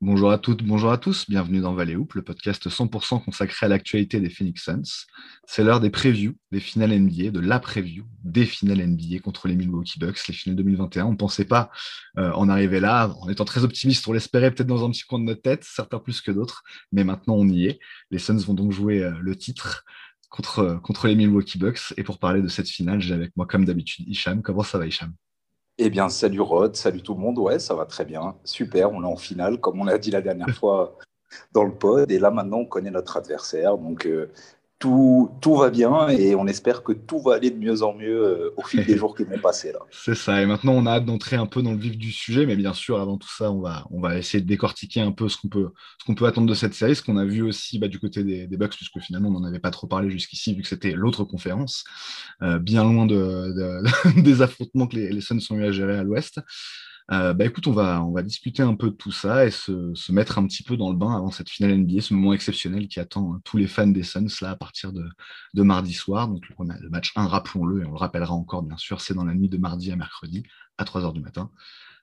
Bonjour à toutes, bonjour à tous, bienvenue dans Valley Hoop, le podcast 100% consacré à l'actualité des Phoenix Suns. C'est l'heure des previews des finales NBA, de la preview des finales NBA contre les Milwaukee Bucks, les finales 2021. On ne pensait pas euh, en arriver là, en étant très optimiste, on l'espérait peut-être dans un petit coin de notre tête, certains plus que d'autres, mais maintenant on y est. Les Suns vont donc jouer euh, le titre contre, euh, contre les Milwaukee Bucks, et pour parler de cette finale, j'ai avec moi comme d'habitude Hicham. Comment ça va Hicham? Eh bien, salut Rod, salut tout le monde. Ouais, ça va très bien. Super, on est en finale, comme on l'a dit la dernière fois dans le pod. Et là, maintenant, on connaît notre adversaire. Donc, euh, tout, tout va bien et on espère que tout va aller de mieux en mieux euh, au fil des jours qui vont passer. là. C'est ça. Et maintenant, on a hâte d'entrer un peu dans le vif du sujet. Mais bien sûr, avant tout ça, on va, on va essayer de décortiquer un peu ce qu'on peut, ce qu'on peut attendre de cette série, ce qu'on a vu aussi bah, du côté des, des, Bucks, puisque finalement, on n'en avait pas trop parlé jusqu'ici, vu que c'était l'autre conférence, euh, bien loin de, de, des affrontements que les, les Suns ont eu à gérer à l'Ouest. Euh, bah écoute, on va, on va discuter un peu de tout ça et se, se, mettre un petit peu dans le bain avant cette finale NBA, ce moment exceptionnel qui attend hein, tous les fans des Suns là à partir de, de mardi soir. Donc le, le match 1, rappelons-le, et on le rappellera encore bien sûr, c'est dans la nuit de mardi à mercredi à 3h du matin.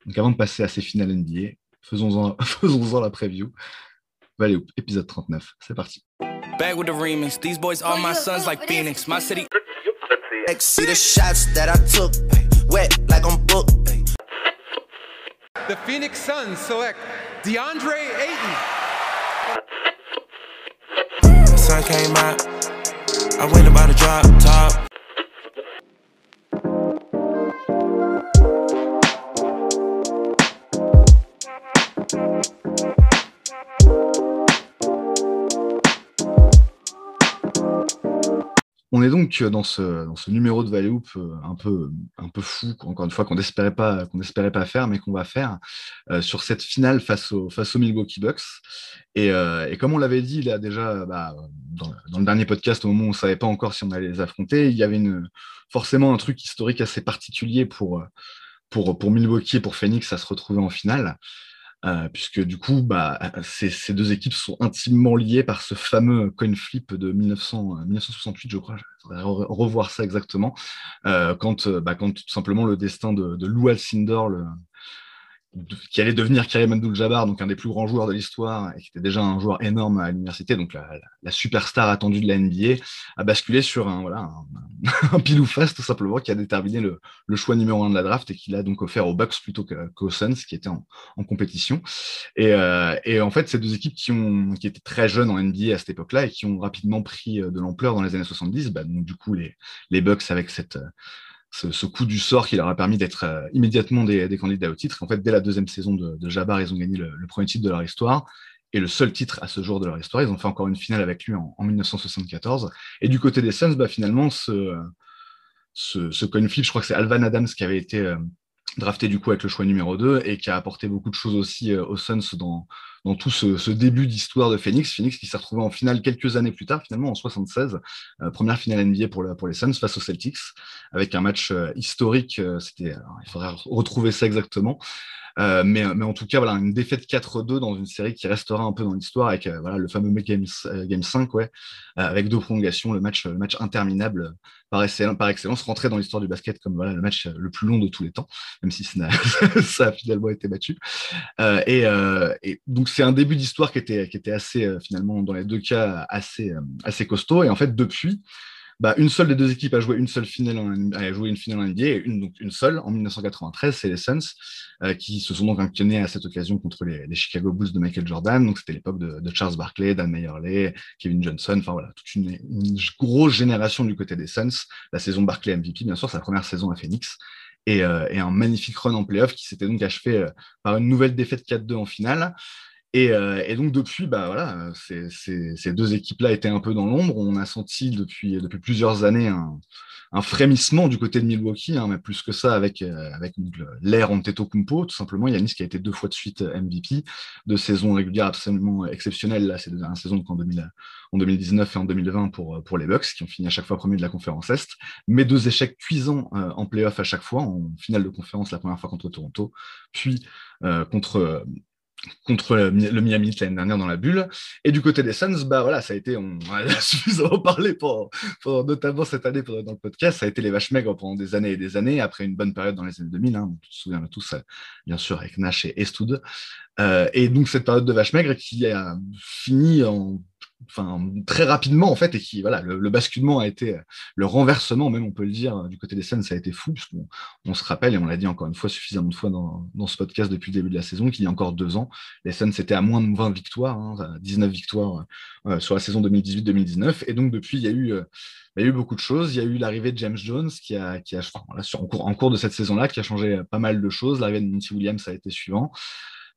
Donc avant de passer à ces finales NBA, faisons-en faisons la preview. Allez, épisode 39, c'est parti. Back with the remix. These boys are my sons like Phoenix. My city. See the shots that I took, wet like I'm booked. The Phoenix Suns select DeAndre Ayton. Sun came out. I went about to drop top. On est donc dans ce, dans ce numéro de Valley Hoop euh, un peu, un peu fou, encore une fois, qu'on n'espérait pas, pas faire, mais qu'on va faire euh, sur cette finale face, au, face Milwaukee Bucks. Et, euh, et comme on l'avait dit déjà bah, dans, dans, le dernier podcast, au moment où on ne savait pas encore si on allait les affronter, il y avait une, forcément un truc historique assez particulier pour, pour, pour Milwaukee et pour Phoenix à se retrouver en finale. Euh, puisque du coup, bah, ces, deux équipes sont intimement liées par ce fameux coin flip de 1900, 1968, je crois. Je voudrais revoir ça exactement. Euh, quand, bah, quand tout simplement le destin de, de Lou Alcindor, le, qui allait devenir Karim Abdul-Jabbar, donc un des plus grands joueurs de l'histoire, et qui était déjà un joueur énorme à l'université, donc la, superstar attendue de la NBA, a basculé sur un, voilà, un, un pile ou face, tout simplement, qui a déterminé le, choix numéro un de la draft et qui l'a donc offert aux Bucks plutôt qu'aux Suns, qui étaient en, compétition. Et, euh, et, en fait, ces deux équipes qui, ont, qui étaient très jeunes en NBA à cette époque-là et qui ont rapidement pris de l'ampleur dans les années 70, bah, donc du coup, les, les Bucks avec cette ce, coup du sort qui leur a permis d'être euh, immédiatement des, candidats au titre. En fait, dès la deuxième saison de, Jabbar, ils ont gagné le, premier titre de leur histoire et le seul titre à ce jour de leur histoire. Ils ont fait encore une finale avec lui en, en 1974. Et du côté des Suns, bah, finalement, ce, ce, ce coin flip, je crois que c'est Alvan Adams qui avait été euh, drafté du coup avec le choix numéro 2 et qui a apporté beaucoup de choses aussi euh, aux Suns dans, dans tout ce, début d'histoire de Phoenix. Phoenix qui s'est retrouvé en finale quelques années plus tard, finalement en 76, euh, première finale NBA pour, le, pour les Suns face aux Celtics, avec un match euh, historique. Euh, c'était, il faudrait retrouver ça exactement. Mais, en tout cas, voilà, une défaite 4-2 dans une série qui restera un peu dans l'histoire avec voilà, le fameux Game, game 5, ouais, avec deux prolongations, le match, le match interminable par, excellence, rentré dans l'histoire du basket comme voilà, le match le plus long de tous les temps, même si ça a, ça a finalement été battu. Et, et, donc, c'est un début d'histoire qui était, qui était assez, finalement, dans les deux cas, assez, assez costaud. Et en fait, depuis, bah, une seule des deux équipes a joué une seule finale en, a joué une finale en NBA, et une, donc une seule en 1993, c'est les Suns, euh, qui se sont donc inclinés à cette occasion contre les, Chicago Bulls de Michael Jordan. Donc c'était l'époque de, Charles Barkley, Dan Meyerley, Kevin Johnson, enfin voilà, toute une, grosse génération du côté des Suns. La saison Barkley MVP, bien sûr, la première saison à Phoenix. Et, euh, un magnifique run en playoff qui s'était donc achevé euh, par une nouvelle défaite 4-2 en finale. Et, euh, et, donc depuis, bah voilà, ces, deux équipes-là étaient un peu dans l'ombre. On a senti depuis, plusieurs années un, frémissement du côté de Milwaukee, hein, mais plus que ça avec, euh, avec l'ère Antetokounmpo, tout simplement. Yanis qui a été deux fois de suite MVP, de saison régulière absolument exceptionnelle là, ces deux dernières saisons en, 2000, en 2019 et en 2020 pour, pour les Bucks, qui ont fini à chaque fois premier de la conférence Est, mais deux échecs cuisants euh, en playoff à chaque fois, en finale de conférence la première fois contre Toronto, puis euh, contre contre le, Miami l'année dernière dans la bulle. Et du côté des Suns, bah voilà, ça a été, on, a suffisamment parlé pendant, notamment cette année dans le podcast, ça a été les vaches maigres pendant des années et des années, après une bonne période dans les années 2000, hein, on se souvient tous, euh, bien sûr, avec Nash et Estoud. Euh, et donc cette période de vaches maigres qui a fini en enfin très rapidement en fait et qui voilà le, basculement a été le renversement même on peut le dire du côté des Suns ça a été fou puisqu'on on se rappelle et on l'a dit encore une fois suffisamment de fois dans, ce podcast depuis le début de la saison qu'il y a encore deux ans les Suns étaient à moins de 20 victoires hein, 19 victoires euh, sur la saison 2018-2019 et donc depuis il y a eu euh, il y a eu beaucoup de choses. Il y a eu l'arrivée de James Jones qui a, qui a en, cours, en, cours, de cette saison-là, qui a changé pas mal de choses. L'arrivée de Monty Williams a été suivant.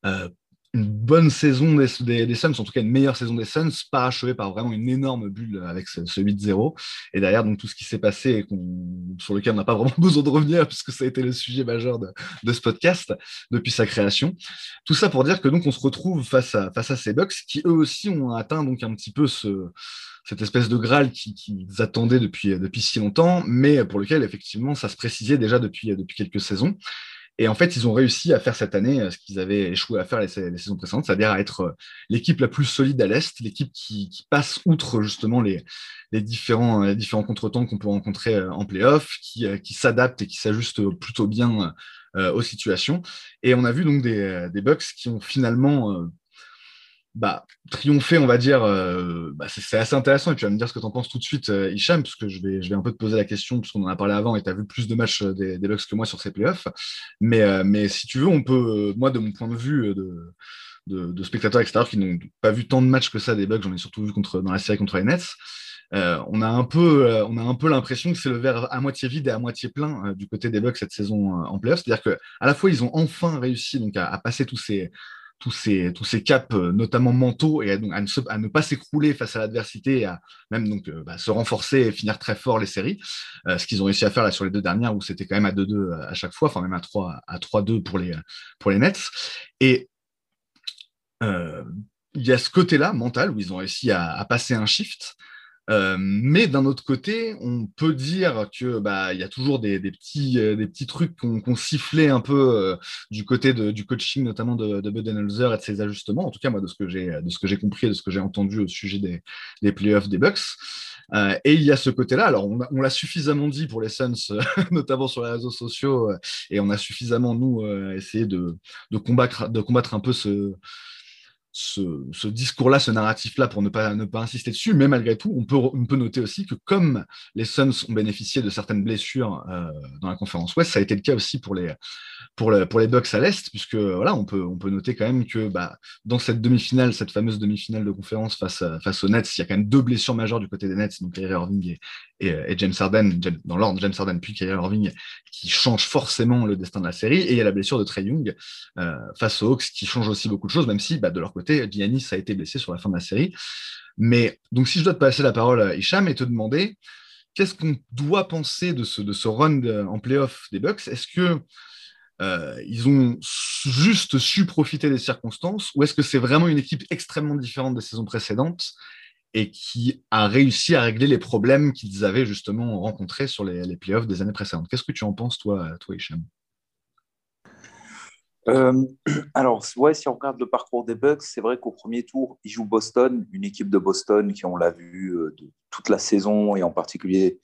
Euh, une bonne saison des, Suns, en tout cas une meilleure saison des Suns, parachevée par vraiment une énorme bulle avec ce, 8-0. Et derrière, donc, tout ce qui s'est passé, sur lequel on n'a pas vraiment besoin de revenir, puisque ça a été le sujet majeur de, ce podcast depuis sa création. Tout ça pour dire que donc on se retrouve face à, face à ces Bucks qui eux aussi ont atteint donc un petit peu ce, cette espèce de Graal qu'ils qui attendaient depuis, depuis si longtemps, mais pour lequel effectivement ça se précisait déjà depuis, depuis quelques saisons. Et en fait, ils ont réussi à faire cette année euh, ce qu'ils avaient échoué à faire les, saisons précédentes, c'est-à-dire à être euh, l'équipe la plus solide à l'Est, l'équipe qui, passe outre justement les, différents, les différents contretemps qu'on peut rencontrer euh, en playoff, qui, qui s'adapte et qui s'ajuste plutôt bien aux situations. Et on a vu donc des, des Bucks qui ont finalement bah, triompher, on va dire, euh, bah, c'est assez intéressant. Et tu vas me dire ce que tu en penses tout de suite, euh, Hicham, parce que je vais, je vais un peu te poser la question, puisqu'on en a parlé avant et tu as vu plus de matchs euh, des, des, Bucks que moi sur ces playoffs. Mais, mais si tu veux, on peut, moi, de mon point de vue de, de, spectateurs extérieurs qui n'ont pas vu tant de matchs que ça des Bucks, j'en ai surtout vu contre, dans la série contre les Nets. on a un peu, peu l'impression que c'est le verre à moitié vide et à moitié plein du côté des Bucks cette saison en playoffs. C'est-à-dire que à la fois ils ont enfin réussi donc à, à passer tous ces, tous ces, tous ces caps, euh, notamment mentaux, et à, donc, à, ne, pas s'écrouler face à l'adversité, à même donc euh, bah, se renforcer et finir très fort les séries. Euh, ce qu'ils ont réussi à faire là sur les deux dernières, où c'était quand même à 2-2 à chaque fois, enfin même à 3 à 3-2 pour les, pour les Nets. Et il y a ce côté-là mental où ils ont réussi à passer un shift euh, mais d'un autre côté, on peut dire que bah il y a toujours des, euh, petits trucs qu'on sifflait un peu euh, du côté du coaching notamment de, de Budenholzer et de ses ajustements. En tout cas moi de ce que j'ai compris et de ce que j'ai entendu au sujet des, playoffs des Bucks. et il y a ce côté-là. Alors on, l'a suffisamment dit pour les Suns, notamment sur les réseaux sociaux, et on a suffisamment nous essayé de combattre un peu ce ce, discours-là, ce narratif-là, pour ne pas, insister dessus. Mais malgré tout, on peut, noter aussi que comme les Suns ont bénéficié de certaines blessures euh, dans la conférence Ouest, ça a été le cas aussi pour les, pour, Bucks à l'Est, puisque voilà, on peut, noter quand même que bah, dans cette demi-finale, cette fameuse demi-finale de conférence face, face aux Nets, il y a quand même deux blessures majeures du côté des Nets, donc Kyrie Irving et, et, James Harden, dans l'ordre James Harden puis Kyrie Irving, qui change forcément le destin de la série. Et il y a la blessure de Trey Young euh, face aux Hawks, qui change aussi beaucoup de choses, même si bah, de leur côté, Giannis a été blessé sur la fin de la série. Mais donc, si je dois te passer la parole, à Hicham, et te demander qu'est-ce qu'on doit penser de ce, de ce run en playoff des Bucks? Est-ce que euh, ils ont juste su profiter des circonstances ou est-ce que c'est vraiment une équipe extrêmement différente des saisons précédentes? Et qui a réussi à régler les problèmes qu'ils avaient justement rencontrés sur les, les playoffs des années précédentes Qu'est-ce que tu en penses, toi, toi Hicham? Euh, alors, ouais, si on regarde le parcours des Bucks, c'est vrai qu'au premier tour, ils jouent Boston, une équipe de Boston qui, on l'a vu euh, toute la saison et en particulier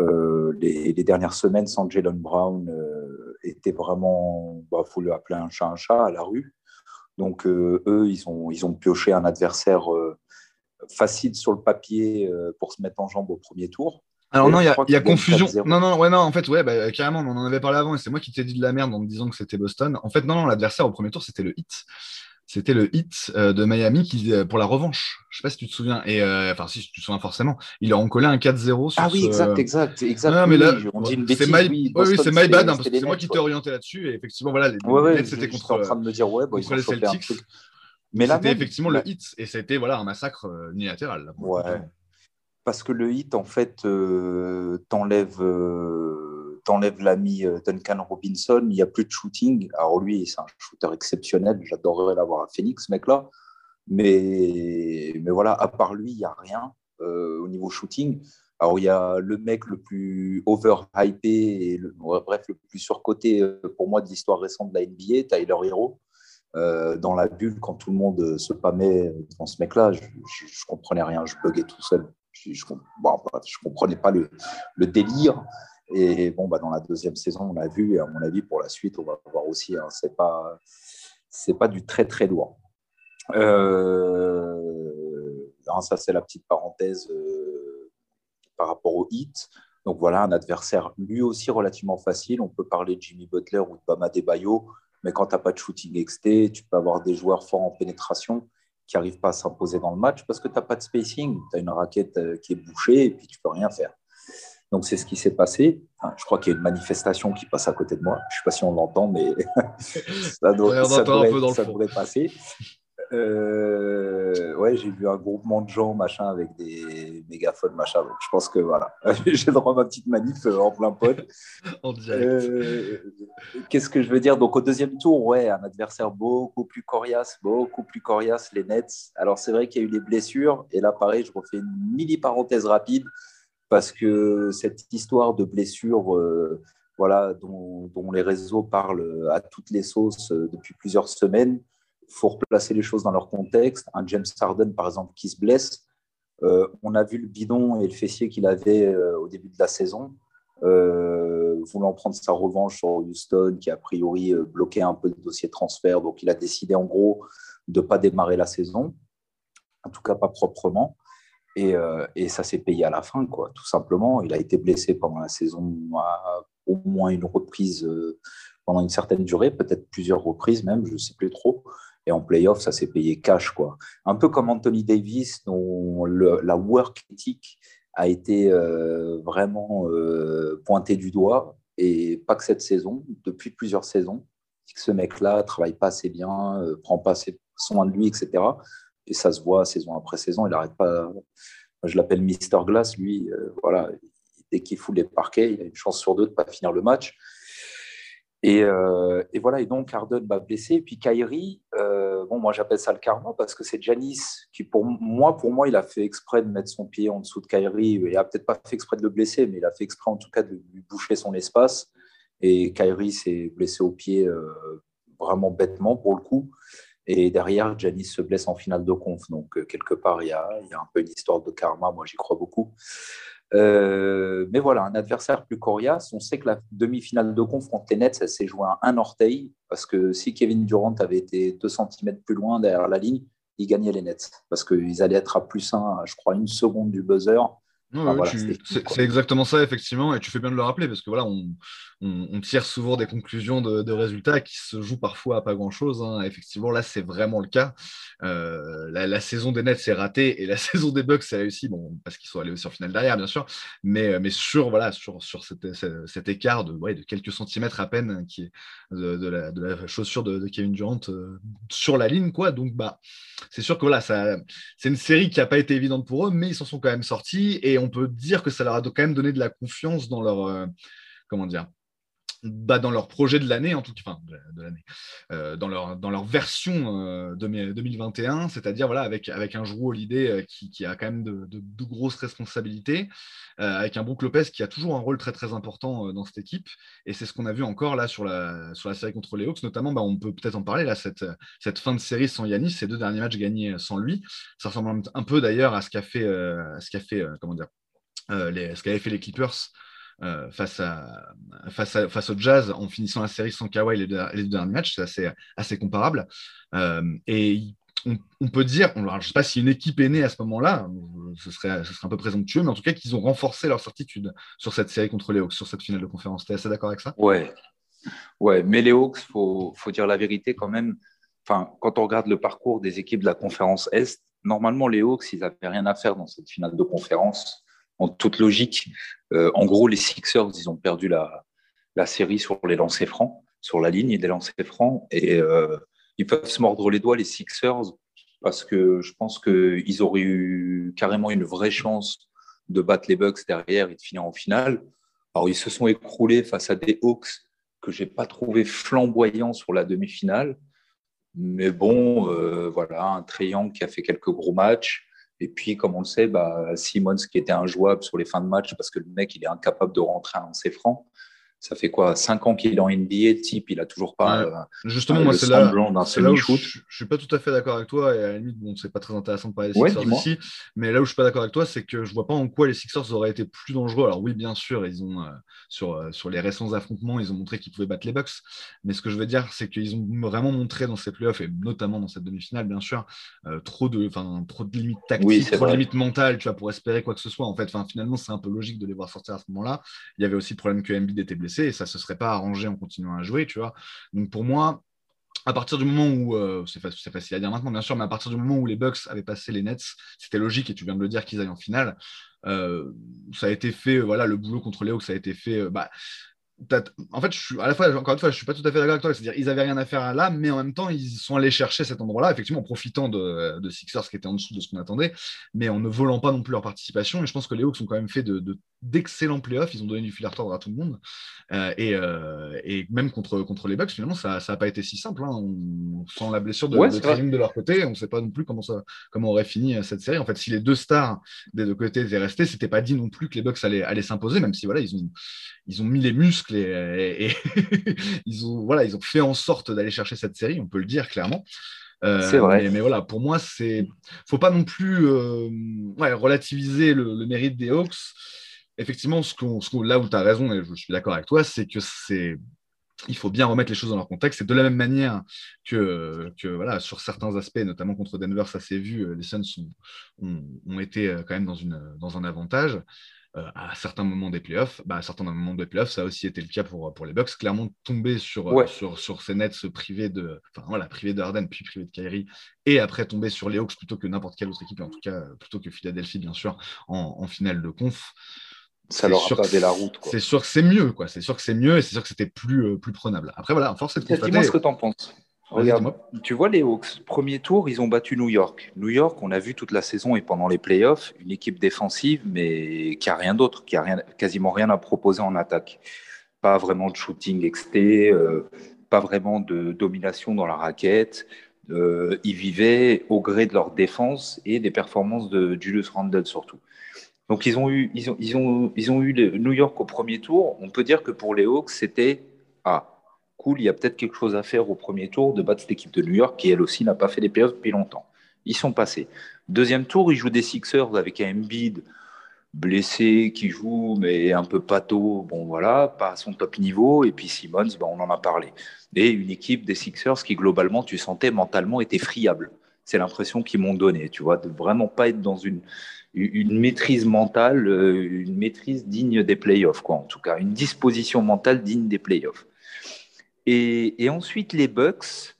euh, les, dernières semaines sans Jalen Brown était vraiment, il bah, faut le appeler un chat un chat à la rue. Donc, eux, ils ont, ils ont pioché un adversaire facile sur le papier pour se mettre en jambe au premier tour. Alors non, il y a, confusion. Non, non, ouais, non, en fait, ouais, bah, carrément, on en avait parlé avant et c'est moi qui t'ai dit de la merde en me disant que c'était Boston. En fait, non, non, l'adversaire au premier tour, c'était le hit. C'était le hit euh, de Miami qui, euh, pour la revanche. Je sais pas si tu te souviens. Et euh, enfin, si tu te souviens forcément, il leur ont collé un 4-0 sur Ah oui, exact, exact, exact. Non, mais là, c'est my, oui, oui, c'est my bad, hein, parce que c'est moi qui t'ai orienté là-dessus. Et effectivement, voilà, les, ouais, c'était contre. en train de me dire, ouais, bon, ils les Celtics. Mais là, c'était effectivement le hit et c'était voilà un massacre unilatéral. Là, ouais parce que le hit, en fait, euh, t'enlève euh, l'ami euh, Duncan Robinson, il n'y a plus de shooting. Alors lui, c'est un shooter exceptionnel, j'adorerais l'avoir à Phoenix, ce mec-là. Mais, mais voilà, à part lui, il n'y a rien euh, au niveau shooting. Alors il y a le mec le plus over-hypé et le, bref, le plus surcoté pour moi de l'histoire récente de la NBA, Tyler Hero, dans la bulle quand tout le monde se pâmait dans ce mec-là. Je, ne comprenais rien, je buguais tout seul. Je, je, comprenais pas le, délire. Et bon, bah, dans la deuxième saison, on a vu, et à mon avis, pour la suite, on va voir aussi, hein, c'est pas, pas du très très lourd. Euh, hein, ça, c'est la petite parenthèse euh, par rapport au hit. Donc voilà, un adversaire lui aussi relativement facile. On peut parler de Jimmy Butler ou de Bama Debayo, mais quand tu n'as pas de shooting XT, tu peux avoir des joueurs forts en pénétration qui n'arrivent pas à s'imposer dans le match parce que tu n'as pas de spacing. Tu as une raquette euh, qui est bouchée et puis tu peux rien faire. Donc c'est ce qui s'est passé. je crois qu'il y a une manifestation qui passe à côté de moi. Je ne sais pas si on l'entend, mais ça, doit, ça, devrait, passer. Euh, ouais, j'ai vu un groupement de gens, machin, avec des mégaphones, machin. Donc, je pense que voilà, j'ai droit à ma petite manif euh, en plein pod. euh, Qu'est-ce que je veux dire? Donc, au deuxième tour, ouais, un adversaire beaucoup plus coriace, beaucoup plus coriace, les Nets. Alors, c'est vrai qu'il y a eu des blessures. Et là, pareil, je refais une mini parenthèse rapide parce que cette histoire de blessure, euh, voilà, dont, les réseaux parlent à toutes les sauces depuis plusieurs semaines, faut replacer les choses dans leur contexte. Un James Harden, par exemple, qui se blesse, euh, on a vu le bidon et le fessier qu'il avait au début de la saison, voulant prendre sa revanche sur Houston, qui a priori bloqué un peu le dossier transfert. Donc, il a décidé en gros de ne pas démarrer la saison, en tout cas pas proprement. Euh, et, ça s'est payé à la fin, quoi, tout simplement. Il a été blessé pendant la saison à au moins une reprise euh, pendant une certaine durée, peut-être plusieurs reprises même, je ne sais plus trop. Et en playoff, ça s'est payé cash. Quoi. Un peu comme Anthony Davis, dont la work ethic a été euh, vraiment pointée du doigt, et pas que cette saison, depuis plusieurs saisons, que ce mec-là travaille pas assez bien, prend pas assez soin de lui, etc et ça se voit saison après saison. Il n'arrête pas. Je l'appelle Mister Glass, lui. Euh, voilà, dès qu'il fout les parquets, il a une chance sur deux de ne pas finir le match. Et, euh, et, voilà, et donc Harden va blessé. Et puis Kyrie, euh, bon, moi j'appelle ça le karma parce que c'est Janis qui, pour moi, pour moi, il a fait exprès de mettre son pied en dessous de Kyrie. Il a peut-être pas fait exprès de le blesser, mais il a fait exprès en tout cas de lui boucher son espace. Et Kyrie s'est blessé au pied vraiment bêtement pour le coup. Et derrière, Janis se blesse en finale de conf. Donc, euh, quelque part, il y, a, un peu une histoire de karma. Moi, j'y crois beaucoup. Euh, mais voilà, un adversaire plus coriace. On sait que la demi-finale de conf contre les Nets, ça s'est joué à un orteil. Parce que si Kevin Durant avait été 2 cm plus loin derrière la ligne, il gagnait les Nets. Parce qu'ils allaient être à plus 1, je crois, une seconde du buzzer c'est exactement ça, effectivement, et tu fais bien de le rappeler, parce que voilà, on, on, tire souvent des conclusions de, résultats qui se jouent parfois à pas grand-chose. Hein. Effectivement, là, c'est vraiment le cas. Euh, la, saison des Nets s'est ratée, et la saison des Bucks s'est réussie, bon, parce qu'ils sont allés aussi en finale derrière, bien sûr, mais, mais sur, voilà, sur, sur cet, écart de, ouais, de quelques centimètres à peine hein, qui est de, la, de la, chaussure de, Kevin Durant euh, sur la ligne, quoi. Donc, bah, c'est sûr que voilà, c'est une série qui n'a pas été évidente pour eux, mais ils s'en sont quand même sortis, et on peut dire que ça leur a quand même donné de la confiance dans leur, euh, comment dire, bah, dans leur projet de l'année, en tout cas, de, l'année, euh, dans, leur, dans leur version 2021, euh, c'est-à-dire voilà, avec, avec un joueur Holiday qui, qui, a quand même de, de, grosses responsabilités, avec un Brook Lopez qui a toujours un rôle très très important dans cette équipe, et c'est ce qu'on a vu encore là sur la, sur la série contre les Hawks, notamment, bah, on peut peut-être en parler, là, cette, cette fin de série sans Yanis, ces deux derniers matchs gagnés sans lui, ça ressemble un peu d'ailleurs à ce qu'a fait, ce qu'a fait comment dire, euh, les, ce qu'avaient fait les Clippers euh, face, à, face, face, au Jazz en finissant la série sans Kawhi les deux, derniers matchs, c'est assez, comparable. Euh, et on, peut dire, je ne sais pas si une équipe est née à ce moment-là, ce serait, ce serait un peu présomptueux, mais en tout cas qu'ils ont renforcé leur certitude sur cette série contre les Hawks, sur cette finale de conférence. Tu es assez d'accord avec ça? Ouais. Ouais, mais les Hawks, il faut, faut, dire la vérité quand même. Enfin, quand on regarde le parcours des équipes de la conférence Est, normalement, les Hawks, ils n'avaient rien à faire dans cette finale de conférence en toute logique. Euh, en gros, les Sixers, ils ont perdu la, série sur les lancers francs, sur la ligne des lancers francs. Et euh, ils peuvent se mordre les doigts, les Sixers, parce que je pense qu'ils auraient eu carrément une vraie chance de battre les Bucks derrière et de finir en finale. Alors, ils se sont écroulés face à des Hawks que j'ai pas trouvé flamboyants sur la demi-finale. Mais bon, euh, voilà, un triangle qui a fait quelques gros matchs. Et puis, comme on le sait, bah, Simmons qui était injouable sur les fins de match parce que le mec, il est incapable de rentrer un lancer franc. Ça fait quoi 5 ans qu'il est en NBA, type, il a toujours pas. Euh, justement, moi, c'est là, là où je, je, suis pas tout à fait d'accord avec toi, et à la limite, bon, c'est pas très intéressant de parler des Sixers ici, mais là où je suis pas d'accord avec toi, c'est que je vois pas en quoi les Sixers auraient été plus dangereux. Alors, oui, bien sûr, ils ont, euh, sur, euh, sur les récents affrontements, ils ont montré qu'ils pouvaient battre les Bucks, mais ce que je veux dire, c'est qu'ils ont vraiment montré dans ces playoffs, et notamment dans cette demi-finale, bien sûr, trop, de, trop de limites tactiques, trop de limites mentales, tu vois, pour espérer quoi que ce soit. En fait, finalement, c'est un peu logique de les voir sortir à ce moment-là. Il y avait aussi le problème que Embiid était blessé, et ça se serait pas arrangé en continuant à jouer, tu vois. Donc pour moi, à partir du moment où, euh, c'est facile à dire maintenant, bien sûr, mais à partir du moment où les Bucks avaient passé les Nets, c'était logique, et tu viens de le dire, qu'ils aillent en finale. Euh, ça a été fait, voilà, le boulot contre les Hawks, ça a été fait. Euh, bah, en fait, je suis, à la fois, encore une fois, je suis pas tout à fait d'accord avec toi. C'est-à-dire, ils avaient rien à faire là, mais en même temps, ils sont allés chercher cet endroit-là, effectivement, en profitant de, de, Sixers qui était en dessous de ce qu'on attendait, mais en ne volant pas non plus leur participation. Et je pense que les Hawks ont quand même fait de, d'excellents playoffs. Ils ont donné du fil à retordre à tout le monde. Euh, et, euh, et, même contre, contre les Bucks, finalement, ça n'a pas été si simple. Hein. On, sans la blessure de, de de leur côté, on ne sait pas non plus comment, ça, comment aurait fini euh, cette série. En fait, si les deux stars des deux côtés étaient restés, c'était pas dit non plus que les Bucks allaient, allaient s'imposer, même si voilà, ils ont, ils ont mis les muscles et, ils, ont, voilà, ils ont fait en sorte d'aller chercher cette série, on peut le dire clairement. Euh, c'est vrai. Mais, voilà, pour moi, c'est faut pas non plus euh, relativiser le, mérite des Hawks. Effectivement, ce qu'on, là où tu as raison, et je, suis d'accord avec toi, c'est que c'est il faut bien remettre les choses dans leur contexte. C'est de la même manière que, que voilà, sur certains aspects, notamment contre Denver, ça s'est vu, les Suns ont, ont, été quand même dans, une, dans un avantage. Euh, à certains moments des playoffs. Bah, à certains moments des playoffs, ça a aussi été le cas pour, pour les Bucks. Clairement, tomber sur, euh, sur, sur ces nets privés de, enfin, voilà, privé de Harden, puis privé de Kyrie, et après tomber sur les Hawks plutôt que n'importe quelle autre équipe, et en tout cas plutôt que Philadelphie, bien sûr, en, finale de conf. Ça leur a la route. C'est sûr que c'est mieux, quoi. C'est sûr que c'est mieux et c'est sûr que c'était plus, euh, plus prenable. Après, voilà, force est de constater. Dis-moi ce que tu en penses. Regarde, tu vois les Hawks, premier tour, ils ont battu New York. New York, on a vu toute la saison et pendant les playoffs, une équipe défensive, mais qui a rien d'autre, qui a rien, quasiment rien à proposer en attaque. Pas vraiment de shooting exté, euh, pas vraiment de domination dans la raquette. Euh, ils vivaient au gré de leur défense et des performances de Julius Randle surtout. Donc ils ont eu, ils ont, ils ont, ils ont eu New York au premier tour. On peut dire que pour les Hawks, c'était ah, cool, il y a peut-être quelque chose à faire au premier tour de battre cette équipe de New York qui, elle aussi, n'a pas fait des playoffs depuis longtemps. Ils sont passés. Deuxième tour, ils jouent des Sixers avec un Embiid blessé qui joue, mais un peu pato, bon voilà, pas à son top niveau. Et puis Simmons, ben, on en a parlé. Et une équipe des Sixers qui, globalement, tu sentais mentalement était friable. C'est l'impression qu'ils m'ont donné, tu vois, de vraiment pas être dans une, une maîtrise mentale, euh, une maîtrise digne des playoffs, quoi, en tout cas, une disposition mentale digne des playoffs. Et, ensuite, les Bucks.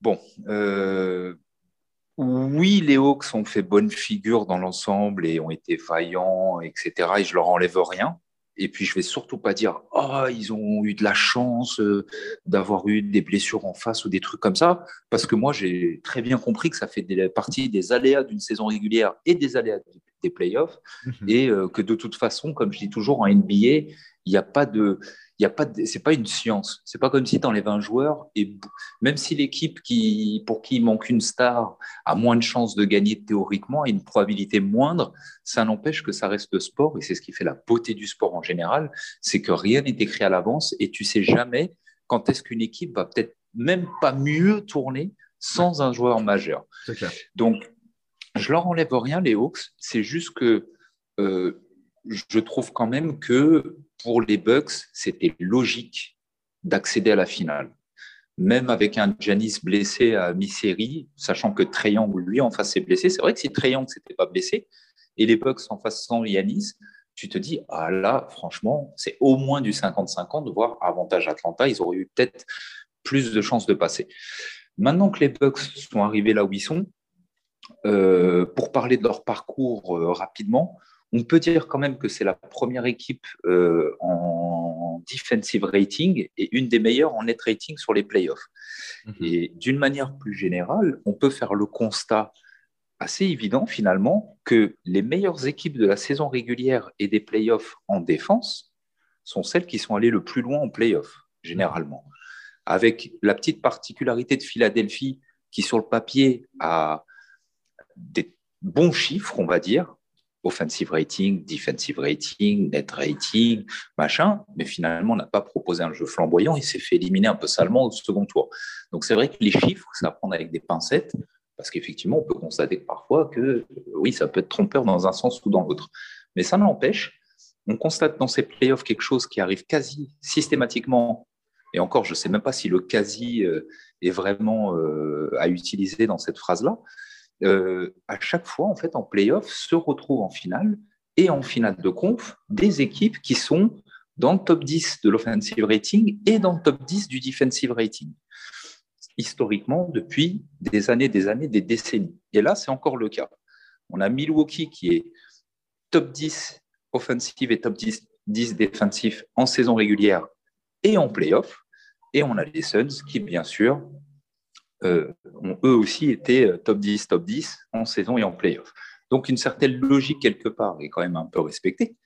Bon, euh, oui, les Hawks ont fait bonne figure dans l'ensemble et ont été vaillants, etc. Et je leur enlève rien. Et puis, je vais surtout pas dire, oh, ils ont eu de la chance euh, d'avoir eu des blessures en face ou des trucs comme ça. Parce que moi, j'ai très bien compris que ça fait partie des aléas d'une saison régulière et des aléas des playoffs. Mhm. Et euh, que de toute façon, comme je dis toujours, en NBA, il n'y a pas de il a pas c'est pas une science. C'est pas comme si tu enlèves un joueur et même si l'équipe qui, pour qui il manque une star a moins de chances de gagner théoriquement et une probabilité moindre, ça n'empêche que ça reste sport et c'est ce qui fait la beauté du sport en général, c'est que rien n'est écrit à l'avance et tu sais jamais quand est-ce qu'une équipe va peut-être même pas mieux tourner sans un joueur majeur. Clair. Donc, je leur enlève rien les Hawks, c'est juste que euh, je trouve quand même que pour les Bucks, c'était logique d'accéder à la finale. Même avec un Janis blessé à mi-série, sachant que Young, lui, en face, s'est blessé. C'est vrai que si Young ne s'était pas blessé, et les Bucks en face sans Yanis, tu te dis, ah là, franchement, c'est au moins du 50-50 de voir avantage Atlanta. Ils auraient eu peut-être plus de chances de passer. Maintenant que les Bucks sont arrivés là où ils sont, euh, pour parler de leur parcours euh, rapidement, on peut dire quand même que c'est la première équipe euh, en defensive rating et une des meilleures en net rating sur les playoffs. Mhm. Et d'une manière plus générale, on peut faire le constat assez évident finalement que les meilleures équipes de la saison régulière et des playoffs en défense sont celles qui sont allées le plus loin en playoffs, généralement. Avec la petite particularité de Philadelphie qui, sur le papier, a des bons chiffres, on va dire, offensive rating, defensive rating, net rating, machin, mais finalement, on n'a pas proposé un jeu flamboyant. Il s'est fait éliminer un peu salement au second tour. Donc, c'est vrai que les chiffres, ça à prendre avec des pincettes, parce qu'effectivement, on peut constater parfois que oui, ça peut être trompeur dans un sens ou dans l'autre. Mais ça n'empêche, on constate dans ces playoffs quelque chose qui arrive quasi systématiquement. Et encore, je ne sais même pas si le quasi euh, est vraiment euh, à utiliser dans cette phrase-là, euh, à chaque fois, en fait, en playoff, se retrouvent en finale et en finale de conf des équipes qui sont dans le top 10 de l'offensive rating et dans le top 10 du defensive rating. Historiquement, depuis des années, des années, des décennies. Et là, c'est encore le cas. On a Milwaukee qui est top 10 offensive et top 10, 10 défensif en saison régulière et en playoff. Et on a les Suns qui, bien sûr, euh, ont eux aussi été euh, top 10, top 10 en saison et en playoff. Donc une certaine logique quelque part est quand même un peu respectée.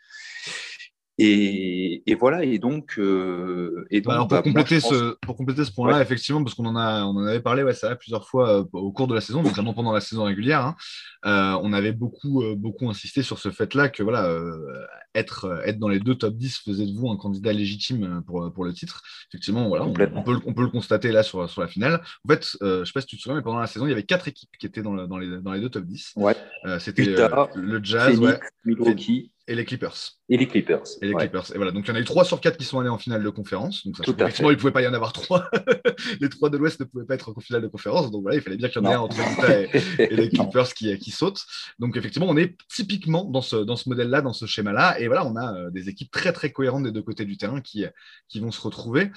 Et, voilà, et donc. Euh, et donc bah, pour, compléter ce, pour compléter ce point-là, effectivement, parce qu'on en, a, on en avait parlé ouais, ça plusieurs fois au cours de la saison, notamment pendant la saison régulière, hein, on avait beaucoup, beaucoup insisté sur ce fait-là que voilà, être, être dans les deux top 10 faisait de vous un candidat légitime pour, pour le titre. Effectivement, voilà, on, peut, on, peut, le constater là sur, sur la finale. En fait, je ne sais pas si tu te souviens, mais pendant la saison, il y avait quatre équipes qui étaient dans, dans, les, dans les deux top 10. Ouais. C'était le Jazz, Phoenix, Milwaukee. Et les Clippers. Et les Clippers. Et les Clippers. Et voilà, donc il y en a eu 3 sur 4 qui sont allés en finale de conférence. Donc ça, effectivement, il ne pouvait pas y en avoir 3. les 3 de l'Ouest ne pouvaient pas être en finale de conférence. Donc voilà, il fallait bien qu'il y en ait un entre et, et, les Clippers qui, qui, sautent. Donc effectivement, on est typiquement dans ce, dans ce modèle-là, dans ce schéma-là. Et voilà, on a euh, des équipes très très cohérentes des deux côtés du terrain qui, qui vont se retrouver.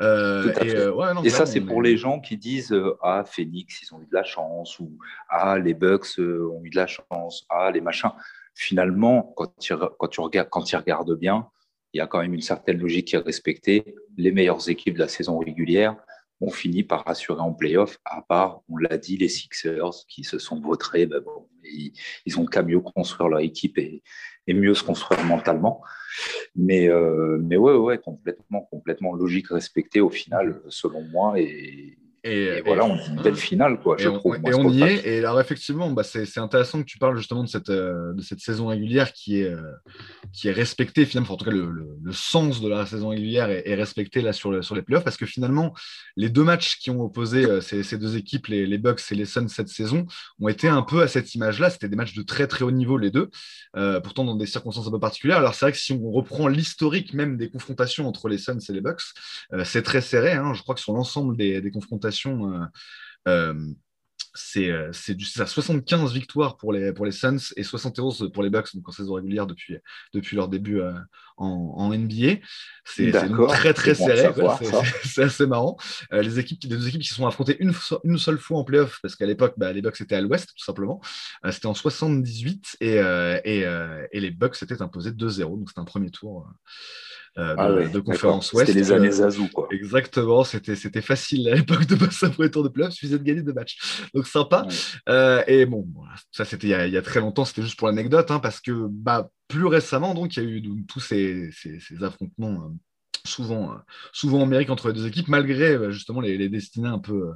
Euh, et, euh, ouais, non, et ça, c'est pour les gens qui disent Ah, Phoenix, ils ont eu de la chance. Ou Ah, les Bucks ont eu de la chance. Ah, les machins finalement, quand tu, quand regardes, quand tu regardes bien, il y a quand même une certaine logique qui est respectée. Les meilleures équipes de la saison régulière ont fini par rassurer en playoff, à part, on l'a dit, les Sixers qui se sont vautrés. Ils, ils, ont qu'à mieux construire leur équipe et, mieux se construire mentalement. Mais, euh, mais complètement, complètement logique respectée au final, selon moi. Et, voilà, on une belle finale, quoi, je et trouve. On, et on y est. Et alors, effectivement, bah, c'est intéressant que tu parles justement de cette, euh, de cette saison régulière qui est, euh, qui est respectée, finalement. en tout cas, le, le, sens de la saison régulière est, respecté là sur, le, sur les playoffs parce que finalement, les deux matchs qui ont opposé euh, ces, ces, deux équipes, les, les, Bucks et les Suns cette saison, ont été un peu à cette image-là. C'était des matchs de très, très haut niveau, les deux, pourtant dans des circonstances un peu particulières. Alors, c'est vrai que si on reprend l'historique même des confrontations entre les Suns et les Bucks, c'est très serré. Hein. Je crois que sur l'ensemble des, des confrontations, euh, euh, c'est euh, 75 victoires pour les, pour les Suns et 71 pour les Bucks donc en saison régulière depuis, depuis leur début euh, en, en, NBA. C'est très très serré, c'est assez marrant. les, équipes, les deux équipes qui se sont affrontées une, une seule fois en playoff, parce qu'à l'époque, bah, les Bucks étaient à l'ouest tout simplement. c'était en 78 et, et, et les Bucks s'étaient imposés 2-0, donc c'était un premier tour. Euh, ah de, conférence Ouest. C'était les années Zazou, quoi. Exactement, c'était, c'était facile à l'époque de passer un premier tour de playoff, suffisait de gagner deux matchs. Donc sympa. Euh, et bon, ça c'était il, y a très longtemps, c'était juste pour l'anecdote, hein, parce que bah, plus récemment, donc, il y a eu tous ces, ces, ces affrontements. Euh, souvent, souvent numérique entre les deux équipes, malgré justement les, les destinées un peu,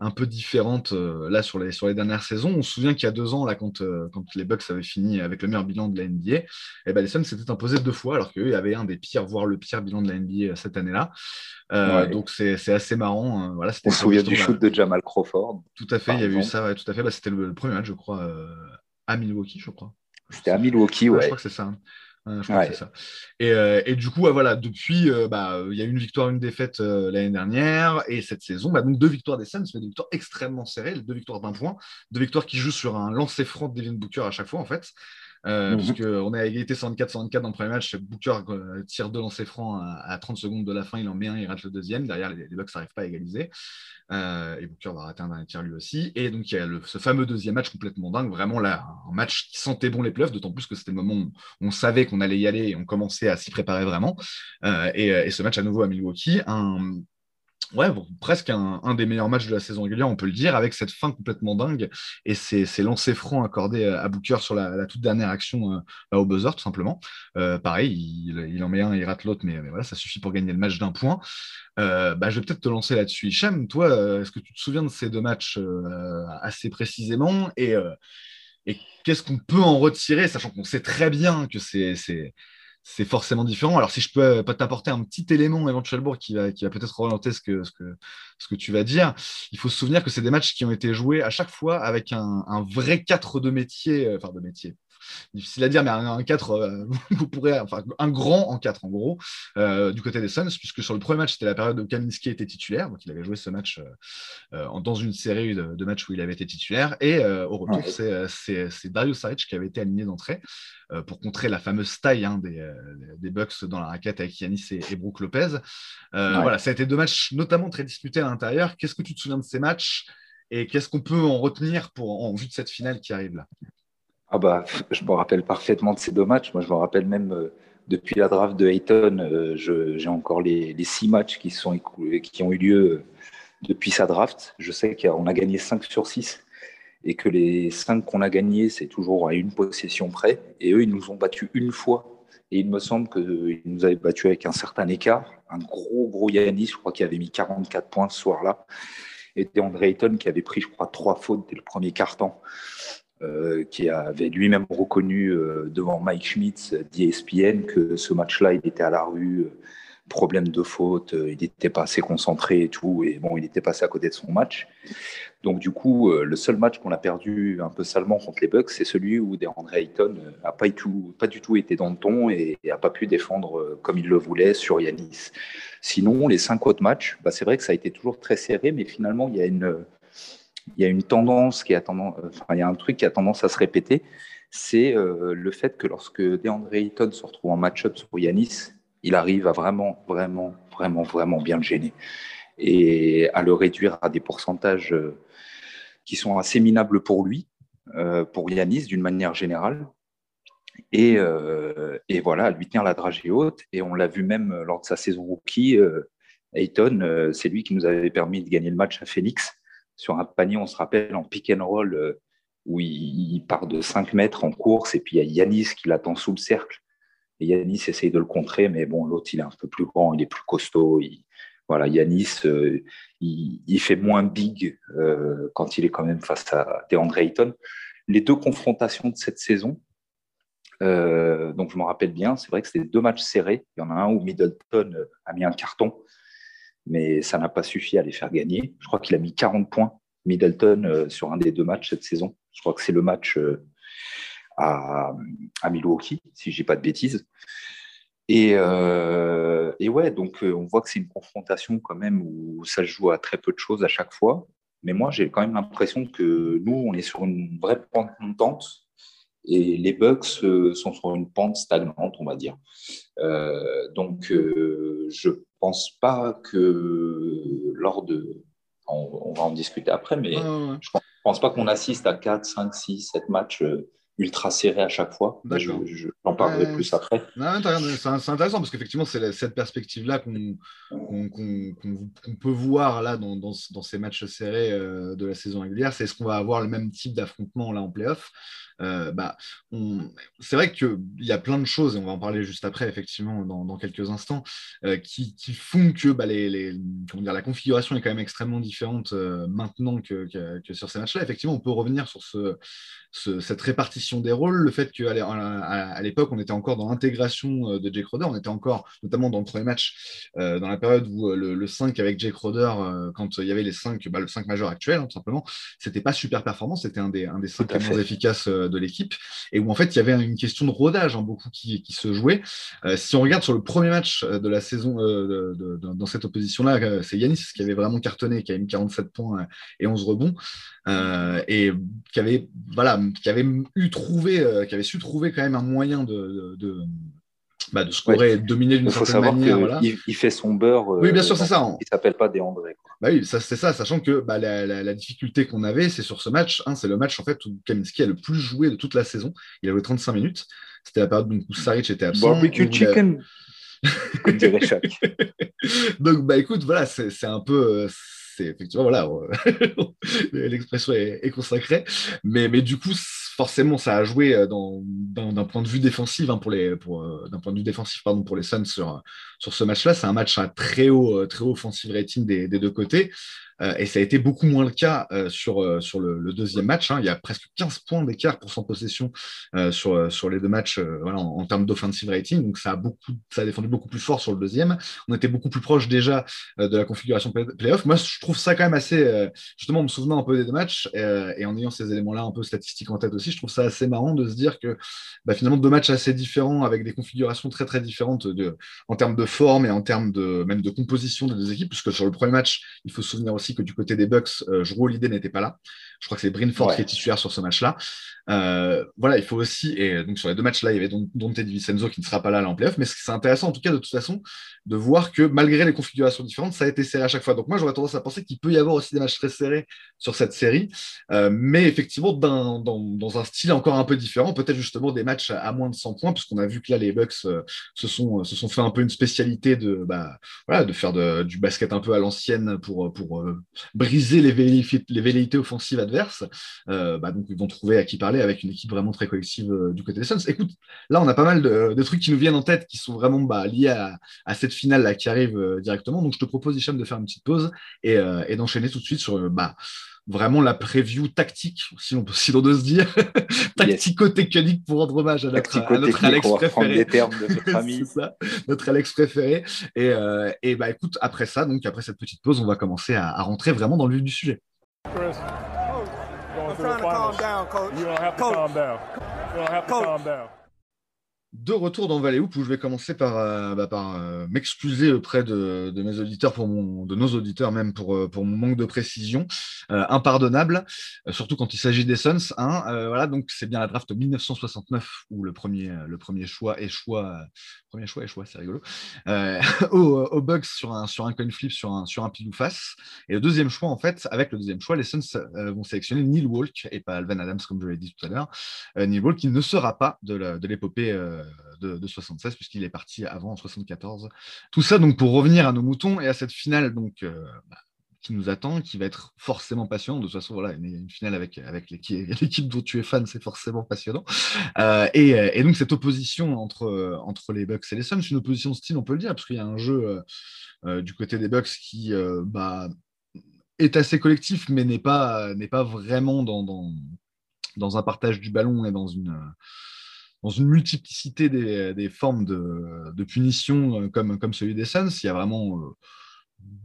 un peu différente euh, là sur les, sur les dernières saisons. On se souvient qu'il y a deux ans, là, quand, euh, quand les Bucks avaient fini avec le meilleur bilan de la NBA, et eh ben, les Suns s'étaient imposés deux fois, alors qu'eux avaient un des pires, voire le pire bilan de la NBA euh, cette année-là. Donc c'est assez marrant. Hein. Voilà, On se souvient du shoot de Jamal Crawford. Tout à fait, il y avait eu ça, tout à fait. Bah, C'était le, premier match, je crois, à Milwaukee, je crois. C'était à Milwaukee, ouais. Je crois que c'est ça. Hein ça. Et, euh, et, du coup, voilà, depuis, euh, bah, il y a eu une victoire, une défaite euh, l'année dernière, et cette saison, bah, donc deux victoires des Suns, mais des victoires extrêmement serrées, deux victoires d'un point, deux victoires qui jouent sur un lancer franc de Devin Booker à chaque fois, en fait. Euh, mhm. Puisqu'on est à égalité 104-124 dans le premier match. Booker tire deux lancers francs à, 30 secondes de la fin, il en met un, il rate le deuxième. Derrière, les, les Bucks n'arrivent pas à égaliser. Euh, et Booker va rater un dernier tir lui aussi. Et donc, il y a ce fameux deuxième match complètement dingue, vraiment là, un match qui sentait bon les playoffs, d'autant plus que c'était le moment où on savait qu'on allait y aller et on commençait à s'y préparer vraiment. Euh, et, et, ce match à nouveau à Milwaukee, un, ouais, presque un, des meilleurs matchs de la saison régulière, on peut le dire, avec cette fin complètement dingue et ces, ces lancers francs accordés à Booker sur la, toute dernière action euh, bah, au buzzer, tout simplement. Euh, pareil, il, en met un, il rate l'autre, mais, voilà, ça suffit pour gagner le match d'un point. Euh, bah, je vais peut-être te lancer là-dessus. Hicham, toi, est-ce que tu te souviens de ces deux matchs assez précisément? Et qu'est-ce qu'on peut en retirer, sachant qu'on sait très bien que c'est c'est forcément différent. Alors, si je peux pas t'apporter un petit élément éventuellement qui va, qui va peut-être orienter ce que, ce, que, ce que tu vas dire, il faut se souvenir que c'est des matchs qui ont été joués à chaque fois avec un, vrai 4 de métier, euh, enfin de métier, difficile à dire, mais un, 4, euh, vous pourrez, enfin, un grand en 4 en gros, euh, du côté des Suns, puisque sur le premier match, c'était la période où Kaminski était titulaire, donc il avait joué ce match euh, dans une série de, matchs où il avait été titulaire, et au retour, c'est Dario Saric qui avait été aligné d'entrée pour contrer la fameuse taille hein, des, des, Bucks dans la raquette avec Yanis et, et Brook Lopez. Voilà, ça a été deux matchs notamment très disputés à l'intérieur. Qu'est-ce que tu te souviens de ces matchs et qu'est-ce qu'on peut en retenir pour, en vue de cette finale qui arrive là? Ah bah, je me rappelle parfaitement de ces deux matchs. Moi, je me rappelle même euh, depuis la draft de Hayton, euh, j'ai encore les, six matchs qui, sont qui ont eu lieu euh, depuis sa draft. Je sais qu'on a gagné 5 sur 6 et que les 5 qu'on a gagnés, c'est toujours à une possession près. Et eux, ils nous ont battus une fois. Et il me semble qu'ils nous avaient battus avec un certain écart. Un gros, gros Yanis, je crois qu'il avait mis 44 points ce soir-là. Et André Ayton qui avait pris, je crois, trois fautes dès le premier quart-temps. Euh, qui avait lui-même reconnu euh, devant Mike Schmitz d'ESPN que ce match-là, il était à la rue, euh, problème de faute, il n'était pas assez concentré et tout, et bon, il était passé à côté de son match. Donc du coup, le seul match qu'on a perdu un peu salement contre les Bucks, c'est celui où DeAndre Ayton n'a pas, du tout été dans le ton et n'a pas pu défendre comme il le voulait sur Yanis. Sinon, les cinq autres matchs, bah, c'est vrai que ça a été toujours très serré, mais finalement, il y a une il y a une tendance qui a tendance, enfin, il y a un truc qui a tendance à se répéter, c'est euh, le fait que lorsque DeAndre Ayton se retrouve en match-up sur Yanis, il arrive à vraiment, vraiment, vraiment, vraiment bien le gêner et à le réduire à des pourcentages euh, qui sont assez minables pour lui, euh, pour Yanis d'une manière générale. Et, et, voilà, lui tenir la dragée haute. Et on l'a vu même lors de sa saison rookie, Ayton, c'est lui qui nous avait permis de gagner le match à Phoenix sur un panier, on se rappelle, en pick and roll, euh, où il, part de 5 mètres en course, et puis il y a Yanis qui l'attend sous le cercle. Yanis essaye de le contrer, mais bon, l'autre, il est un peu plus grand, il est plus costaud. voilà, Yanis, euh, il, fait moins big euh, quand il est quand même face à DeAndre Ayton. Les deux confrontations de cette saison, donc je me rappelle bien, c'est vrai que c'était deux matchs serrés. Il y en a un où Middleton a mis un carton mais ça n'a pas suffi à les faire gagner. Je crois qu'il a mis 40 points, Middleton, euh, sur un des deux matchs cette saison. Je crois que c'est le match euh, à, Milwaukee, si je dis pas de bêtises. Et, euh, et ouais, donc on voit que c'est une confrontation quand même où ça se joue à très peu de choses à chaque fois. Mais moi, j'ai quand même l'impression que nous, on est sur une vraie pente montante et les Bucks sont sur une pente stagnante, on va dire. donc, je pense pas que lors de. On, va en discuter après, mais je pense, pense pas qu'on assiste à 4, 5, 6, 7 matchs euh, ultra serrés à chaque fois. J'en je, parlerai plus après. C'est intéressant parce qu'effectivement, c'est cette perspective-là qu'on peut voir là dans, dans, ces matchs serrés euh, de la saison régulière. C'est est-ce qu'on va avoir le même type d'affrontement là en playoff euh, bah, c'est vrai qu'il y a plein de choses, et on va en parler juste après, effectivement, dans, quelques instants, euh, qui, font que bah, les, dire, la configuration est quand même extrêmement différente euh, maintenant que, sur ces matchs-là. Effectivement, on peut revenir sur ce, cette répartition des rôles, le fait qu'à à, l'époque, on était encore dans l'intégration de Jake Roder, on était encore, notamment dans le premier match, dans la période où le, 5 avec Jake Roder, quand il y avait les 5, bah, le 5 majeur actuel, hein, tout simplement, c'était pas super performant, c'était un des, un des 5 moins efficaces de l'équipe, et où en fait il y avait une question de rodage, hein, beaucoup qui, qui, se jouait. Euh, si on regarde sur le premier match euh, de la saison euh, dans cette opposition-là, c'est Yanis qui avait vraiment cartonné, qui avait mis 47 points et 11 rebonds, et qui avait, voilà, qui avait eu trouvé, qui avait su trouver quand même un moyen de, bah, de scorer et de dominer d'une certaine manière. Il, fait son beurre. oui, bien sûr, c'est ça. Il s'appelle pas Déandré. Bah oui, ça, c'est ça, sachant que bah, la, difficulté qu'on avait, c'est sur ce match. Hein, c'est le match en fait où Kaminski a le plus joué de toute la saison. Il a joué 35 minutes. C'était la période où Saric était absent. Barbecue chicken. Donc, bah écoute, voilà, c'est un peu. Euh, c'est effectivement, voilà, l'expression est, consacrée. Mais, mais du coup, forcément, ça a joué euh, d'un point de vue défensif hein, pour les, euh, d'un point de vue défensif pardon pour les Suns sur, sur ce match-là. C'est un match à très haut, euh, très haut offensive rating des deux côtés. Et ça a été beaucoup moins le cas sur, sur le, deuxième match. Hein. Il y a presque 15 points d'écart pour son possession sur, sur les deux matchs voilà, en, termes d'offensive rating. Donc ça a, beaucoup, ça a défendu beaucoup plus fort sur le deuxième. On était beaucoup plus proche déjà de la configuration playoff. Moi, je trouve ça quand même assez, justement, en me souvenant un peu des deux matchs et en ayant ces éléments-là un peu statistiques en tête aussi, je trouve ça assez marrant de se dire que bah, finalement deux matchs assez différents avec des configurations très très différentes en termes de forme et en termes de même de composition des deux équipes, puisque sur le premier match, il faut se souvenir aussi que du côté des Bucks, euh, Holiday n'était pas là. Je crois que c'est Brinford qui est titulaire sur ce match-là. Euh, voilà, il faut aussi, et donc sur les deux matchs-là, il y avait Dante DiVincenzo qui ne sera pas là, en playoff, mais c'est intéressant en tout cas de toute façon de voir que malgré les configurations différentes, ça a été serré à chaque fois. Donc moi, j'aurais tendance à penser qu'il peut y avoir aussi des matchs très serrés sur cette série, euh, mais effectivement dans, dans, un style encore un peu différent, peut-être justement des matchs à, moins de 100 points, puisqu'on a vu que là, les Bucks euh, se, sont, se sont fait un peu une spécialité de, bah, voilà, de faire de, du basket un peu à l'ancienne pour, pour briser les, les velléités offensives adverses. Bah, donc ils vont trouver à qui parler avec une équipe vraiment très collective euh, du côté des Suns. Écoute, là, on a pas mal de, trucs qui nous viennent en tête qui sont vraiment bah, liés à, cette finale là qui arrive euh, directement. Donc, je te propose, Hicham, de faire une petite pause et, euh, d'enchaîner tout de suite sur bah, vraiment la preview tactique, si on peut si se dire, tactico-technique pour rendre hommage à notre, Alex préféré. notre Alex préféré. Et, et, bah écoute, après ça, donc après cette petite pause, on va commencer à, à rentrer vraiment dans le vif du sujet. Calm down, coach. You don't have to coach. calm down. You don't have to coach. calm down. De retour dans Valley où je vais commencer par, euh, bah, euh, m'excuser auprès de, mes auditeurs, pour de nos auditeurs même, pour, euh, mon manque de précision, impardonnable, surtout quand il s'agit des Suns. Hein, voilà, donc c'est bien la draft 1969 où le premier, choix est choix, premier choix est choix, c'est rigolo, au, au, Bucks sur un, sur un coin flip, sur un, sur un pile ou face. Et le deuxième choix, en fait, avec le deuxième choix, les Suns vont sélectionner Neil Walk et pas Alvan Adams, comme je l'ai dit tout à l'heure. Neil Walk qui ne sera pas de l'épopée 76, puisqu'il est parti avant en 74. Tout ça donc pour revenir à nos moutons et à cette finale donc euh, bah, qui nous attend, qui va être forcément passionnante. De toute façon, voilà, une, finale avec, avec l'équipe dont tu es fan, c'est forcément passionnant. Euh, et, donc cette opposition entre, entre les Bucks et les Suns, une opposition de style, on peut le dire, parce qu'il y a un jeu euh, du côté des Bucks qui bah, est assez collectif, mais n'est pas, pas vraiment dans, dans, dans, un partage du ballon et dans une dans une multiplicité des, formes de, punition euh, comme, comme celui des Suns. Il y a vraiment euh,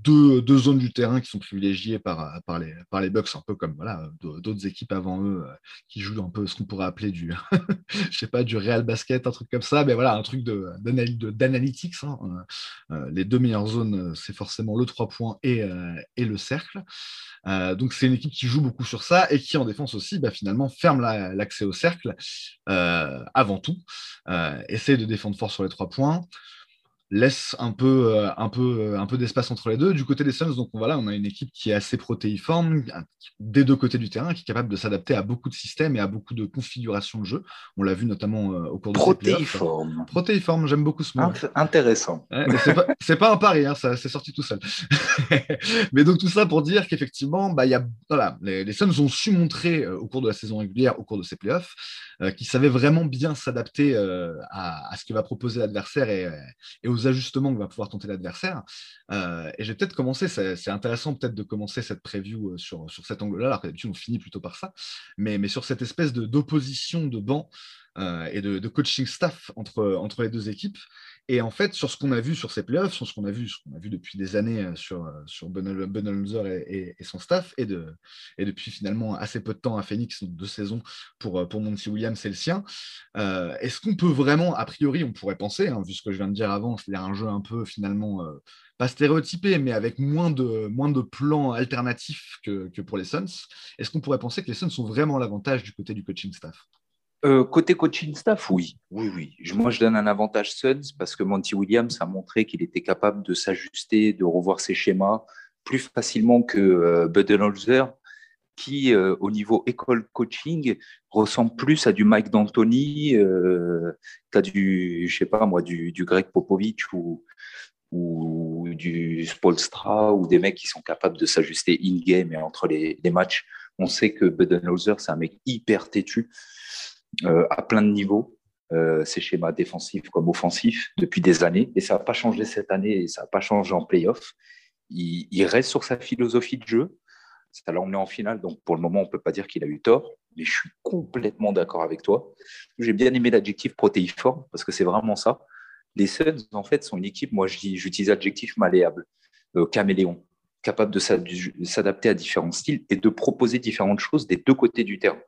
deux, zones du terrain qui sont privilégiées par, par, les, par les Bucks, un peu comme voilà, d'autres équipes avant eux euh, qui jouent un peu ce qu'on pourrait appeler du, je sais pas, du Real Basket, un truc comme ça, mais voilà, un truc d'analytics. Hein. les deux meilleures zones, c'est forcément le 3 points et, et le cercle. Euh, donc c'est une équipe qui joue beaucoup sur ça et qui en défense aussi bah, finalement ferme l'accès au cercle euh, avant tout, euh, essaie de défendre fort sur les trois points laisse un peu, euh, un peu, euh, un peu d'espace entre les deux. Du côté des Suns, donc voilà, on a une équipe qui est assez protéiforme des deux côtés du terrain, qui est capable de s'adapter à beaucoup de systèmes et à beaucoup de configurations de jeu. On l'a vu notamment euh, au cours de protéiforme. Protéiforme, j'aime beaucoup ce mot. Intéressant. c'est pas, un pari, hein, ça c'est sorti tout seul. mais donc tout ça pour dire qu'effectivement, bah, y a, voilà, les, les, Suns ont su montrer au cours de la saison régulière, au cours de ces playoffs, qu'ils savaient vraiment bien s'adapter à, à, ce que va proposer l'adversaire et, et aux ajustements que va pouvoir tenter l'adversaire. Euh, et j'ai peut-être commencé, c'est intéressant peut-être de commencer cette preview euh, sur, sur cet angle-là, alors que on finit plutôt par ça, mais, mais sur cette espèce d'opposition de, de banc euh, et de, coaching staff entre, entre les deux équipes. Et en fait, sur ce qu'on a vu sur ces playoffs, sur ce qu'on a vu, ce qu'on a vu depuis des années euh, sur, euh, sur et, et, son staff, et, de, et depuis finalement assez peu de temps à Phoenix, donc deux saisons pour, pour Monty Williams et le sien, est-ce qu'on peut vraiment, a priori, on pourrait penser, hein, vu ce que je viens de dire avant, c'est-à-dire un jeu un peu finalement pas stéréotypé, mais avec moins de, moins de plans alternatifs que, que pour les Suns, est-ce qu'on pourrait penser que les Suns ont vraiment l'avantage du côté du coaching staff? Euh, côté coaching staff, oui. Oui, oui. Moi, je donne un avantage Suns parce que Monty Williams a montré qu'il était capable de s'ajuster, de revoir ses schémas plus facilement que euh, Budenholzer, qui, euh, au niveau école coaching, ressemble plus à du Mike D'Antoni euh, qu'à du, je sais pas moi, du, Greg Popovich ou, du Spolstra ou des mecs qui sont capables de s'ajuster in-game et entre les, matchs. On sait que Budenholzer, c'est un mec hyper têtu à plein de niveaux, euh, ses schémas défensifs comme offensifs depuis des années. Et ça n'a pas changé cette année et ça n'a pas changé en playoff. il, reste sur sa philosophie de jeu. Ça l'a emmené en finale, donc pour le moment, on ne peut pas dire qu'il a eu tort, mais je suis complètement d'accord avec toi. J'ai bien aimé l'adjectif protéiforme, parce que c'est vraiment ça. Les Suns, en fait, sont une équipe, moi j'utilise l'adjectif malléable, euh, caméléon, capable de s'adapter à différents styles et de proposer différentes choses des deux côtés du terrain.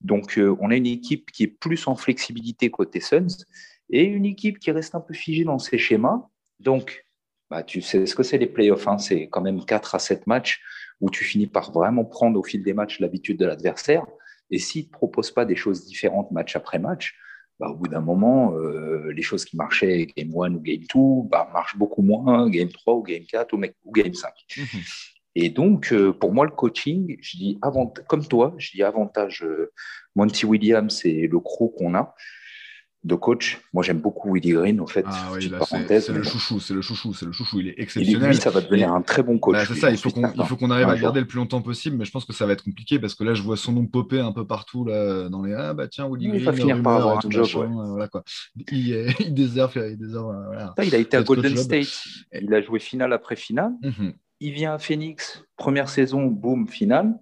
Donc, euh, on a une équipe qui est plus en flexibilité côté Suns et une équipe qui reste un peu figée dans ses schémas. Donc, bah, tu sais ce que c'est les playoffs, hein, c'est quand même 4 à 7 matchs où tu finis par vraiment prendre au fil des matchs l'habitude de l'adversaire. Et s'il ne te propose pas des choses différentes match après match, bah, au bout d'un moment, euh, les choses qui marchaient game 1 ou game 2 bah, marchent beaucoup moins game 3 ou game 4 ou, game 5. Mhm. Et donc, euh, pour moi, le coaching, je dis avant, comme toi, je dis avantage euh, Monty Williams et le crew qu'on a de coach. Moi, j'aime beaucoup Willy Green, en fait. Ah c'est le chouchou, c'est le chouchou, c'est le chouchou. Il est exceptionnel. ça va devenir un très bon coach. Bah, c'est ça, il faut qu'on arrive à garder le plus longtemps possible, mais je pense que ça va être compliqué parce que là, je vois son nom popper un peu partout là, dans les Ah, bah tiens, Willy Green. Il va finir par avoir un job. voilà, quoi. Il, il déserve. Il, voilà. il a été à Golden State. Il a joué finale après finale. Mhm. Il vient à Phoenix, première saison, boom, finale.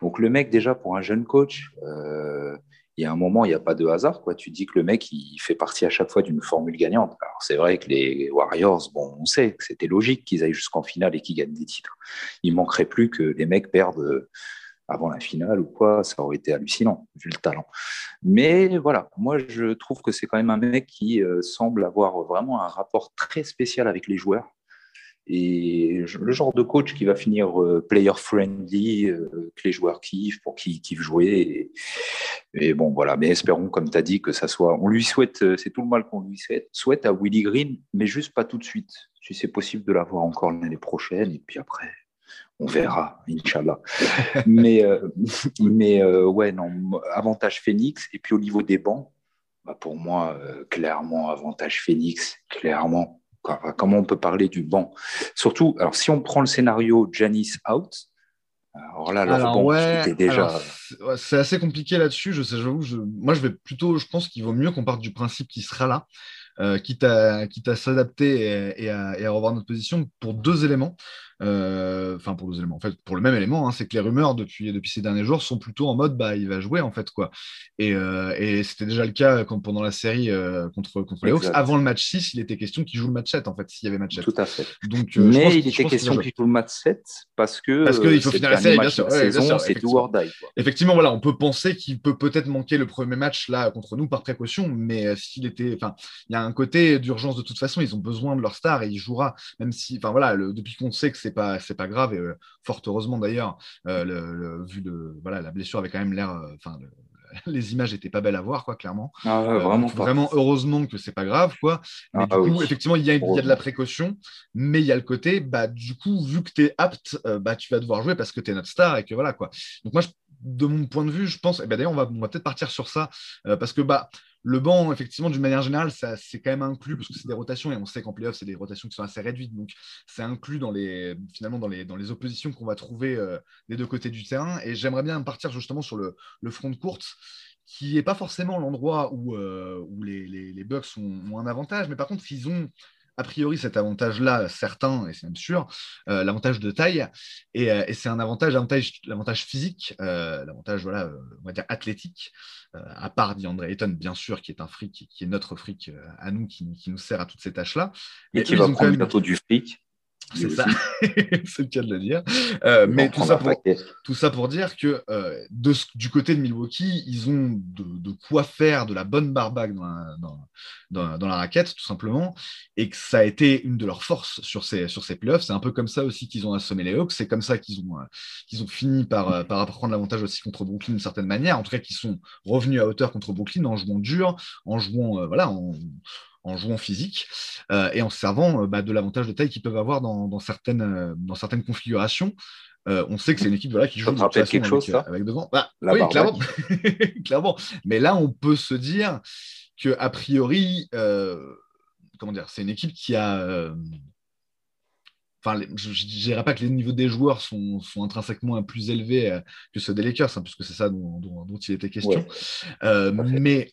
Donc, le mec, déjà, pour un jeune coach, euh, il y a un moment, il n'y a pas de hasard. Tu dis que le mec, il fait partie à chaque fois d'une formule gagnante. Alors, c'est vrai que les Warriors, bon, on sait que c'était logique qu'ils aillent jusqu'en finale et qu'ils gagnent des titres. Il manquerait plus que les mecs perdent euh, avant la finale ou quoi. Ça aurait été hallucinant, vu le talent. Mais voilà, moi, je trouve que c'est quand même un mec qui euh, semble avoir vraiment un rapport très spécial avec les joueurs et le genre de coach qui va finir euh, player friendly, euh, que les joueurs kiffent, pour qu'ils kiffent jouer. Et, bon, voilà. Mais espérons, comme tu as dit, que ça soit. On lui souhaite, euh, c'est tout le mal qu'on lui souhaite, souhaite à Willy Green, mais juste pas tout de suite. Si c'est possible de l'avoir encore l'année prochaine, et puis après, on verra, Inch'Allah. mais mais ouais, non, avantage Phoenix. Et puis au niveau des bancs, bah pour moi, clairement, avantage Phoenix, clairement comment on peut parler du banc Surtout, alors si on prend le scénario Janice out, alors là, leur banc était déjà. C'est assez compliqué là-dessus. Je sais, je... moi je vais plutôt, je pense qu'il vaut mieux qu'on parte du principe qu'il sera là. Euh, quitte à, quitte à s'adapter et, à, et, à, revoir notre position pour deux éléments. Euh, enfin pour deux éléments, en fait, pour le même élément, hein, c'est que les rumeurs depuis, depuis ces derniers jours sont plutôt en mode bah il va jouer en fait quoi. Et, euh, et c'était déjà le cas quand, pendant la série euh, contre, contre les Hawks. Avant le match 6, il était question qu'il joue le match 7 en fait, s'il y avait match 7. Tout à fait. Donc, Mais il était question qu'il joue le match 7 parce que parce qu'il faut finir la série, bien sûr. c'est tout or die, Effectivement, voilà, on peut penser qu'il peut peut-être manquer le premier match là contre nous par précaution, mais s'il était, enfin, il y a un côté d'urgence de toute façon. Ils ont besoin de leur star et il jouera, même si, enfin voilà, depuis qu'on sait que c'est pas c'est pas grave et euh, fort heureusement d'ailleurs euh, le, vu de voilà la blessure avait quand même l'air euh, enfin les images étaient pas belles à voir, quoi, clairement. Ah vraiment, vraiment heureusement que c'est pas grave, quoi. Mais ah du coup, effectivement, il y, y, a, de la précaution, mais il y a le côté, bah, du coup, vu que tu es apte, bah, tu vas devoir jouer parce que tu es notre star et que voilà, quoi. Donc, moi, de mon point de vue, je pense, et bah, d'ailleurs, on va, on va peut-être partir sur ça parce que, bah, le banc, effectivement, d'une manière générale, c'est quand même inclus parce que c'est des rotations et on sait qu'en playoff, c'est des rotations qui sont assez réduites. Donc, c'est inclus dans les, finalement dans les, oppositions qu'on va trouver euh, des deux côtés du terrain. Et j'aimerais bien partir justement sur le, front de courte qui n'est pas forcément l'endroit où, euh, les, les, Bucks ont, un avantage, mais par contre, ils ont a priori cet avantage-là, certain, et c'est même sûr, euh, l'avantage de taille, et, c'est un avantage, l'avantage physique, l'avantage, voilà, on va dire athlétique, euh, à part DeAndre Ayton, bien sûr, qui est un fric, qui est notre fric euh, à nous, qui, nous sert à toutes ces tâches-là. Et, qui va prendre bientôt du fric. C'est ça, c'est le cas de le dire. Euh, mais tout ça, pour, tout ça, pour, dire que euh, de, du côté de Milwaukee, ils ont de, quoi faire de la bonne barbaque dans la, dans, dans, la, raquette, tout simplement, et que ça a été une de leurs forces sur ces, sur ces playoffs. C'est un peu comme ça aussi qu'ils ont assommé les Hawks. C'est comme ça qu'ils ont, euh, qu'ils ont fini par, par prendre l'avantage aussi contre Brooklyn d'une certaine manière. En tout cas, qu'ils sont revenus à hauteur contre Brooklyn en jouant dur, en jouant, voilà, en en jouant physique euh, et en servant euh, bah, de l'avantage de taille qu'ils peuvent avoir dans, certaines, euh, dans certaines configurations. on sait que c'est une équipe voilà, qui joue de façon quelque chose, avec, devant. Bah, oui, clairement. clairement. Mais là, on peut se dire que a priori, comment dire, c'est une équipe qui a. Enfin, je ne dirais pas que les niveaux des joueurs sont, sont intrinsèquement plus élevés que ceux des Lakers, hein, puisque c'est ça dont, il était question. mais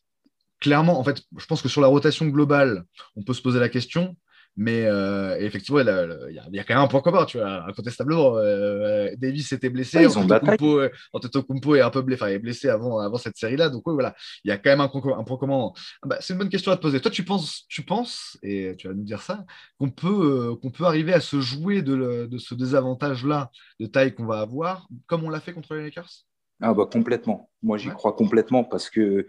clairement, en fait, je pense que sur la rotation globale, on peut se poser la question. Mais euh, effectivement, il y, a quand même un point commun, tu vois, incontestablement. Euh, Davis était blessé, ouais, Antetokounmpo est un peu blessé, enfin, est blessé avant, avant cette série-là. Donc voilà, il y a quand même un, un point commun. Ah bah, c'est une bonne question à te poser. Toi, tu penses, tu penses et tu vas nous dire ça, qu'on peut, qu'on peut arriver à se jouer de, de ce désavantage-là de taille qu'on va avoir, comme on l'a fait contre les Lakers? Ah bah complètement. Moi, j'y crois complètement parce que euh,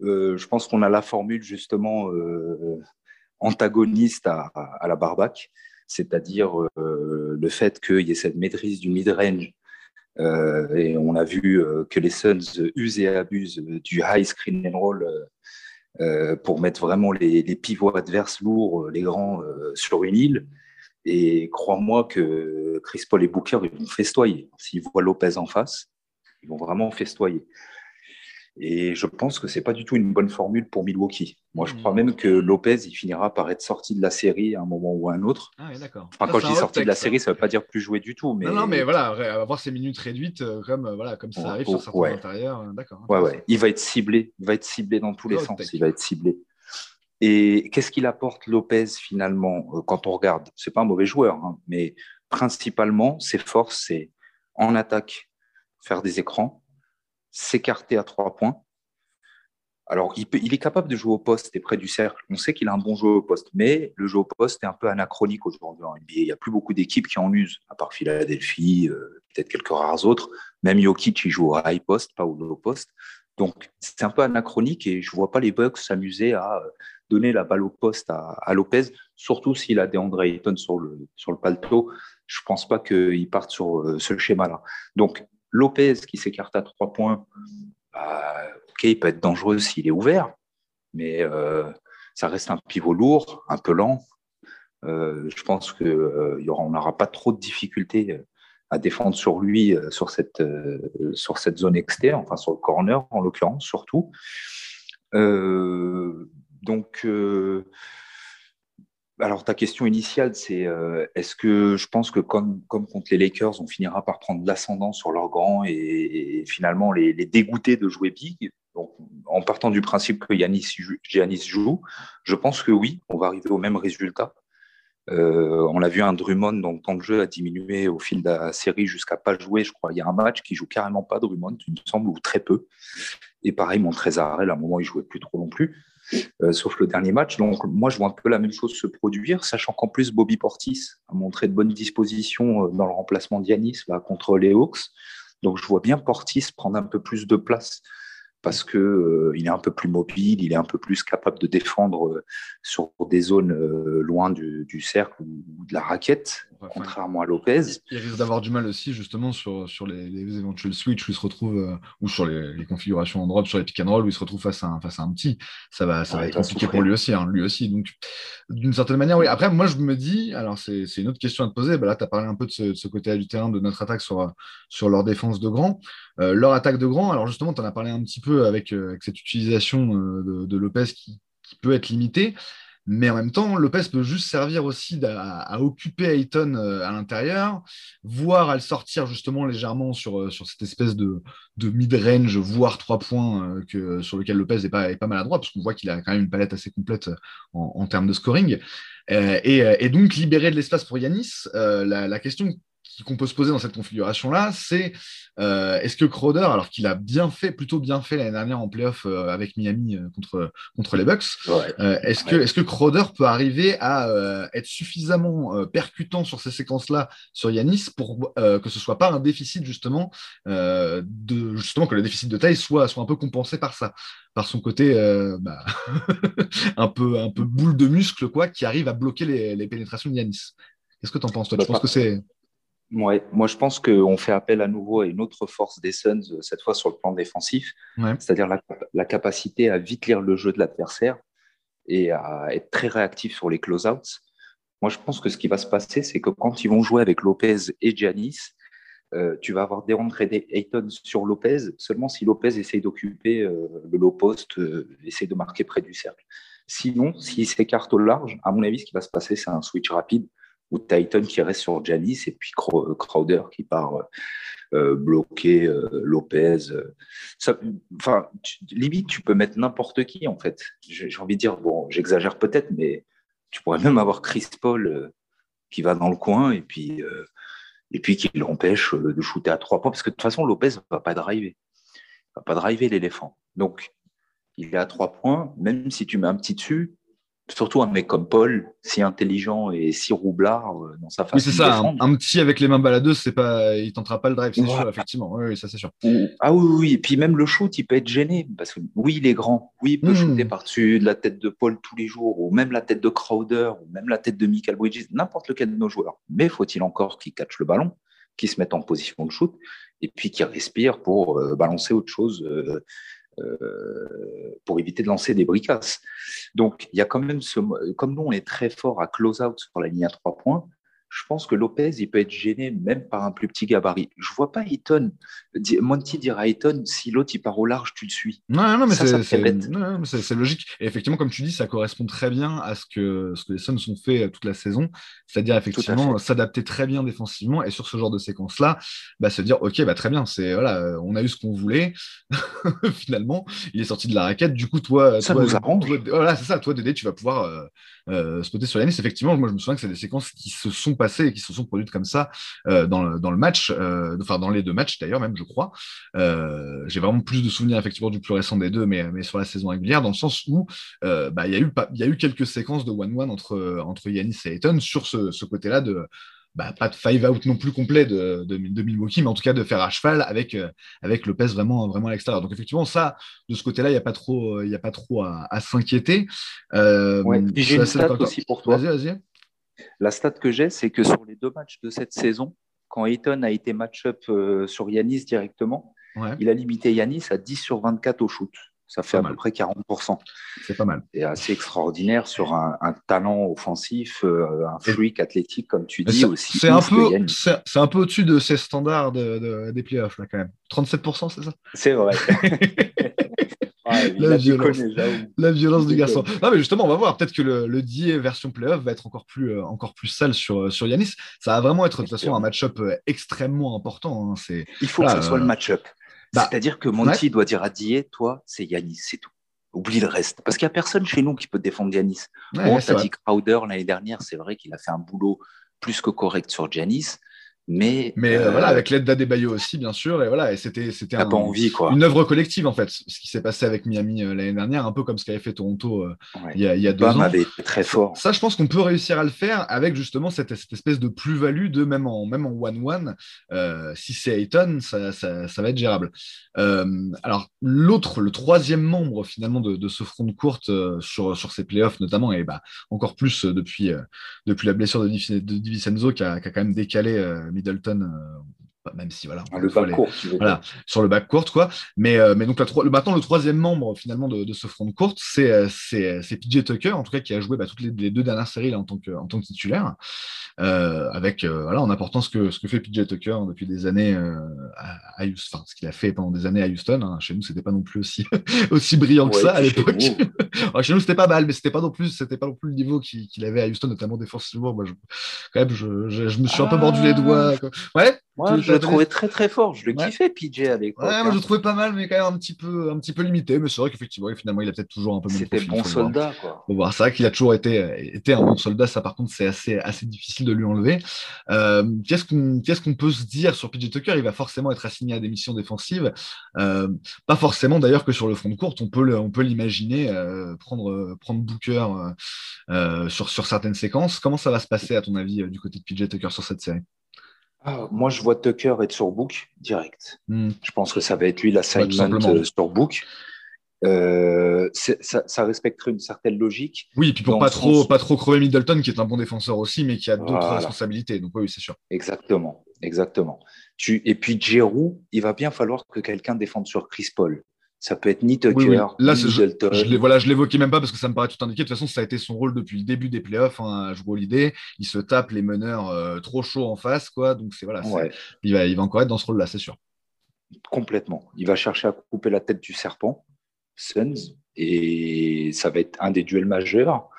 je pense qu'on a la formule justement euh, antagoniste à, la Barbac, c'est-à-dire euh, le fait qu'il y ait cette maîtrise du mid-range. et on a vu que les Suns usent et abusent du high screen and roll pour mettre vraiment les, pivots adverses lourds, les grands, sur une île. Et crois-moi que Chris Paul et Booker, vont festoyer. S'ils voient Lopez en face, ils vont vraiment festoyer. Et je pense que c'est pas du tout une bonne formule pour Milwaukee. Moi, je crois hmm. même que Lopez, il finira par être sorti de la série à un moment ou à un autre. Ah oui, d'accord. Enfin, quand je dis sorti de la série, ça ne veut pas dire plus jouer du tout. Mais... Non, non, mais voilà, avoir ses minutes réduites, euh, comme, euh, voilà, comme ça arrive sur certains intérieurs. Euh, d'accord. Ouais, ouais. Il va être ciblé. Il va être ciblé dans tous les sens. Il va être ciblé. Et qu'est-ce qu'il apporte Lopez finalement quand on regarde? C'est pas un mauvais joueur, hein, mais principalement, ses forces, c'est en attaque, faire des écrans, s'écarter à trois points. Alors, il, est capable de jouer au poste et près du cercle. On sait qu'il a un bon jeu au poste, mais le jeu au poste est un peu anachronique aujourd'hui en NBA. Il n'y a plus beaucoup d'équipes qui en usent, à part Philadelphie, euh, peut-être quelques rares autres. Même Jokic, il joue au high post, pas au low post. Donc, c'est un peu anachronique et je ne vois pas les Bucks s'amuser à euh, donner la balle au poste à, Lopez, surtout s'il a des André Ayton sur le, sur le paletot. Je ne pense pas qu'il parte sur euh, ce schéma-là. Donc, Lopez qui s'écarte à trois points, bah, ok, il peut être dangereux s'il est ouvert, mais euh, ça reste un pivot lourd, un peu lent. Euh, je pense qu'on euh, n'aura pas trop de difficultés à défendre sur lui sur cette, sur cette zone externe, enfin sur le corner en l'occurrence surtout. donc alors, ta question initiale, c'est euh, est-ce que je pense que comme, contre les Lakers, on finira par prendre l'ascendant sur leurs grands et, finalement les, dégoûter de jouer big? Donc, En partant du principe que Yanis, joue, je pense que oui, on va arriver au même résultat. Euh, on a vu un Drummond, dont le temps de jeu a diminué au fil de la série jusqu'à pas jouer. Je crois il y a un match qui joue carrément pas Drummond, il me semble, ou très peu. Et pareil, mon Trésarel, à un moment, il jouait plus trop non plus. Euh, sauf le dernier match. Donc, moi, je vois un peu la même chose se produire, sachant qu'en plus, Bobby Portis a montré de bonnes dispositions euh, dans le remplacement d'Yanis contre les Hawks. Donc, je vois bien Portis prendre un peu plus de place parce qu'il euh, est un peu plus mobile, il est un peu plus capable de défendre sur des zones loin du, cercle ou de la raquette contrairement à Lopez. Il risque d'avoir du mal aussi, justement, sur, sur les, éventuels switches où il se retrouve, euh, ou sur les, configurations en drop, sur les pick and roll, où il se retrouve face à un, face à un petit. Ça va, ça va être compliqué pour lui aussi. Hein, lui aussi. Donc, d'une certaine manière, oui. Après, moi, je me dis, alors c'est une autre question à te poser. Bah, là, tu as parlé un peu de ce, côté-là du terrain, de notre attaque sur, sur leur défense de grand. Euh, leur attaque de grand, alors justement, tu en as parlé un petit peu avec, euh, avec cette utilisation de, de Lopez qui, qui peut être limitée. Mais en même temps, Lopez peut juste servir aussi à, occuper Ayton euh, à l'intérieur, voire à le sortir justement légèrement sur, euh, sur cette espèce de, de mid-range, voire trois points euh, que, sur lequel Lopez n'est pas, est pas maladroit, parce qu'on voit qu'il a quand même une palette assez complète en, termes de scoring. et, donc libérer de l'espace pour Yanis, la, la, question qu'on peut se poser dans cette configuration-là, c'est euh, est-ce que Crowder, alors qu'il a bien fait, plutôt bien fait l'année dernière en playoff euh, avec Miami euh, contre, contre les Bucks, est-ce que, est que Crowder peut arriver à être suffisamment percutant sur ces séquences-là sur Yanis pour que ce soit pas un déficit justement, de, justement que le déficit de taille soit, soit un peu compensé par ça par son côté bah, un, peu, un peu boule de muscle quoi, qui arrive à bloquer les, les pénétrations de Yanis? Qu'est-ce que tu en penses toi? Tu penses que c'est Ouais, moi je pense qu'on fait appel à nouveau à une autre force des Suns, euh, cette fois sur le plan défensif, c'est-à-dire la, capacité à vite lire le jeu de l'adversaire et à être très réactif sur les close-outs. Moi je pense que ce qui va se passer, c'est que quand ils vont jouer avec Lopez et Giannis, euh, tu vas avoir des et Ayton sur Lopez, seulement si Lopez essaye d'occuper euh, le low post, essaye de marquer près du cercle. Sinon, s'il s'écarte au large, à mon avis, ce qui va se passer, c'est un switch rapide ou Titan qui reste sur Janis et puis Crowder qui part euh, euh, bloquer euh, Lopez. enfin, limite, tu peux mettre n'importe qui en fait. J'ai envie de dire, bon, j'exagère peut-être, mais tu pourrais même avoir Chris Paul qui va dans le coin et puis, et puis qui l'empêche de shooter à trois points parce que de toute façon, Lopez ne va pas driver. va pas driver l'éléphant. Donc, il est à trois points, même si tu mets un petit dessus, surtout un mec comme Paul, si intelligent et si roublard euh, dans sa façon oui, c'est ça, un, petit avec les mains baladeuses, c'est pas, il tentera pas le drive, c'est sûr, effectivement. Oui, ça c'est sûr. Ah oui, oui, et puis même le shoot, il peut être gêné parce que oui, il est grand, oui, il peut hmm. shooter par-dessus la tête de Paul tous les jours, ou même la tête de Crowder, ou même la tête de Michael Bridges, n'importe lequel de nos joueurs. Mais faut-il encore qu'il catch le ballon, qu'il se mette en position de shoot, et puis qu'il respire pour euh, balancer autre chose. Euh, euh, pour éviter de lancer des bricasses. Donc, il y a quand même ce. Comme nous, on est très fort à close-out sur la ligne à trois points, je pense que Lopez, il peut être gêné même par un plus petit gabarit. Je vois pas Eaton. Monty dire à Eaton, si l'autre il part au large, tu le suis. Non, non, mais c'est logique. Et effectivement, comme tu dis, ça correspond très bien à ce que, ce que les Suns ont fait toute la saison. C'est-à-dire, effectivement, s'adapter très bien défensivement. Et sur ce genre de séquence-là, bah, se dire, OK, bah, très bien, c'est voilà, on a eu ce qu'on voulait. Finalement, il est sorti de la raquette. Du coup, toi, ça toi, nous arrange. voilà, c'est ça. Toi, Dédé, tu vas pouvoir euh, euh, spotter sur Yanis. Effectivement, moi, je me souviens que c'est des séquences qui se sont passées et qui se sont produites comme ça euh, dans, le, dans le match, euh, enfin dans les deux matchs d'ailleurs, même, je crois. Euh, j'ai vraiment plus de souvenirs effectivement du plus récent des deux, mais, mais sur la saison régulière, dans le sens où bah, il y, a eu, y a eu quelques séquences de one-one entre, entre Yanis et Ayton sur ce, ce côté-là de bah, pas de five out non plus complet de, de, de, Milwaukee, mais en tout cas de faire à cheval avec, euh, avec Lopez vraiment, vraiment à l'extérieur. Donc effectivement, ça, de ce côté-là, il n'y a pas trop, il y a pas trop à, s'inquiéter. Euh, j'ai une stat aussi pour toi. Vas-y, vas-y. La stat que j'ai, c'est que sur les deux matchs de cette saison, quand Ayton a été match-up euh, sur Yanis directement, il a limité Yanis à 10 sur 24 au shoot. Ça fait à peu près 40%. C'est pas mal. C'est assez extraordinaire sur un, talent offensif, euh, un freak athlétique, comme tu dis aussi. C'est un, peu, c'est un peu au-dessus de ces standards des playoffs, là, quand même. 37%, c'est ça? C'est vrai. la, violence, la, violence, du garçon. Non, mais justement, on va voir. Peut-être que le, le DIE version playoff va être encore plus, euh, encore plus sale sur, sur Yanis. Ça va vraiment être de toute façon un match-up euh, extrêmement important. Hein. Il faut que ce soit le match-up. Bah, C'est-à-dire que Monty doit dire à Die, toi, c'est Yanis, c'est tout. Oublie le reste. Parce qu'il n'y a personne chez nous qui peut défendre Yanis. on t'a dit Crowder l'année dernière, c'est vrai qu'il a fait un boulot plus que correct sur Giannis. Mais, mais euh, voilà, avec l'aide d'Adebayo aussi, bien sûr. Et voilà, et c'était, c'était un, une œuvre collective, en fait. Ce qui s'est passé avec Miami euh, l'année dernière, un peu comme ce qu'avait fait Toronto euh, il, y a, il y a deux ans. avait très fort. Ça, je pense qu'on peut réussir à le faire avec justement cette, cette espèce de plus-value de même en même en one-one. si c'est Ayton, ça, ça, ça, va être gérable. alors, l'autre, le troisième membre finalement de, de ce front de courte sur, sur ces playoffs notamment, et bah, encore plus depuis, depuis la blessure de, Di Vincenzo qui a, qui a quand même décalé Middleton euh, même si voilà, le bac court, voilà sur le bac court quoi. Mais euh, mais donc la, le, maintenant le troisième membre finalement de, ce front de courte c'est euh, c'est PJ Tucker en tout cas qui a joué bah, toutes les, deux dernières séries là, en tant que en tant que titulaire avec voilà en apportant ce que ce que fait PJ Tucker depuis des années à, Houston enfin ce qu'il a fait pendant des années à Houston hein. chez nous c'était pas non plus aussi aussi brillant que ça à l'époque. chez nous c'était pas mal mais c'était pas non plus c'était pas non plus le niveau qu'il avait à Houston notamment défensivement. Moi je, quand même je, je, me suis un peu mordu les doigts ouais? Moi, je le trouvais très très fort. Je le kiffais, PJ, à l'époque. Ouais, moi, je le trouvais pas mal, mais quand même un petit peu, un petit peu limité. Mais c'est vrai qu'effectivement, finalement, il a peut-être toujours un peu C'était bon soldat, quoi. Bon, c'est vrai qu'il a toujours été, été un bon soldat. Ça, par contre, c'est assez, assez difficile de lui enlever. Euh, qu'est-ce qu'on qu'est-ce qu'on peut se dire sur PJ Tucker? Il va forcément être assigné à des missions défensives. Euh, pas forcément, d'ailleurs, que sur le front de courte. On peut, on peut l'imaginer euh, prendre, prendre Booker sur, sur certaines séquences. Comment ça va se passer, à ton avis, du côté de PJ Tucker sur cette série? Ah, moi, je vois Tucker être sur Book direct. Hmm. Je pense que ça va être lui l'assignment euh, sur Book. Euh, ça, respecterait une certaine logique. Oui, et puis pour pas trop, pas trop crever Middleton, qui est un bon défenseur aussi, mais qui a d'autres responsabilités. Donc oui, c'est sûr. Exactement, exactement. Tu... Et puis Giroud, il va bien falloir que quelqu'un défende sur Chris Paul. Ça peut être ni Tucker, Là, ni Middleton. Je, voilà, je l'évoquais même pas parce que ça me paraît tout indiqué. De toute façon, ça a été son rôle depuis le début des playoffs hein, à jouer l'idée. Il se tape les meneurs euh, trop chauds en face, quoi. Donc c'est voilà, il, va, il va encore être dans ce rôle-là, c'est sûr. Complètement. Il va chercher à couper la tête du serpent, Suns, et ça va être un des duels majeurs.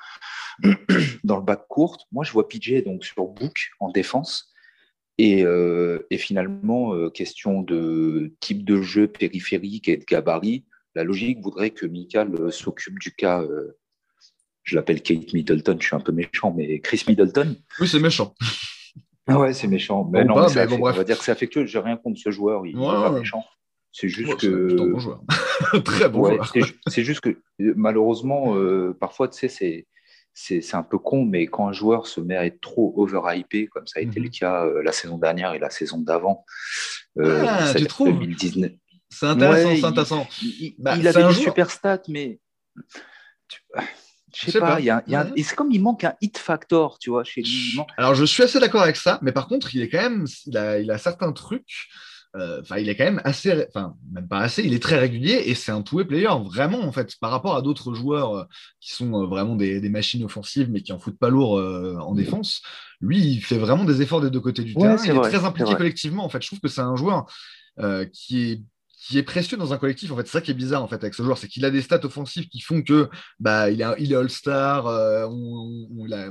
Dans le bac court, moi je vois PJ donc sur Book en défense euh, et, finalement, euh, question de type de jeu périphérique et de gabarit, la logique voudrait que Michael euh, s'occupe du cas, je l'appelle Kate Middleton, je suis un peu méchant, mais Chris Middleton. Oui, c'est méchant. Ah ouais, c'est méchant. Mais non, on va dire que c'est affectueux. J'ai rien contre ce joueur. Il n'est pas méchant. C'est juste que. C'est un bon joueur. Très bon joueur. C'est juste que malheureusement, parfois, tu sais, c'est un peu con, mais quand un joueur se met à être trop overhypé, comme ça a été le mhm. cas euh, la saison dernière et la saison d'avant, euh, ah, tu trouves 2019. C'est intéressant, c'est intéressant. Il, bah, il, avait des super stats, mais je sais pas, c'est comme il manque un hit factor, tu vois, chez lui. Alors, je suis assez d'accord avec ça, mais par contre, il est quand même, il a, il a certains trucs. Euh, enfin, il est quand même assez, enfin, même pas assez, il est très régulier et c'est un two-way player, vraiment, en fait, par rapport à d'autres joueurs euh, qui sont euh, vraiment des, des, machines offensives mais qui en foutent pas lourd en défense. Lui, il fait vraiment des efforts des deux côtés du terrain. Il est très impliqué collectivement, en fait. Je trouve que c'est un joueur qui est qui est précieux dans un collectif. En fait, c'est ça qui est bizarre en fait avec ce joueur, c'est qu'il a des stats offensives qui font que bah il est, il est All-Star. Euh,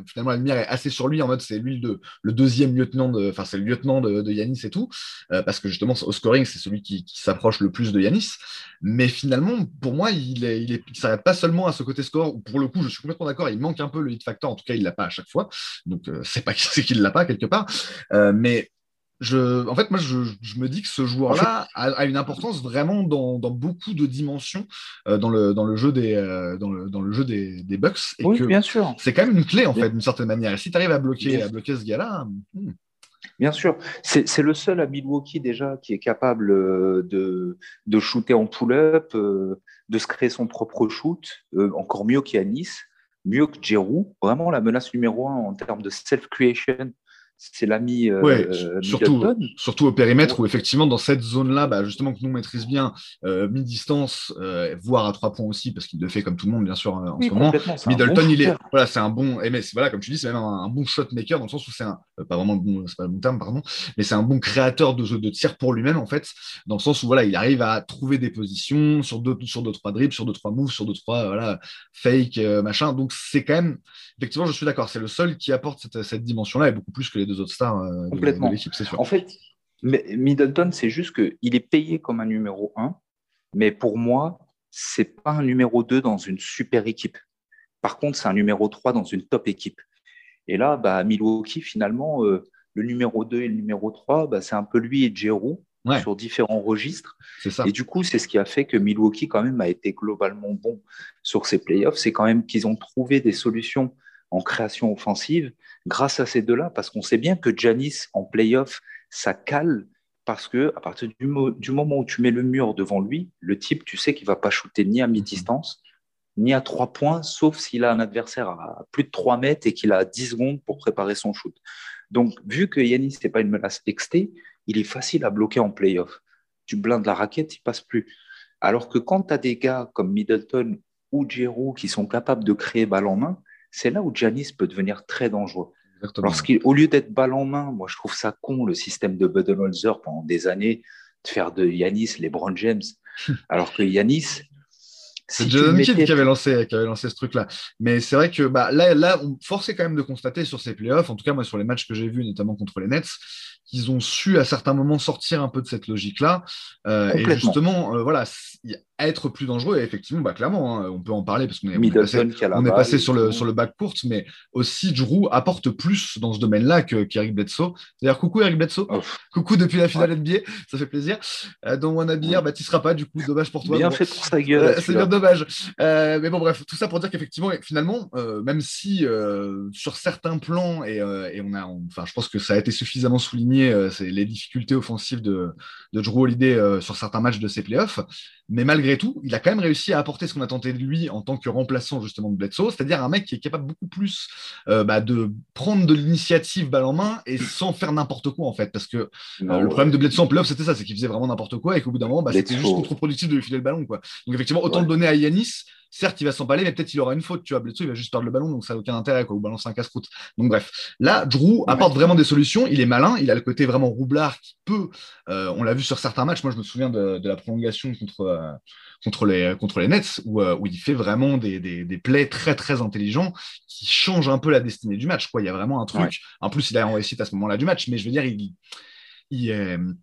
finalement, la lumière est assez sur lui en mode c'est lui le, le, deuxième lieutenant de, enfin c'est le lieutenant de, de Yanis et tout, euh, parce que justement au scoring c'est celui qui, qui s'approche le plus de Yanis. Mais finalement, pour moi, il est, il, est, s'arrête pas seulement à ce côté score. Où pour le coup, je suis complètement d'accord, il manque un peu le hit factor. En tout cas, il l'a pas à chaque fois. Donc euh, c'est pas c'est qu'il l'a pas quelque part. mais je, en fait, moi, je, me dis que ce joueur-là a, une importance vraiment dans, beaucoup de dimensions euh, dans, le, dans le jeu des, euh, dans, le, dans le jeu des, des Bucks. Et oui, bien sûr. C'est quand même une clé, en fait, d'une certaine manière. Et si tu arrives à bloquer, à bloquer ce gars-là. Hmm. Bien sûr, c'est le seul à Milwaukee déjà qui est capable euh, de, de shooter en pull-up, de se créer son propre shoot, encore mieux qu'Yanis, mieux que Giroud. Vraiment la menace numéro un en termes de self-creation c'est l'ami euh, surtout, surtout au périmètre où effectivement dans cette zone-là, bah, justement que nous maîtrise bien euh, mi-distance, euh, voire à trois points aussi, parce qu'il le fait comme tout le monde bien sûr en ce moment. Middleton, il est, voilà, c'est un bon, mais voilà, comme tu dis, c'est même un, bon shot maker dans le sens où c'est un, pas vraiment le bon, c'est pas le bon terme, pardon, mais c'est un bon créateur de, de tir pour lui-même en fait, dans le sens où voilà, il arrive à trouver des positions sur deux, sur deux trois dribbles, sur deux trois moves, sur deux trois voilà fake machin. Donc c'est quand même, effectivement, je suis d'accord, c'est le seul qui apporte cette, cette dimension-là et beaucoup plus que les deux autres stars euh, Complètement. l'équipe, c'est sûr. En fait, Middleton, c'est juste qu'il est payé comme un numéro 1, mais pour moi, c'est pas un numéro 2 dans une super équipe. Par contre, c'est un numéro 3 dans une top équipe. Et là, bah, Milwaukee, finalement, euh, le numéro 2 et le numéro 3, bah, c'est un peu lui et Jérôme sur différents registres. Ça. Et du coup, c'est ce qui a fait que Milwaukee, quand même, a été globalement bon sur ses playoffs. C'est quand même qu'ils ont trouvé des solutions en création offensive grâce à ces deux-là, parce qu'on sait bien que Janis en playoff, ça cale parce que à partir du, moment où tu mets le mur devant lui, le type, tu sais qu'il va pas shooter ni à mi-distance, ni à trois points, sauf s'il a un adversaire à plus de 3 mètres et qu'il a 10 secondes pour préparer son shoot. Donc, vu que Yanis n'est pas une menace XT, il est facile à bloquer en playoff. Tu blindes la raquette, il passe plus. Alors que quand tu as des gars comme Middleton ou Giroud qui sont capables de créer balle en main, c'est là où Janis peut devenir très dangereux. Lorsqu'au lieu d'être balle en main, moi je trouve ça con le système de Budenholzer pendant des années de faire de Yanis les Brown James, alors que Yanis. c'est Jordan Kidd qui avait lancé, qui avait lancé ce truc-là. Mais c'est vrai que bah, là, là, on forçait quand même de constater sur ces playoffs, en tout cas moi sur les matchs que j'ai vus, notamment contre les Nets, qu'ils ont su à certains moments sortir un peu de cette logique-là. Euh, et justement, euh, voilà, être plus dangereux. Et effectivement, bah, clairement, hein, on peut en parler parce qu'on est, on est passé, sur, le, sur le bac court, mais aussi Drew apporte plus dans ce domaine-là qu'Eric Bledsoe. D'ailleurs, coucou Eric Bledsoe. Coucou depuis la finale NBA, ça fait plaisir. Euh, donc, on a bien, bah, tu seras pas, du coup, dommage pour toi. Bien fait pour sa gueule. Euh, c'est bien dommage. Mais bon, bref, tout ça pour dire qu'effectivement, finalement, même si sur certains plans, et, et on a, enfin, je pense que ça a été suffisamment souligné, c'est les difficultés offensives de, de Drew Holiday sur certains matchs de ses playoffs, mais malgré tout, il a quand même réussi à apporter ce qu'on attendait de lui en tant que remplaçant justement de Bledsoe, c'est-à-dire un mec qui est capable beaucoup plus euh, bah, de prendre de l'initiative balle en main et sans faire n'importe quoi en fait. Parce que euh, le problème de Bledsoe en playoff, c'était ça, c'est qu'il faisait vraiment n'importe quoi et qu'au bout d'un moment, bah, c'était juste contre-productif de lui filer le ballon. Quoi. Donc effectivement, autant le donner à Yanis certes, il va s'emballer, mais peut-être il aura une faute. Tu vois, Bledsoe, il va juste perdre le ballon, donc ça n'a aucun intérêt, quoi, ou balancer un casse-route. Donc, bref. Là, Drew apporte vraiment des solutions. Il est malin. Il a le côté vraiment roublard qui peut. Euh, on l'a vu sur certains matchs. Moi, je me souviens de, la prolongation contre, euh, contre, les, contre les Nets, où, euh, où il fait vraiment des, des, des, plays très, très intelligents qui changent un peu la destinée du match. Quoi. Il y a vraiment un truc. En plus, il a réussi à ce moment-là du match, mais je veux dire, il. il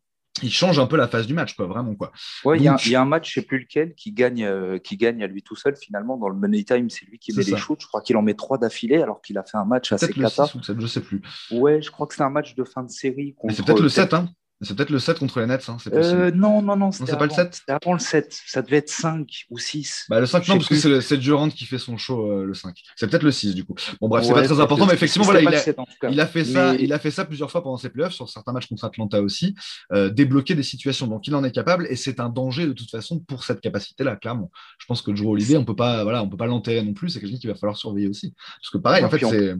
il change un peu la phase du match, quoi, vraiment. Quoi. Ouais, il y, a un match, je ne sais plus lequel, qui gagne, euh, qui gagne à lui tout seul, finalement. Dans le money time, c'est lui qui met les shoots. Je crois qu'il en met trois d'affilée, alors qu'il a fait un match assez cata. Je sais plus. Ouais, je crois que c'est un match de fin de série. c'est peut-être le 7, hein c'est peut-être le 7 contre les Nets, hein, c'est euh, non, non, non. c'est pas le 7 C'était avant le 7. Ça devait être 5 ou 6. Bah, le 5, non, parce que c'est Durant qui fait son show euh, le 5. C'est peut-être le 6, du coup. Bon, bref, c'est pas très important, mais effectivement, voilà, il a, il a, fait ça, il a fait ça plusieurs fois pendant ses playoffs, sur certains matchs contre Atlanta aussi, euh, débloquer des situations. Donc, il en est capable, et c'est un danger de toute façon pour cette capacité-là, clairement. Je pense que Drew Holiday, on peut pas, voilà, on peut pas l'enterrer non plus. C'est quelqu'un qu'il va falloir surveiller aussi. Parce que pareil, en fait, c'est.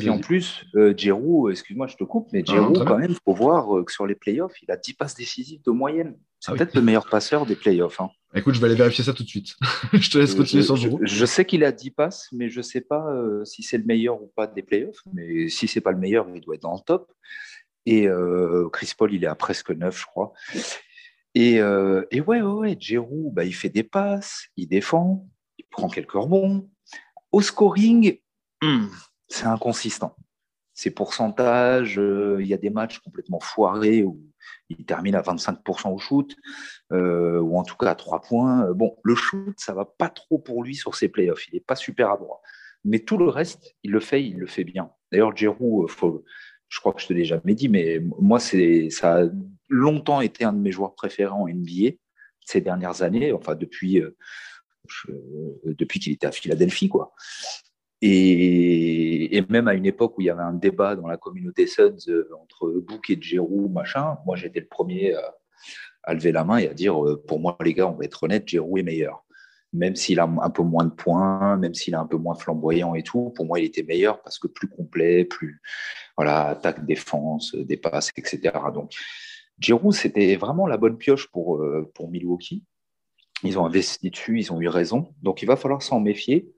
Et en plus, euh, excuse-moi, je te coupe, mais Giroud, quand même, il faut voir euh, que sur les playoffs, il a 10 passes décisives de moyenne. C'est ah peut-être le meilleur passeur des playoffs. Hein. Écoute, je vais aller vérifier ça tout de suite. je te laisse continuer sur Giroud. Je, sais qu'il a 10 passes, mais je ne sais pas euh, si c'est le meilleur ou pas des playoffs. Mais si ce n'est pas le meilleur, il doit être dans le top. Et euh, Chris Paul, il est à presque 9, je crois. Et, et ouais, ouais, ouais, Giroud, bah, il fait des passes, il défend, il prend quelques rebonds. Au scoring, hmm, c'est inconsistant. Ces pourcentages, euh, il y a des matchs complètement foirés où il termine à 25% au shoot, euh, ou en tout cas à 3 points. Euh, bon, le shoot, ça va pas trop pour lui sur ses playoffs. Il n'est pas super à droit. Mais tout le reste, il le fait, il le fait bien. D'ailleurs, Giroud, je crois que je te l'ai jamais dit, mais moi, ça a longtemps été un de mes joueurs préférés en NBA ces dernières années, enfin depuis, depuis qu'il était à Philadelphie. Quoi. Et, même à une époque où il y avait un débat dans la communauté Suns euh, entre Book et Giroud, machin, moi j'étais le premier à, lever la main et à dire euh, pour moi, les gars, on va être honnête, Giroud est meilleur. Même s'il a un peu moins de points, même s'il est un peu moins flamboyant et tout, pour moi, il était meilleur parce que plus complet, plus voilà, attaque, défense, des passes, etc. Donc, Giroud, c'était vraiment la bonne pioche pour, euh, pour Milwaukee. Ils ont investi dessus, ils ont eu raison. Donc, il va falloir s'en méfier.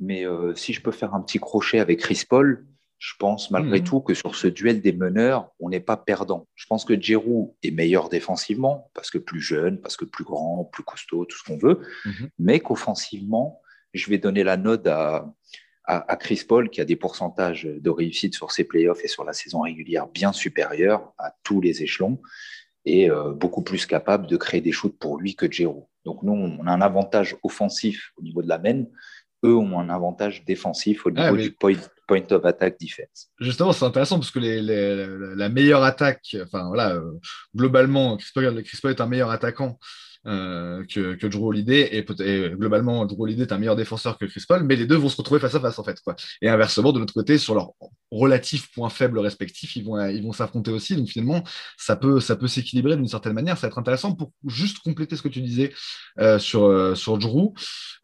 Mais euh, si je peux faire un petit crochet avec Chris Paul, je pense malgré mhm. tout que sur ce duel des meneurs, on n'est pas perdant. Je pense que Giroud est meilleur défensivement, parce que plus jeune, parce que plus grand, plus costaud, tout ce qu'on veut, mhm. mais qu'offensivement, je vais donner la note à, à, Chris Paul, qui a des pourcentages de réussite sur ses playoffs et sur la saison régulière bien supérieurs à tous les échelons, et euh, beaucoup plus capable de créer des shoots pour lui que Giroud. Donc nous, on a un avantage offensif au niveau de la main eux ont un avantage défensif au niveau du point, of attack defense. Justement, c'est intéressant parce que la meilleure attaque, enfin voilà, euh, globalement, Chris Paul, est un meilleur attaquant euh, que, que Drew Holiday et, globalement Drew Holiday est un meilleur défenseur que Chris Paul mais les deux vont se retrouver face à face en fait quoi. et inversement de l'autre côté sur leurs relatifs points faibles respectifs ils vont ils vont s'affronter aussi. Donc finalement ça peut ça peut s'équilibrer d'une certaine manière. Ça va être intéressant pour juste compléter ce que tu disais euh, sur euh, sur Drew.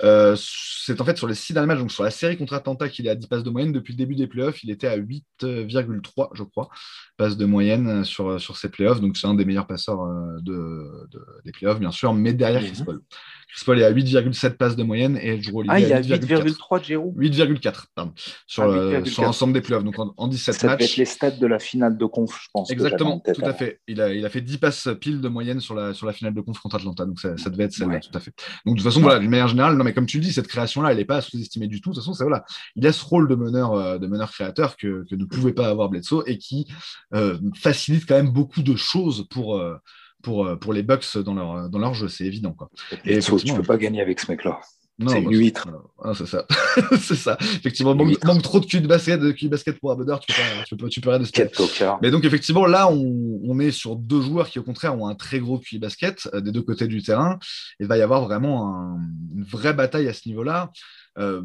C'est en fait sur les six derniers matchs donc sur la série contre Atlanta qu'il est à 10 passes de moyenne depuis le début des playoffs il était à 8,3 je crois passes de moyenne sur sur ses playoffs. Donc c'est un des meilleurs passeurs de, de, des playoffs bien sûr mais derrière Chris Paul. Chris Paul est à 8,7 passes de moyenne et Drew Holiday ah, il a 8,3 Giroud 8,4 pardon sur, ah, sur l'ensemble des playoffs donc en, 17 ça matchs. Ça être les stats de la finale de conf, je pense. Exactement, tout à fait. Il a, il a fait 10 passes pile de moyenne sur la, sur la finale de conf contre Atlanta, donc ça, ça devait être celle-là, tout à fait. Donc de toute façon, voilà, d'une manière générale, non mais comme tu le dis, cette création-là, elle n'est pas sous-estimée du tout. De toute façon, c'est voilà, il a ce rôle de meneur, euh, de meneur créateur que, que ne pouvait pas avoir Bledsoe et qui euh, facilite quand même beaucoup de choses pour. Euh, pour, euh, pour les Bucks dans leur, dans leur jeu, c'est évident. Quoi. Et, tu ne peux pas gagner avec ce mec-là. C'est une huître. Ah, c'est ça. c'est ça. Effectivement, manque, manque, trop de cul de basket, de cul basket pour Abeder, tu peux, tu peux, tu peux rien de Mais donc, effectivement, là, on, on, est sur deux joueurs qui, au contraire, ont un très gros QI basket euh, des deux côtés du terrain. Il va y avoir vraiment un, une vraie bataille à ce niveau-là. Euh,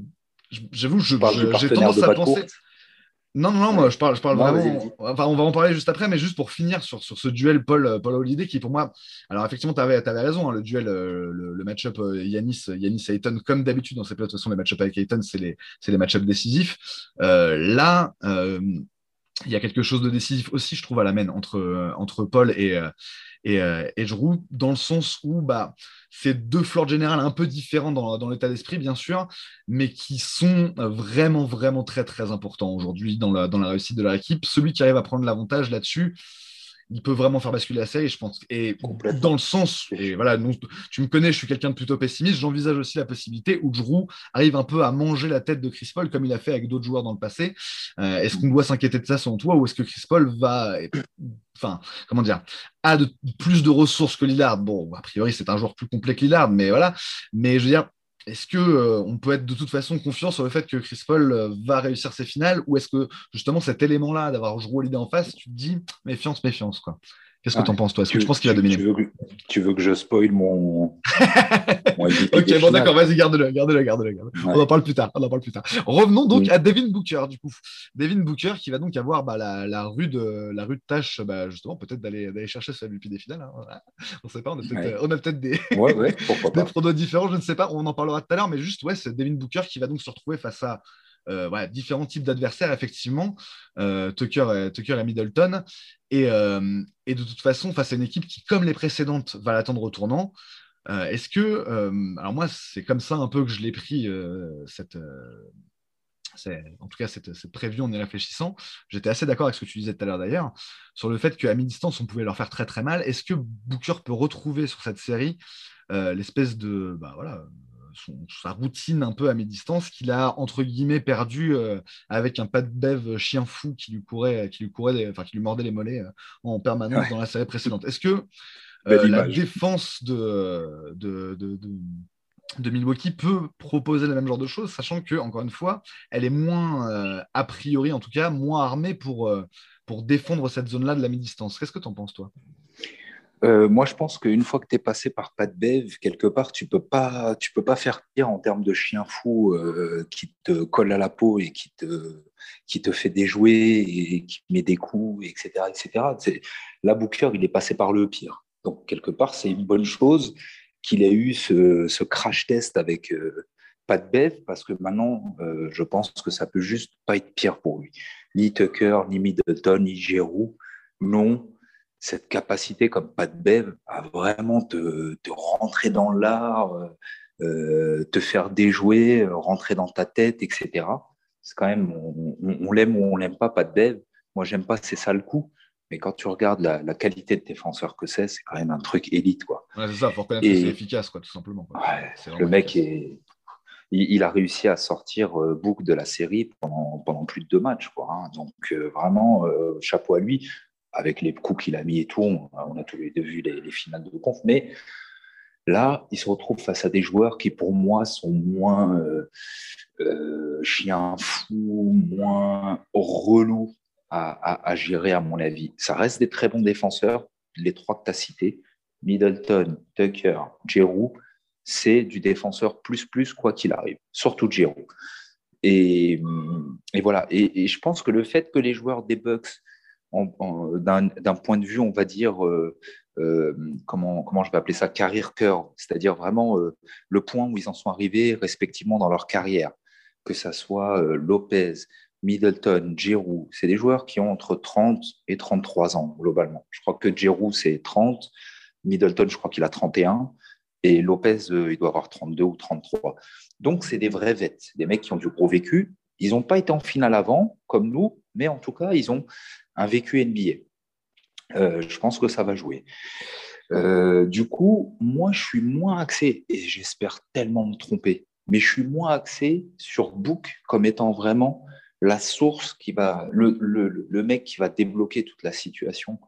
J'avoue, j'ai tendance à penser. Non, non, non, moi je parle, je parle vraiment. Enfin, on va en parler juste après, mais juste pour finir sur, sur ce duel Paul, euh, Paul Holiday qui, pour moi. Alors, effectivement, tu avais, raison, hein, le duel, euh, le, match-up euh, Yanis, Yanis Ayton, comme d'habitude dans ces playoffs, de toute façon, les match-up avec Ayton, c'est les, les match-up décisifs. là, il y a quelque chose de décisif aussi, je trouve, à la main entre, entre Paul et, et, et Drew, dans le sens où bah, c'est deux floors générales un peu différents dans, dans l'état d'esprit, bien sûr, mais qui sont vraiment, vraiment très, très importants aujourd'hui dans la, dans la réussite de leur équipe. Celui qui arrive à prendre l'avantage là-dessus, il peut vraiment faire basculer la série, je pense. Et dans le sens, et voilà, tu me connais, je suis quelqu'un de plutôt pessimiste, j'envisage aussi la possibilité où Drew arrive un peu à manger la tête de Chris Paul comme il a fait avec d'autres joueurs dans le passé. Euh, est-ce qu'on doit s'inquiéter de ça selon toi ou est-ce que Chris Paul va, enfin, comment dire, a de, plus de ressources que Lillard? Bon, a priori, c'est un joueur plus complet que Lillard, mais voilà. Mais je veux dire, est-ce que euh, on peut être de toute façon confiant sur le fait que Chris Paul euh, va réussir ses finales ou est-ce que justement cet élément-là d'avoir joué l'idée en face, tu te dis méfiance, méfiance quoi Qu'est-ce que tu en penses, toi? Est-ce que tu penses qu'il va dominer? tu veux, que, je spoil mon. ok, bon, d'accord, vas-y, garde-le, garde-le, garde-le. On en parle plus tard. On en parle plus tard. Revenons donc à Devin Booker, du coup. Devin Booker qui va donc avoir bah, la, la, rue de, la tâche, bah, justement, peut-être d'aller, chercher ce MVP des finales. Hein. On ne sait pas, on a peut-être, peut des, des produits différents, je ne sais pas, on en parlera tout à l'heure, mais juste, ouais, c'est Devin Booker qui va donc se retrouver face à euh, différents types d'adversaires, effectivement, euh, Tucker, et, Tucker et Middleton. Et, euh, et, de toute façon, face à une équipe qui, comme les précédentes, va l'attendre au tournant, est-ce que, alors moi, c'est comme ça un peu que je l'ai pris, cette, en tout cas cette, cette en y réfléchissant. J'étais assez d'accord avec ce que tu disais tout à l'heure d'ailleurs, sur le fait qu'à mi-distance, on pouvait leur faire très très mal. Est-ce que Booker peut retrouver sur cette série l'espèce de, bah, voilà, sa routine un peu à mi-distance qu'il a entre guillemets perdu euh, avec un pas de bev chien fou qui lui courait, qui lui courait, enfin qui lui mordait les mollets euh, en permanence dans la série précédente. Est-ce que euh, la défense de, de, de, de, Milwaukee peut proposer le même genre de choses, sachant que encore une fois, elle est moins a priori en tout cas moins armée pour pour défendre cette zone-là de la mi-distance. Qu'est-ce que tu en penses toi? Euh, moi, je pense qu'une fois que tu es passé par Pat Bev, quelque part, tu peux peux pas faire pire en termes de chien fou euh, qui te colle à la peau et qui te, qui te fait déjouer et qui met des coups, etc. etc. Là, Booker, il est passé par le pire. Donc, quelque part, c'est une bonne chose qu'il ait eu ce, ce crash test avec euh, Pat Bev, parce que maintenant, je pense que ça peut juste pas être pire pour lui. Ni Tucker, ni Middleton, ni Giroud, non cette capacité comme Pat Bev à vraiment te, rentrer dans l'art, euh, euh, te faire déjouer, rentrer dans ta tête, etc. C'est quand même, on, l'aime ou on l'aime pas, Pat Bev. Moi, j'aime pas c'est ça le coup. Mais quand tu regardes la, qualité de défenseur que c'est, c'est quand même un truc élite. Quoi. c'est ça, faut reconnaître que c'est efficace, quoi, tout simplement. le mec est, il, a réussi à sortir euh, Book de la série pendant, pendant plus de deux matchs. Quoi, hein. Donc, vraiment, chapeau à lui avec les coups qu'il a mis et tout, on, a tous les deux vu les, finales de conf, mais là, il se retrouve face à des joueurs qui, pour moi, sont moins euh, euh, chiens fous, moins relous à, gérer, à mon avis. Ça reste des très bons défenseurs, les trois que tu as cités, Middleton, Tucker, Giroud, c'est du défenseur plus plus quoi qu'il arrive, surtout Giroud. Et, voilà. Et, et, je pense que le fait que les joueurs des Bucks d'un point de vue, on va dire, euh, euh, comment, comment je vais appeler ça, carrière cœur, c'est-à-dire vraiment euh, le point où ils en sont arrivés respectivement dans leur carrière, que ça soit Lopez, Middleton, Giroud, c'est des joueurs qui ont entre 30 et 33 ans globalement. Je crois que Giroud, c'est 30, Middleton, je crois qu'il a 31, et Lopez, il doit avoir 32 ou 33. Donc, c'est des vrais vêtes, des mecs qui ont du gros vécu. Ils n'ont pas été en finale avant, comme nous, mais en tout cas, ils ont un vécu NBA. Euh, je pense que ça va jouer. Euh, du coup, moi, je suis moins axé, et j'espère tellement me tromper, mais je suis moins axé sur Book comme étant vraiment la source qui va, le, le, mec qui va débloquer toute la situation.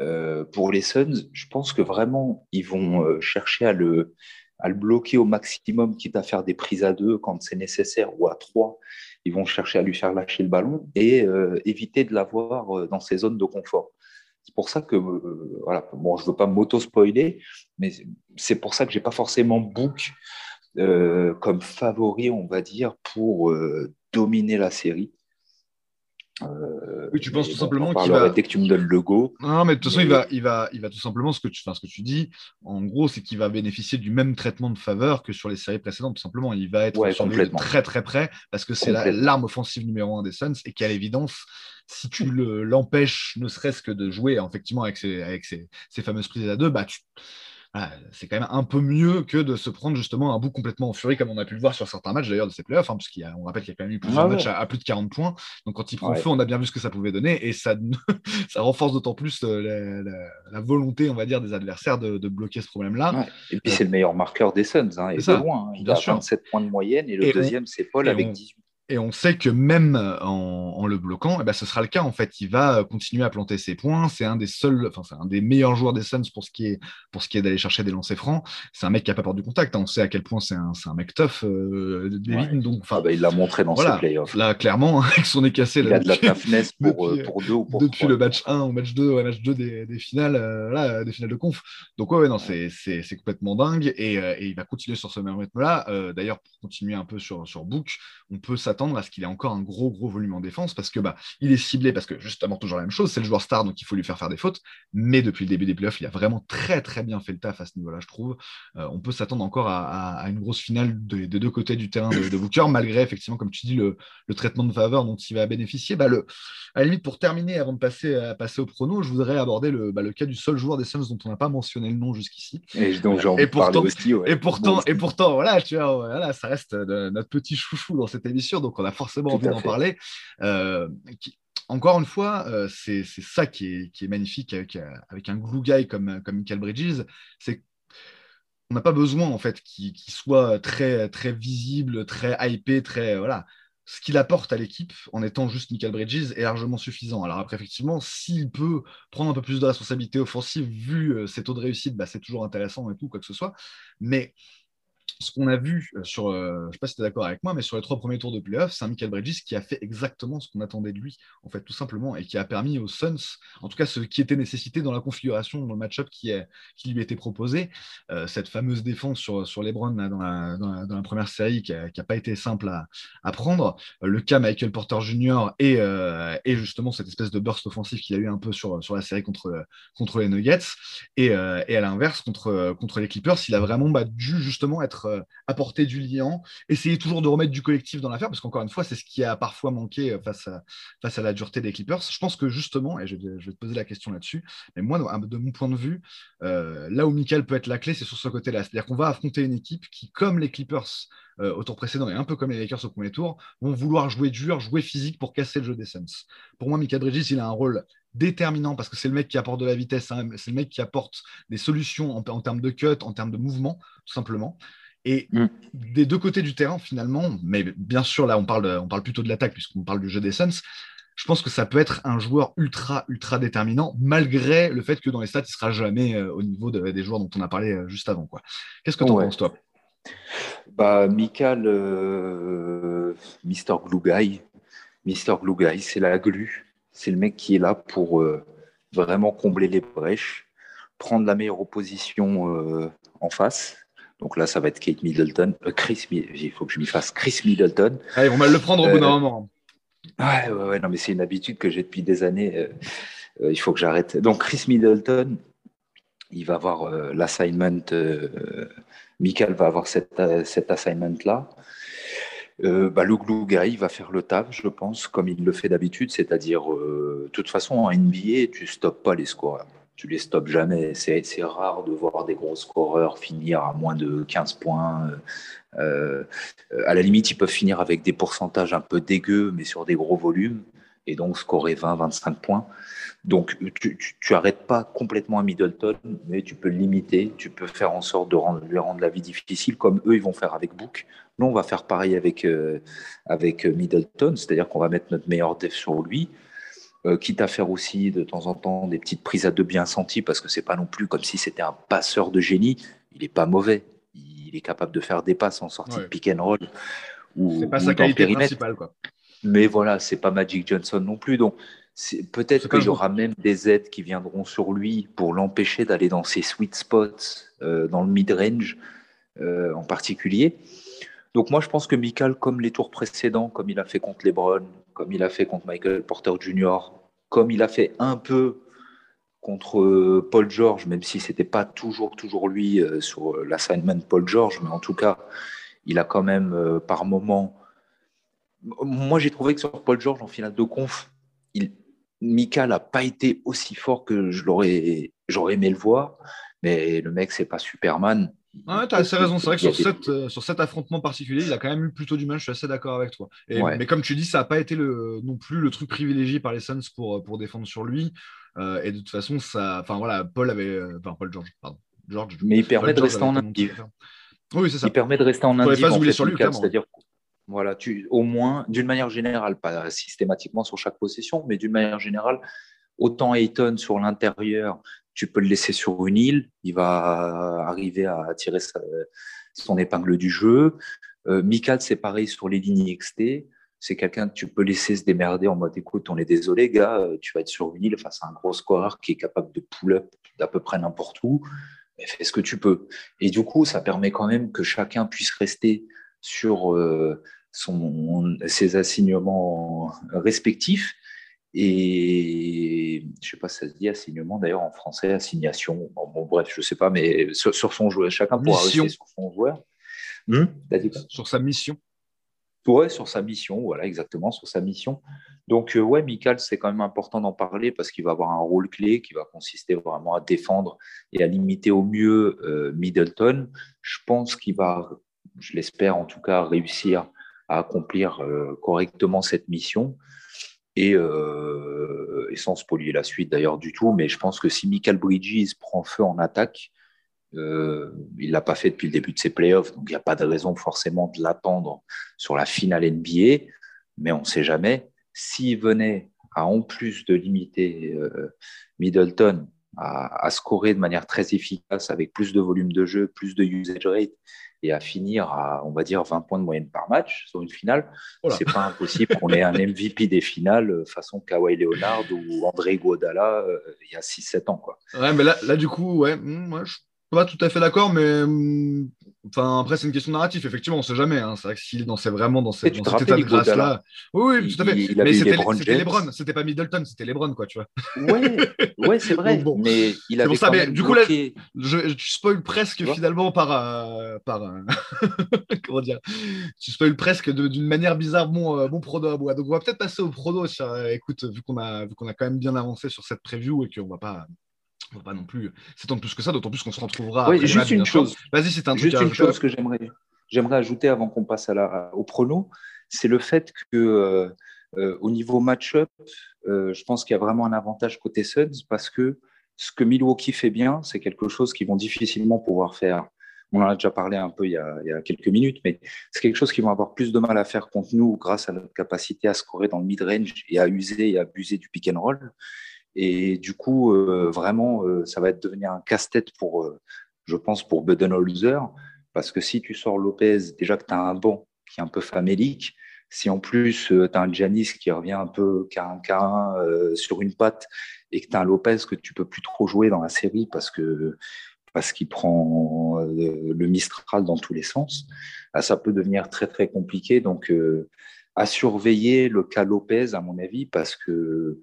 Euh, pour les Suns, je pense que vraiment, ils vont chercher à le, à le bloquer au maximum, quitte à faire des prises à deux quand c'est nécessaire ou à trois ils vont chercher à lui faire lâcher le ballon et euh, éviter de l'avoir euh, dans ses zones de confort. C'est pour ça que, euh, voilà, bon, je ne veux pas m'auto-spoiler, mais c'est pour ça que je n'ai pas forcément Book comme favori, on va dire, pour dominer la série. Euh, oui, tu penses tout simplement qu'il va. Dès que tu me donnes le go. Non, mais de toute façon, il, va, il, va, il va tout simplement, ce que tu, enfin, ce que tu dis, en gros, c'est qu'il va bénéficier du même traitement de faveur que sur les séries précédentes. Tout simplement, il va être très très près parce que c'est l'arme offensive numéro un des Suns et qu'à l'évidence, si tu l'empêches, ne serait-ce que de jouer effectivement avec ses, avec ses, fameuses prises à deux, bah, tu c'est quand même un peu mieux que de se prendre justement un bout complètement en furie, comme on a pu le voir sur certains matchs d'ailleurs de ces playoffs, hein, puisqu'on rappelle qu'il y a quand même eu plusieurs matchs à, plus de 40 points. Donc quand il prend feu, on a bien vu ce que ça pouvait donner et ça, ça renforce d'autant plus euh, la, volonté, on va dire, des adversaires de, bloquer ce problème-là. Et puis c'est le meilleur marqueur des Suns, hein, et de loin. Hein. Il a 27 points de moyenne et le deuxième, c'est Paul avec 18. Et on sait que même en, le bloquant, eh ben, ce sera le cas. En fait, il va continuer à planter ses points. C'est un des seuls, enfin, c'est un des meilleurs joueurs des Suns pour ce qui est, pour ce qui est d'aller chercher des lancers francs. C'est un mec qui a pas peur du contact. Hein. On sait à quel point c'est un, un, mec tough, euh, Donc, ah bah, il l'a montré dans ses playoffs. Là, clairement, avec son nez cassé. Il a de la toughness pour, euh, pour, deux ou pour Depuis le match 1 au match 2, au match 2 des, des finales, euh, là, des finales de conf. Donc, ouais, non, c'est, c'est, complètement dingue. Et, euh, et, il va continuer sur ce même rythme-là. D'ailleurs, pour continuer un peu sur, sur Book, on peut s'attendre à ce qu'il ait encore un gros, gros volume en défense parce que bah, il est ciblé, parce que justement, toujours la même chose, c'est le joueur star, donc il faut lui faire faire des fautes. Mais depuis le début des playoffs, il a vraiment très, très bien fait le taf à ce niveau-là, je trouve. Euh, on peut s'attendre encore à, une grosse finale des deux côtés du terrain de, de, Booker, malgré effectivement, comme tu dis, le, traitement de faveur dont il va bénéficier. Bah, le, à la limite, pour terminer, avant de passer, à passer au prono, je voudrais aborder le, bah, le cas du seul joueur des Suns dont on n'a pas mentionné le nom jusqu'ici. Et donc, et pourtant, et pourtant, et pourtant, voilà, tu vois, voilà, ça reste notre petit chouchou dans cette émission, donc on a forcément envie d'en parler. Euh, encore une fois, euh, c'est ça qui est, magnifique avec, un glue guy comme, comme Michael Bridges, c'est on n'a pas besoin en fait qu'il soit très, très visible, très hypé, très voilà. Ce qu'il apporte à l'équipe en étant juste Michael Bridges est largement suffisant. Alors après, effectivement, s'il peut prendre un peu plus de responsabilité offensive vu euh, ses taux de réussite, bah, c'est toujours intéressant et tout, quoi que ce soit. Mais ce qu'on a vu euh, sur, euh, je ne sais pas si tu es d'accord avec moi, mais sur les trois premiers tours de playoff, c'est un Michael Bridges qui a fait exactement ce qu'on attendait de lui, en fait, tout simplement, et qui a permis aux Suns, en tout cas ce qui était nécessité dans la configuration, dans le match-up qui, qui lui était proposé, euh, cette fameuse défense sur, sur LeBron dans, la, dans, la, première série qui n'a pas été simple à, prendre, le cas Michael Porter Jr. Et, et, justement cette espèce de burst offensif qu'il a eu un peu sur, sur la série contre, contre les Nuggets, et, et à l'inverse, contre, contre les Clippers, il a vraiment bah, dû justement être euh, apporter du liant, essayer toujours de remettre du collectif dans l'affaire, parce qu'encore une fois, c'est ce qui a parfois manqué euh, face à, face à la dureté des Clippers. Je pense que justement, et je, vais te poser la question là-dessus, mais moi, de mon point de vue, euh, là où Michael peut être la clé, c'est sur ce côté-là. C'est-à-dire qu'on va affronter une équipe qui, comme les Clippers au tour précédent et un peu comme les Lakers au premier tour, vont vouloir jouer dur, jouer physique pour casser le jeu des Suns. Pour moi, Michael Bridges, il a un rôle déterminant parce que c'est le mec qui apporte de la vitesse, hein, c'est le mec qui apporte des solutions en, en, termes de cut, en termes de mouvement, tout simplement. Et mm. des deux côtés du terrain, finalement, mais bien sûr, là, on parle, on parle plutôt de l'attaque, puisqu'on parle du jeu des Suns. Je pense que ça peut être un joueur ultra, ultra déterminant, malgré le fait que dans les stats, il ne sera jamais euh, au niveau des joueurs dont on a parlé euh, juste avant. Qu'est-ce que tu en penses, toi? Bah, Michael, euh, Mister Glue Guy, Mister c'est la glu. C'est le mec qui est là pour vraiment combler les brèches, prendre la meilleure opposition en face donc là, ça va être Kate Middleton. Euh, Chris, il faut que je m'y fasse Chris Middleton. Allez, on va le prendre au bout d'un euh, moment. Ouais, ouais, ouais, non, mais c'est une habitude que j'ai depuis des années. Euh, il faut que j'arrête. Donc Chris Middleton, il va avoir l'assignment. Michael va avoir cet, cet assignment-là. bah, le glue guy va faire le taf, je pense, comme il le fait d'habitude, c'est-à-dire, de toute façon, en NBA, tu stoppes pas les scores tu les stops jamais. C'est rare de voir des gros scoreurs finir à moins de 15 points. Euh, euh, à la limite, ils peuvent finir avec des pourcentages un peu dégueux, mais sur des gros volumes, et donc scorer 20-25 points. Donc, tu, tu, arrêtes pas complètement à Middleton, mais tu peux le limiter, tu peux faire en sorte de rendre, lui rendre la vie difficile, comme eux, ils vont faire avec Book. Nous, on va faire pareil avec, euh, Middleton, c'est-à-dire qu'on va mettre notre meilleur def sur lui, euh, quitte à faire aussi de temps en temps des petites prises à deux bien senties, parce que c'est pas non plus comme si c'était un passeur de génie. Il est pas mauvais. Il est capable de faire des passes en sortie de pick and roll. C'est pas sa qualité principale, quoi. Mais voilà, c'est pas Magic Johnson non plus. Donc, peut-être qu'il y aura même des aides qui viendront sur lui pour l'empêcher d'aller dans ses sweet spots, euh, dans le mid-range euh, en particulier. Donc moi, je pense que Michael, comme les tours précédents, comme il a fait contre LeBron, comme il a fait contre Michael Porter Jr., comme il a fait un peu contre euh, Paul George, même si c'était pas toujours, toujours lui euh, sur l'assignment Paul George, mais en tout cas, il a quand même euh, par moment. Moi, j'ai trouvé que sur Paul George en finale de conf, il... N'a pas été aussi fort que je l'aurais j'aurais aimé le voir, mais le mec, c'est pas Superman. Ah, tu as assez raison. C'est vrai que sur, cette, euh, sur cet affrontement particulier, il a quand même eu plutôt du mal. Je suis assez d'accord avec toi. Mais comme tu dis, ça n'a pas été le, non plus le truc privilégié par les Suns pour, pour défendre sur lui. Euh, et de toute façon, ça, enfin voilà, Paul avait, euh, enfin Paul George, pardon, George. Mais il permet de rester en indice. Oui, c'est ça. Il permet de rester en indice. pas oublier sur lui, c'est-à-dire voilà, tu, au moins, d'une manière générale, pas systématiquement sur chaque possession, mais d'une manière générale, autant Ayton sur l'intérieur, tu peux le laisser sur une île, il va arriver à tirer son épingle du jeu. Euh, Mikal, c'est pareil sur les lignes XT. C'est quelqu'un que tu peux laisser se démerder en mode écoute, on est désolé, gars, euh, tu vas être sur une île face à un gros scoreur qui est capable de pull-up d'à peu près n'importe où. Fais ce que tu peux. Et du coup, ça permet quand même que chacun puisse rester sur euh, ses assignements respectifs. Et je sais pas si ça se dit assignement d'ailleurs en français, assignation. Bon, bref, je sais pas, mais sur, son joueur, chacun pourra rester sur son joueur. Hmm sur sa mission. Ouais, sur sa mission, voilà, exactement, sur sa mission. Donc, euh, ouais, Michael, c'est quand même important d'en parler parce qu'il va avoir un rôle clé qui va consister vraiment à défendre et à limiter au mieux euh, Middleton. Je pense qu'il va je l'espère en tout cas, réussir à accomplir euh, correctement cette mission. Et, euh, et, sans spolier la suite d'ailleurs du tout, mais je pense que si Michael Bridges prend feu en attaque, euh, il ne l'a pas fait depuis le début de ses playoffs, donc il n'y a pas de raison forcément de l'attendre sur la finale NBA, mais on ne sait jamais. S'il venait à en plus de limiter Middleton à, à, scorer de manière très efficace avec plus de volume de jeu, plus de usage rate et à finir à, on va dire, 20 points de moyenne par match sur une finale, c'est pas impossible qu'on ait un MVP des finales euh, façon Kawhi Leonard ou André Godala euh, il y a 6-7 ans. Quoi. Ouais, mais là, là du coup, ouais, hmm, moi, je pas tout à fait d'accord, mais hmm, enfin, après, c'est une question de narratif, effectivement, on sait jamais. Hein. C'est vrai que s'il est vraiment dans, cette, dans cet état de grâce-là. Oui, oui, tout à fait. mais c'était Lebron, c'était pas Middleton, c'était Lebron, quoi, tu vois. Ouais, ouais c'est vrai. bon. Mais il avait. Ça, mais, du coup, là, je, spoil presque finalement par. Euh, par euh, comment dire? Tu spoil presque d'une manière bizarre mon, euh, mon prono à moi. Donc, on va peut-être passer au prono. écoute, vu qu'on a, vu qu'on a quand même bien avancé sur cette preview et qu'on va pas on va pas non plus s'étendre plus que ça, d'autant plus qu'on se retrouvera. Oui, juste une chose. Vas-y, c'est un Juste une chose que j'aimerais, j'aimerais ajouter avant qu'on passe à la, au prono, c'est le fait que euh, euh, au niveau match-up, euh, je pense qu'il y a vraiment un avantage côté Suns parce que ce que Milwaukee fait bien, c'est quelque chose qu'ils vont difficilement pouvoir faire. On en a déjà parlé un peu il y a, il y a quelques minutes, mais c'est quelque chose qu'ils vont avoir plus de mal à faire contre nous grâce à notre capacité à scorer dans le mid-range et à user et abuser du pick and roll. Et du coup, euh, vraiment, euh, ça va être devenir un casse-tête pour, euh, je pense, pour Budenholzer. Parce que si tu sors Lopez, déjà que tu as un banc qui est un peu famélique, si en plus tu as un Giannis qui revient un peu K1 K1 sur une patte et que tu as un Lopez que tu peux plus trop jouer dans la série parce que parce qu'il prend le Mistral dans tous les sens, bah, ça peut devenir très très compliqué. Donc à surveiller le cas Lopez à mon avis parce que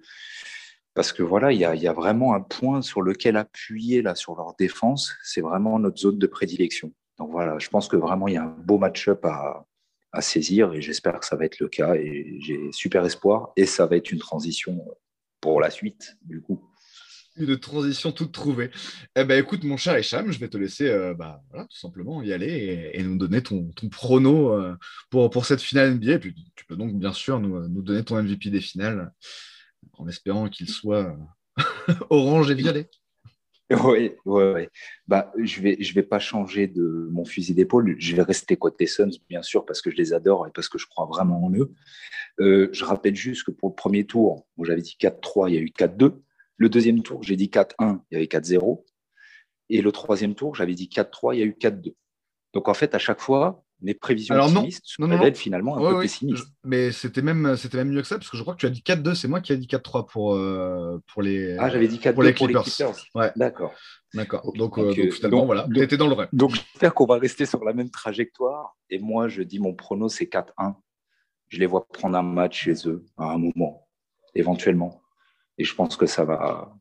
parce que voilà, il y a, vraiment un point sur lequel appuyer là sur leur défense. C'est vraiment notre zone de prédilection. Donc voilà, je pense que vraiment il y a un beau match-up à, saisir et j'espère que ça va être le cas et j'ai super espoir et ça va être une transition pour la suite du coup. Une transition toute trouvée. Eh ben écoute mon cher Hicham, je vais te laisser euh, bah, tout simplement y aller et, nous donner ton, prono euh, pour, cette finale NBA. Et puis tu peux donc bien sûr nous, nous donner ton MVP des finales en espérant qu'il soit orange et violet. Oui, oui, Bah, je ne vais pas changer de mon fusil d'épaule. Je vais rester côté Suns, bien sûr, parce que je les adore et parce que je crois vraiment en eux. Euh, je rappelle juste que pour le premier tour, j'avais dit 4-3, il y a eu 4-2. Le deuxième tour, j'ai dit 4-1, il y avait 4-0. Et le troisième tour, j'avais dit 4-3, il y a eu 4-2. Donc en fait, à chaque fois, mes prévisions Alors, optimistes non, non, non, finalement un peu pessimistes. Mais c'était même, c'était même mieux que ça, parce que je crois que tu as dit 4-2, c'est moi qui ai dit 4-3 pour, euh, pour les Ah, j'avais dit 4-2 pour les Clippers. Ouais. D'accord. D'accord. Donc, euh, donc, finalement, voilà, tu étais dans le vrai. Donc, j'espère qu'on va rester sur la même trajectoire. Et moi, je dis mon prono, c'est 4-1. Je les vois prendre un match chez eux à un moment, éventuellement. Et je pense que ça va,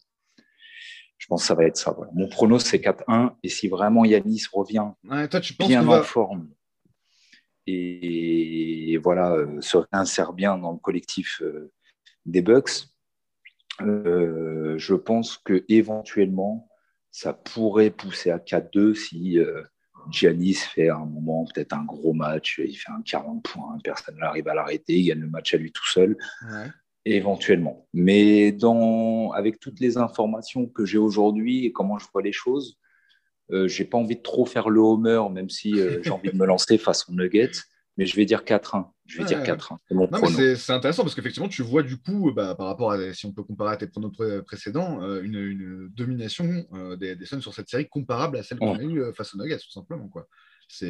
je pense que ça va être ça. Mon prono, c'est 4-1. Et si vraiment Yanis revient toi, tu penses bien en forme, et, voilà, euh, se réinsère bien dans le collectif euh, des Bucks, euh, je pense que éventuellement ça pourrait pousser à 4-2 si Giannis fait à un moment peut-être un gros match, il fait un 40 points, personne n'arrive à l'arrêter, il gagne le match à lui tout seul, éventuellement. Mais dans, avec toutes les informations que j'ai aujourd'hui et comment je vois les choses, euh, j'ai pas envie de trop faire le homer, même si euh, j'ai envie de me lancer face aux Nuggets mais je vais dire 4-1. Je vais dire 4-1. C'est intéressant parce qu'effectivement, tu vois du coup, bah, par rapport à, si on peut comparer à tes pronos précédents, euh, une, domination euh, des, des, Suns sur cette série comparable à celle qu'on a eue face aux Nuggets, tout simplement. Quoi.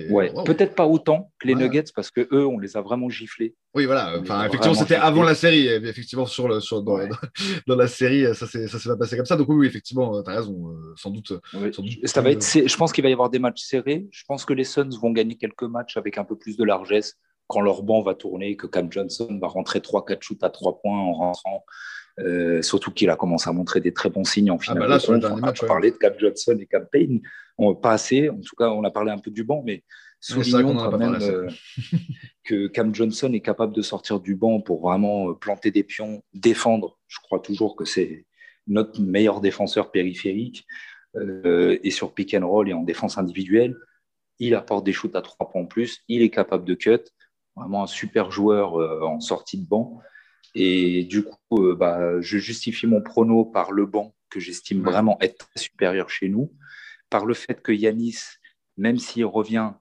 Ouais, peut-être pas autant que les Nuggets parce que eux, on les a vraiment giflés. Oui, voilà. Enfin, effectivement, c'était avant la série. Effectivement, sur le, sur, dans, dans, la série, ça s'est pas passé comme ça. Donc oui, effectivement, tu as raison. sans doute. ça va être, je pense qu'il va y avoir des matchs serrés. Je pense que les Suns vont gagner quelques matchs avec un peu plus de largesse quand leur banc va tourner, que Cam Johnson va rentrer 3-4 shoots à 3 points en rentrant. Euh, surtout qu'il a commencé à montrer des très bons signes en ah, finale. Ah bah là, on a parlé de Cam Johnson et Cam Payne. On, pas assez, en tout cas, on a parlé un peu du banc, mais soulignons quand même euh, que Cam Johnson est capable de sortir du banc pour vraiment euh, planter des pions, défendre. Je crois toujours que c'est notre meilleur défenseur périphérique. et sur pick and roll et en défense individuelle, il apporte des shoots à 3 points en plus, il est capable de cut vraiment un super joueur euh, en sortie de banc. Et du coup, euh, bah, je justifie mon prono par le banc que j'estime vraiment être supérieur chez nous, par le fait que Yanis, même s'il revient,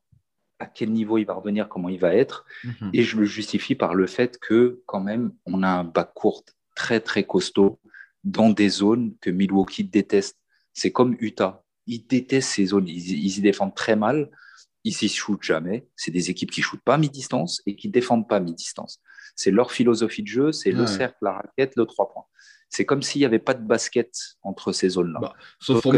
à quel niveau il va revenir, comment il va être, mhm. et je le justifie par le fait que quand même, on a un bac court très très costaud dans des zones que Milwaukee déteste. C'est comme Utah, ils détestent ces zones, ils, ils y défendent très mal ils s'y shootent jamais. C'est des équipes qui shootent pas mi-distance et qui défendent pas mi-distance. C'est leur philosophie de jeu, c'est le cercle, la raquette, le trois points c'est comme s'il n'y avait pas de basket entre ces zones-là. Bah, sauf, pour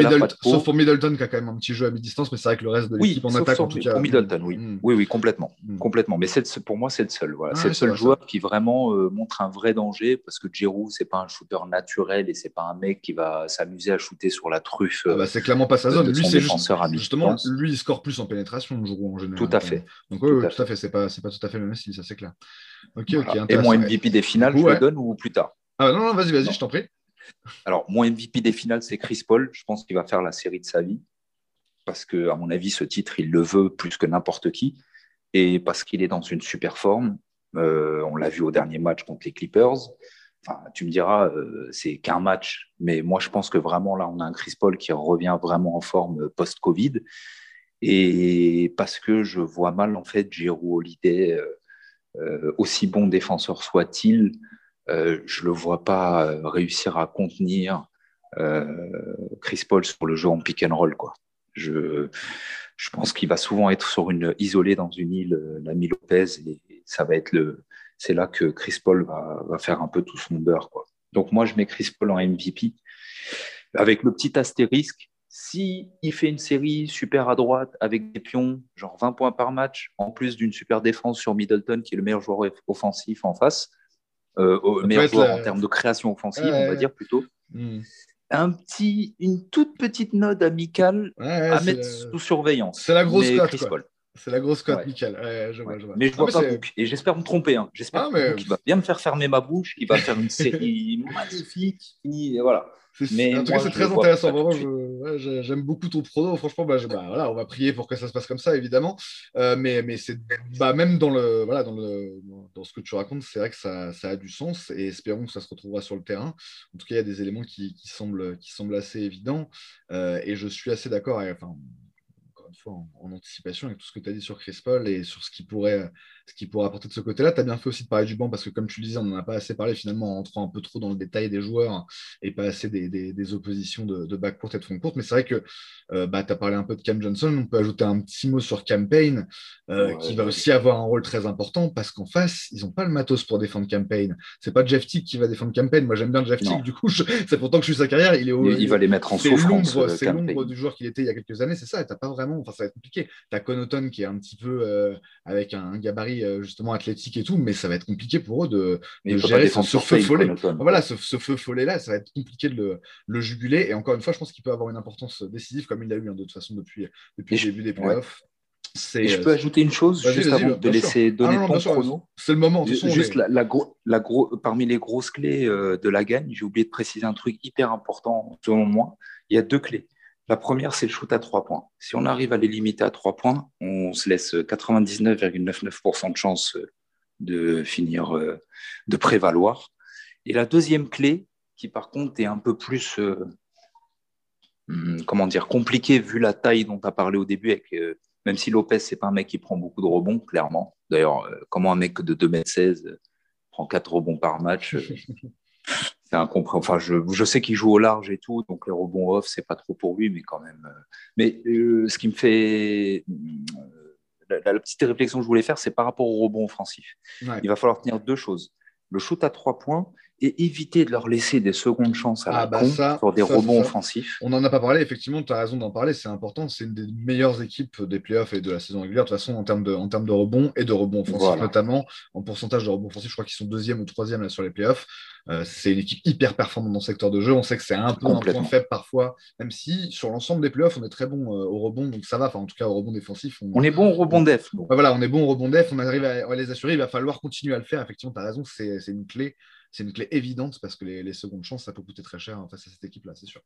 Middleton, qui a quand même un petit jeu à mi-distance, mais c'est vrai que le reste de l'équipe en attaque, en tout cas. Pour Middleton, oui. Mm. Oui, oui, complètement. Mm. complètement. Mais pour moi, c'est le seul. Voilà. c'est le seul joueur qui vraiment euh, montre un vrai danger parce que Giroud, c'est pas un shooter naturel et c'est pas un mec qui va s'amuser à shooter sur la truffe. Ah bah, c'est clairement pas sa zone. Lui, c'est justement, lui, il score plus en pénétration, Giroud, en général. Tout à fait. Donc, oui, tout, à fait. C'est pas, pas tout à fait le même style, ça c'est clair. Ok, ok. Et mon MVP des finales, je le donne ou plus tard ah non, non, vas-y, vas-y, je t'en prie. Alors, mon MVP des finales, c'est Chris Paul. Je pense qu'il va faire la série de sa vie. Parce que, à mon avis, ce titre, il le veut plus que n'importe qui. Et parce qu'il est dans une super forme. Euh, on l'a vu au dernier match contre les Clippers. Enfin, tu me diras, euh, c'est qu'un match. Mais moi, je pense que vraiment, là, on a un Chris Paul qui revient vraiment en forme post-Covid. Et parce que je vois mal, en fait, Giroud Holiday, euh, aussi bon défenseur soit-il, euh, je ne le vois pas euh, réussir à contenir euh, Chris Paul sur le jeu en pick and roll. Quoi. Je, je pense qu'il va souvent être sur une isolé dans une île, l'ami Lopez, et ça va être le, c'est là que Chris Paul va, va, faire un peu tout son beurre. Quoi. Donc moi, je mets Chris Paul en MVP avec le petit astérisque. Si il fait une série super à droite avec des pions, genre 20 points par match, en plus d'une super défense sur Middleton, qui est le meilleur joueur offensif en face, euh, meilleur joueur en termes de création offensive, on va dire plutôt. Hmm. Un petit, une toute petite note amicale à mettre sous surveillance. C'est la grosse cote. C'est la grosse cote, Michael. je vois, je vois. Mais je vois pas Et j'espère me tromper. Hein. J'espère ah, qu'il va bien me faire fermer ma bouche, qu'il va faire une série magnifique. Et voilà. Mais en tout cas, c'est très intéressant. Vraiment, j'aime beaucoup ton prono. Franchement, bah, bah, voilà, on va prier pour que ça se passe comme ça, évidemment. Euh, mais mais c'est bah, même dans, le, voilà, dans, le, dans ce que tu racontes, c'est vrai que ça, ça, a du sens et espérons que ça se retrouvera sur le terrain. En tout cas, il y a des éléments qui, qui semblent, qui semblent assez évidents. Euh, et je suis assez d'accord. Enfin, fois en, anticipation avec tout ce que tu as dit sur Chris Paul et sur ce qui pourrait, ce qui pourrait apporter de ce côté-là. Tu as bien fait aussi de parler du banc parce que, comme tu le disais, on n'en a pas assez parlé finalement en entrant un peu trop dans le détail des joueurs et pas assez des, des, oppositions de, de back court et de front court. Mais c'est vrai que euh, bah, tu as parlé un peu de Cam Johnson. On peut ajouter un petit mot sur Campaign euh, qui va aussi avoir un rôle très important parce qu'en face, ils n'ont pas le matos pour défendre Campaign. C'est pas Jeff Tick qui va défendre Campaign. Moi, j'aime bien Jeff Tick. Du coup, c'est pourtant que je suis sa carrière. Il, est il, va les mettre en souffrance. C'est l'ombre du joueur qu'il était il y a quelques années. C'est ça. Tu pas vraiment. Enfin, ça va être compliqué. Tu as Conoton qui est un petit peu euh, avec un, gabarit justement athlétique et tout, mais ça va être compliqué pour eux de, gérer ce, feu follet. Voilà, ce, feu follet là, ça va être compliqué de le, juguler. Et encore une fois, je pense qu'il peut avoir une importance décisive comme il l'a eu hein, de toute façon depuis, depuis le début des playoffs. Et je peux euh, ajouter une chose juste avant de laisser donner ah, ton chrono. C'est le moment. Juste la, la, la gros, parmi les grosses clés euh, de la gagne, j'ai oublié de préciser un truc hyper important selon moi. Il y a deux clés. La première, c'est le shoot à trois points. Si on arrive à les limiter à trois points, on se laisse 99,99% de chance de finir, de prévaloir. Et la deuxième clé, qui par contre est un peu plus, hum, comment dire, compliquée vu la taille dont tu as parlé au début, avec, même si Lopez, c'est pas un mec qui prend beaucoup de rebonds, clairement. D'ailleurs, comment un mec de 2m16 prend quatre rebonds par match c'est Enfin, je, je sais qu'il joue au large et tout, donc les rebonds off, c'est pas trop pour lui, mais quand même. Euh, mais euh, ce qui me fait. Euh, la, petite réflexion que je voulais faire, c'est par rapport au rebond offensif. Il va falloir tenir deux choses. Le shoot à trois points et éviter de leur laisser des secondes chances à la ah, bah pour des rebonds offensifs. On n'en a pas parlé, effectivement, tu as raison d'en parler, c'est important. C'est une des meilleures équipes des playoffs et de la saison régulière, de toute façon, en termes de, en termes de rebonds et de rebonds offensifs, notamment en pourcentage de rebonds offensifs. Je crois qu'ils sont deuxième ou troisième là, sur les playoffs. Euh, c'est une équipe hyper performante dans le secteur de jeu. On sait que c'est un peu un point faible parfois, même si sur l'ensemble des playoffs, on est très bon euh, au rebond, donc ça va. Enfin, en tout cas, au rebond défensif. On, est bon au rebond def. voilà, on est bon au rebond def. On arrive à, les assurer. Il va falloir continuer à le faire. Effectivement, tu as raison, c'est une clé c'est une clé évidente parce que les, secondes chances, ça peut coûter très cher face à cette équipe-là, c'est sûr.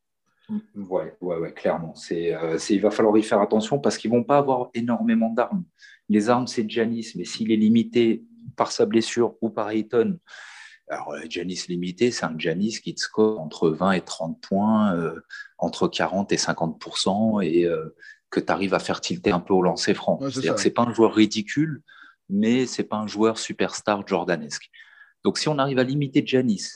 Ouais, ouais, ouais, clairement. Euh, il va falloir y faire attention parce qu'ils vont pas avoir énormément d'armes. Les armes, c'est Janis, mais s'il est limité par sa blessure ou par Ayton, alors euh, Janis limité, c'est un Janis qui te score entre 20 et 30 points, euh, entre 40 et 50% et que tu arrives à faire tilter un peu au lancer franc. C'est-à-dire que c'est pas un joueur ridicule, mais c'est pas un joueur superstar jordanesque. Donc, si on arrive à limiter Janis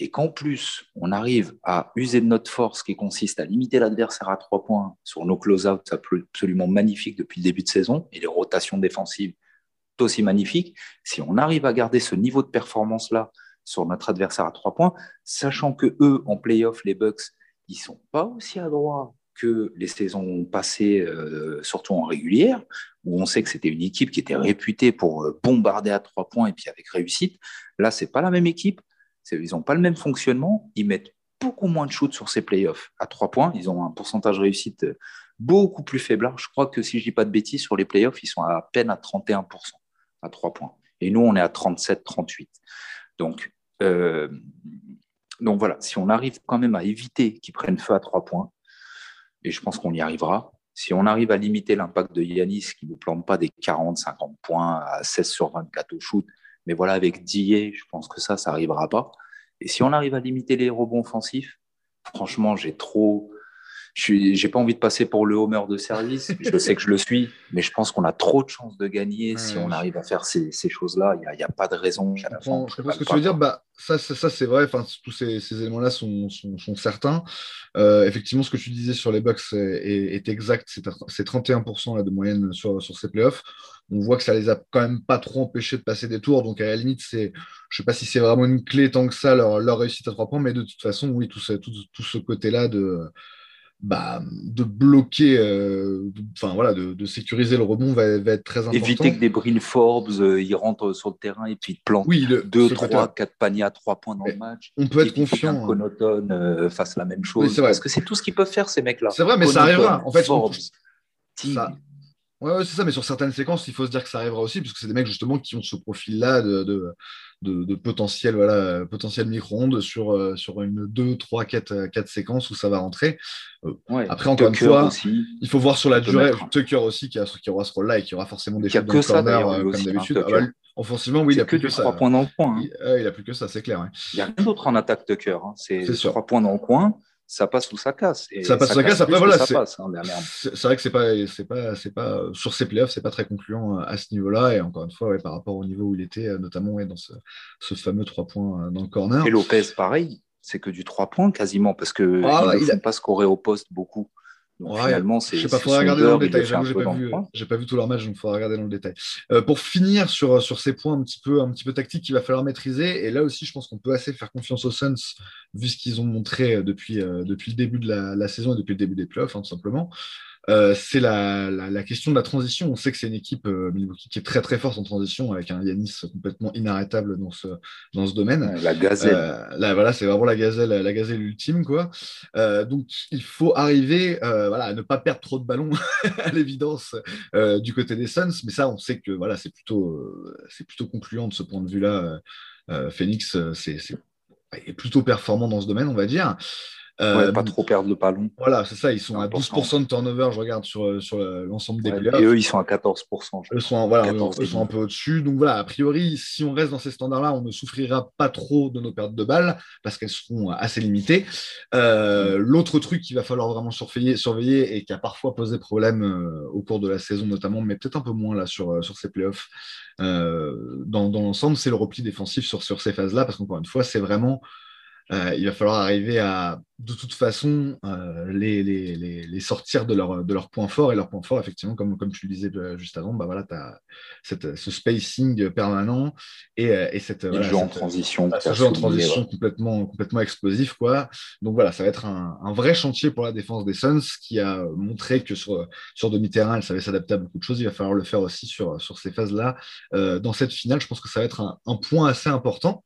et qu'en plus, on arrive à user de notre force qui consiste à limiter l'adversaire à trois points sur nos close-outs absolument magnifiques depuis le début de saison et les rotations défensives aussi magnifiques, si on arrive à garder ce niveau de performance-là sur notre adversaire à trois points, sachant que eux, en playoff, les Bucks, ils sont pas aussi adroits que les saisons passées, euh, surtout en régulière, où on sait que c'était une équipe qui était réputée pour euh, bombarder à trois points et puis avec réussite. Là, c'est pas la même équipe. Ils n'ont pas le même fonctionnement. Ils mettent beaucoup moins de shoots sur ces playoffs à trois points. Ils ont un pourcentage réussite euh, beaucoup plus faible. Je crois que si je dis pas de bêtises, sur les playoffs, ils sont à peine à 31% à trois points. Et nous, on est à 37, 38. Donc, donc voilà, si on arrive quand même à éviter qu'ils prennent feu à trois points, et je pense qu'on y arrivera. Si on arrive à limiter l'impact de Yanis, qui ne plante pas des 40-50 points à 16 sur 24 au shoot, mais voilà, avec Dier, je pense que ça, ça n'arrivera pas. Et si on arrive à limiter les rebonds offensifs, franchement, j'ai trop, je n'ai pas envie de passer pour le homer de service. Je sais que je le suis, mais je pense qu'on a trop de chances de gagner si on arrive à faire ces, choses-là. Il n'y a, pas de raison. Je comprends, ce que tu veux dire. Bah, ça, ça, c'est vrai. Enfin, tous ces, éléments-là sont, sont, certains. Euh, effectivement, ce que tu disais sur les Bucks est, exact. C'est 31% là, de moyenne sur, sur ces playoffs. On voit que ça les a quand même pas trop empêchés de passer des tours. Donc, à la limite, c'est, je sais pas si c'est vraiment une clé tant que ça, leur, leur réussite à trois points, mais de toute façon, oui, tout, tout, tout ce côté-là de bah, de bloquer, euh, enfin voilà, de, sécuriser le rebond va, être très important. Éviter que des Bryn Forbes, euh, ils rentrent sur le terrain et puis ils plantent oui, 2, 3, 4 paniers à 3 points dans le match. On peut être confiant. Qu'un Connaughton euh, fasse la même chose. parce que c'est tout ce qu'ils peuvent faire, ces mecs-là. C'est vrai, mais ça arrivera. En fait, Forbes, ça... Ouais, c'est ça, mais sur certaines séquences, il faut se dire que ça arrivera aussi, parce que c'est des mecs justement qui ont ce profil-là de, de, potentiel, voilà, potentiel micro-ondes sur, euh, sur une 2, 3, 4, 4 séquences où ça va rentrer. Euh, après, encore une fois, il faut voir sur la durée. Tucker aussi qui, a, qui aura ce rôle-là et qui aura forcément des choses dans le corner, euh, comme d'habitude. Ah bah, offensivement, oui, il a plus que, que 3 points dans le coin. Hein. Il, a plus que ça, c'est clair. Il n'y a rien d'autre en attaque Tucker. Hein. C'est 3 points dans le coin ça passe ou ça casse. ça passe ou ça casse. Après, voilà, hein, c'est vrai que c'est pas, c'est pas, c'est pas sur ces playoffs, c'est pas très concluant euh, à ce niveau-là. Et encore une fois, par rapport au niveau où il était, euh, notamment dans ce, fameux 3 points euh, dans le corner. Et Lopez, pareil, c'est que du 3 points quasiment, parce que ah, il ne a... pas scorer au poste beaucoup. Donc finalement, c'est. Je sais pas, faudra regarder dans le détail. J'ai pas, vu, j'ai pas vu tout leur match, donc il faudra regarder dans le détail. Euh, pour finir sur, sur ces points un petit peu, un petit peu tactiques qu'il va falloir maîtriser, et là aussi, je pense qu'on peut assez faire confiance aux Suns, vu ce qu'ils ont montré euh, depuis, euh, depuis le début de la, la, saison et depuis le début des playoffs, hein, tout simplement. Euh, c'est la, question de la transition. On sait que c'est une équipe euh, qui est très très forte en transition avec un Yanis complètement inarrêtable dans ce, dans ce domaine. La gazelle. Euh, voilà, c'est vraiment la gazelle, la gazelle ultime. Quoi. donc il faut arriver voilà, à ne pas perdre trop de ballons à l'évidence du côté des Suns. Mais ça, on sait que voilà, c'est plutôt, c'est plutôt concluant de ce point de vue-là. Phoenix c'est, est plutôt performant dans ce domaine, on va dire. Euh, pas trop perdre le ballon. Voilà, c'est ça. Ils sont à 12% de turnover, je regarde sur, sur l'ensemble des playoffs. Et eux, ils sont à 14%. Eux sont, voilà, eux sont un peu au-dessus. Donc voilà, a priori, si on reste dans ces standards-là, on ne souffrira pas trop de nos pertes de balles parce qu'elles seront assez limitées. Euh, mm. L'autre truc qu'il va falloir vraiment surveiller, surveiller et qui a parfois posé problème euh, au cours de la saison notamment, mais peut-être un peu moins là sur, sur ces playoffs, dans, dans l'ensemble, c'est le repli défensif sur, sur ces phases-là parce qu'encore une fois, c'est vraiment euh, il va falloir arriver à, de toute façon, euh, les, les, les, sortir de leur, de leur point fort. Et leur point fort, effectivement, comme, comme tu le disais euh, juste avant, bah voilà, tu as cette, ce spacing permanent et, et cette, voilà, jeu en transition, ce jeu en transition complètement, complètement explosif. Quoi. Donc voilà, ça va être un, un, vrai chantier pour la défense des Suns qui a montré que sur, sur demi-terrain, elle savait s'adapter à beaucoup de choses. Il va falloir le faire aussi sur, sur ces phases-là. dans cette finale, je pense que ça va être un, un point assez important.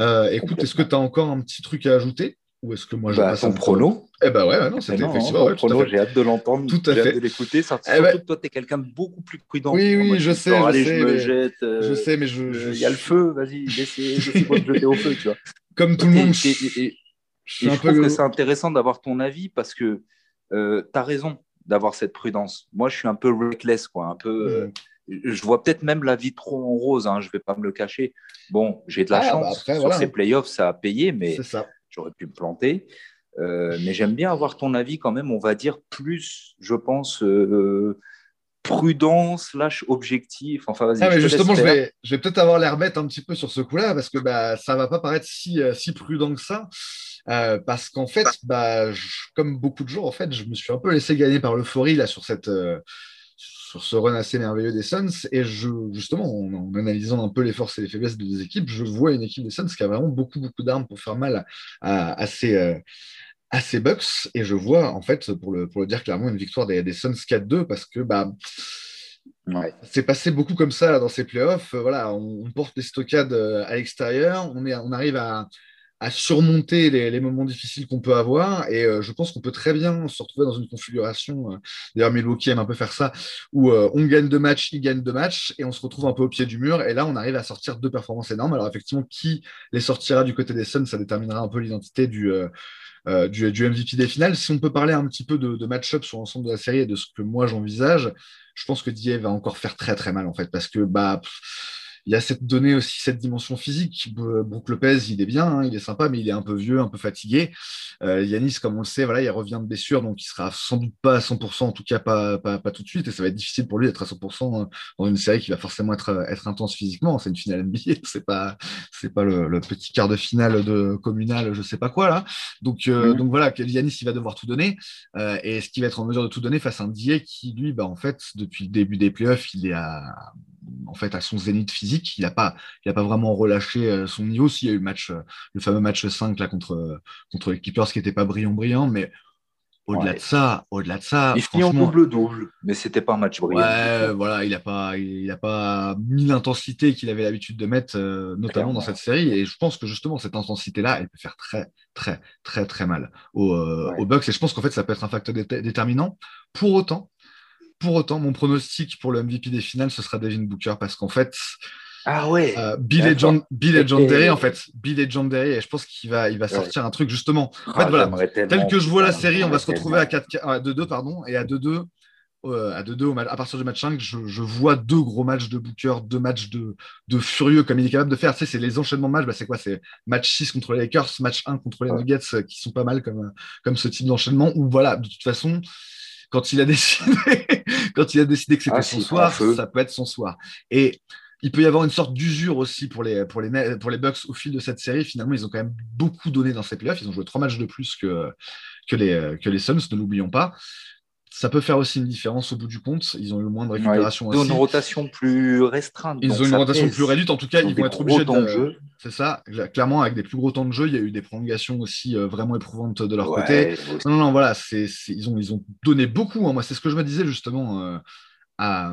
Euh, écoute, est-ce que tu as encore un petit truc à ajouter? Ou est-ce que moi je bah, ton prono Eh ben ouais, non, c'était effectivement. Ouais, prono, j'ai hâte de l'entendre, tout à fait. de l'écouter. Surtout eh ben... toi, tu es quelqu'un de beaucoup plus prudent. Oui, oui, je sais, je allez, sais. Je me jette. je sais, mais je. Il y a le feu, vas-y, laissez-moi me jeter au feu, tu vois. Comme tout le monde. Et, et, et, je, je trouve que c'est intéressant d'avoir ton avis parce que euh, tu as raison d'avoir cette prudence. Moi, je suis un peu reckless, quoi, un peu. Euh, je vois peut-être même la vie trop en rose, hein, je ne vais pas me le cacher. Bon, j'ai de la ah, chance. Bah Sur ces playoffs, ça a payé, mais j'aurais pu me planter. Euh, mais j'aime bien avoir ton avis quand même, on va dire plus, je pense, euh, prudent slash objectif. Enfin, vas-y. Ah, justement, je vais, je vais peut-être avoir l'air bête un petit peu sur ce coup-là, parce que bah, ça ne va pas paraître si, euh, si prudent que ça. parce qu'en fait, bah, comme beaucoup de jours, en fait, je me suis un peu laissé gagner par l'euphorie là sur cette, sur ce run assez merveilleux des Suns. Et je, justement, en, analysant un peu les forces et les faiblesses des deux équipes, je vois une équipe des Suns qui a vraiment beaucoup, beaucoup d'armes pour faire mal à, ces, euh, à ces Bucks. Et je vois, en fait, pour le, pour le dire clairement, une victoire des, des Suns 4-2 parce que bah, C'est passé beaucoup comme ça dans ces playoffs. Voilà, on, porte les stockades euh, à l'extérieur, on, on arrive à, à surmonter les, moments difficiles qu'on peut avoir. Et euh, je pense qu'on peut très bien se retrouver dans une configuration, euh, d'ailleurs Milwaukee aime un peu faire ça, où euh, on gagne deux matchs, il gagne deux matchs, et on se retrouve un peu au pied du mur. Et là, on arrive à sortir deux performances énormes. Alors effectivement, qui les sortira du côté des Suns, ça déterminera un peu l'identité du, du, MVP des finales. Si on peut parler un petit peu de, de match-up sur l'ensemble de la série et de ce que moi j'envisage, je pense que Die va encore faire très très mal en fait, parce que bah il y a cette donnée aussi, cette dimension physique. Brook Lopez, il est bien, hein, il est sympa, mais il est un peu vieux, un peu fatigué. Euh, Yanis, comme on le sait, voilà, il revient de blessure, donc il sera sans doute pas à 100%, en tout cas pas, pas, tout de suite, et ça va être difficile pour lui d'être à 100% hein, dans une série qui va forcément être, être intense physiquement. C'est une finale NBA, c'est pas, c'est pas le, petit quart de finale de communal, je sais pas quoi là. Donc, euh, mhm. donc voilà, Yanis, il va devoir tout donner, euh, et est-ce qu'il va être en mesure de tout donner face à un qui, lui, bah, en fait, depuis le début des playoffs, il est à en fait à son zénith physique. Il n'a pas, il a pas vraiment relâché euh, son niveau. S'il y a eu le match, euh, le fameux match 5 là contre euh, contre les Keepers qui n'était pas brillant brillant, mais au-delà de ça, au-delà de ça, il finit en double double, mais c'était pas un match brillant. Ouais, voilà, il n'a pas, il a pas mis l'intensité qu'il avait l'habitude de mettre, notamment dans cette série. Et je pense que justement cette intensité-là, elle peut faire très, très, très, très mal aux, aux Bucks. Et je pense qu'en fait, ça peut être un facteur déterminant. Pour autant, pour autant, mon pronostic pour le MVP des finales, ce sera Devin Booker parce qu'en fait, ah ouais. Euh, Bill, et John, Bill en fait. Bill et John Derry, et je pense qu'il va, il va sortir un truc justement. En fait, ah, voilà. Tel que je vois la série, on va se retrouver à 2-2, pardon, et à 2-2. Euh, à 2-2 à partir du match 5, je, vois deux gros matchs de Booker, deux matchs de, de furieux comme il est capable de faire. Tu sais, c'est les enchaînements de matchs. Bah, c'est quoi? C'est match 6 contre les Lakers, match 1 contre les Nuggets, euh, qui sont pas mal comme, comme ce type d'enchaînement. Ou voilà, de toute façon, quand il a décidé, quand il a décidé que c'était ah, son soir, ça peut être son soir. Et il peut y avoir une sorte d'usure aussi pour les, pour, les, pour les Bucks au fil de cette série. Finalement, ils ont quand même beaucoup donné dans ces playoffs. Ils ont joué trois matchs de plus que, que, les, que les Suns, ne l'oublions pas ça peut faire aussi une différence au bout du compte. Ils ont eu moins de récupération Ils ont une rotation plus restreinte. Ils ont une rotation plus réduite. En tout cas, ils, vont être obligés de. C'est ça. Clairement, avec des plus gros temps de jeu, il y a eu des prolongations aussi euh, vraiment éprouvantes de leur côté. Non, non, voilà. ils, ont, ils ont donné beaucoup. Hein. Moi, c'est ce que je me disais justement. Euh, à,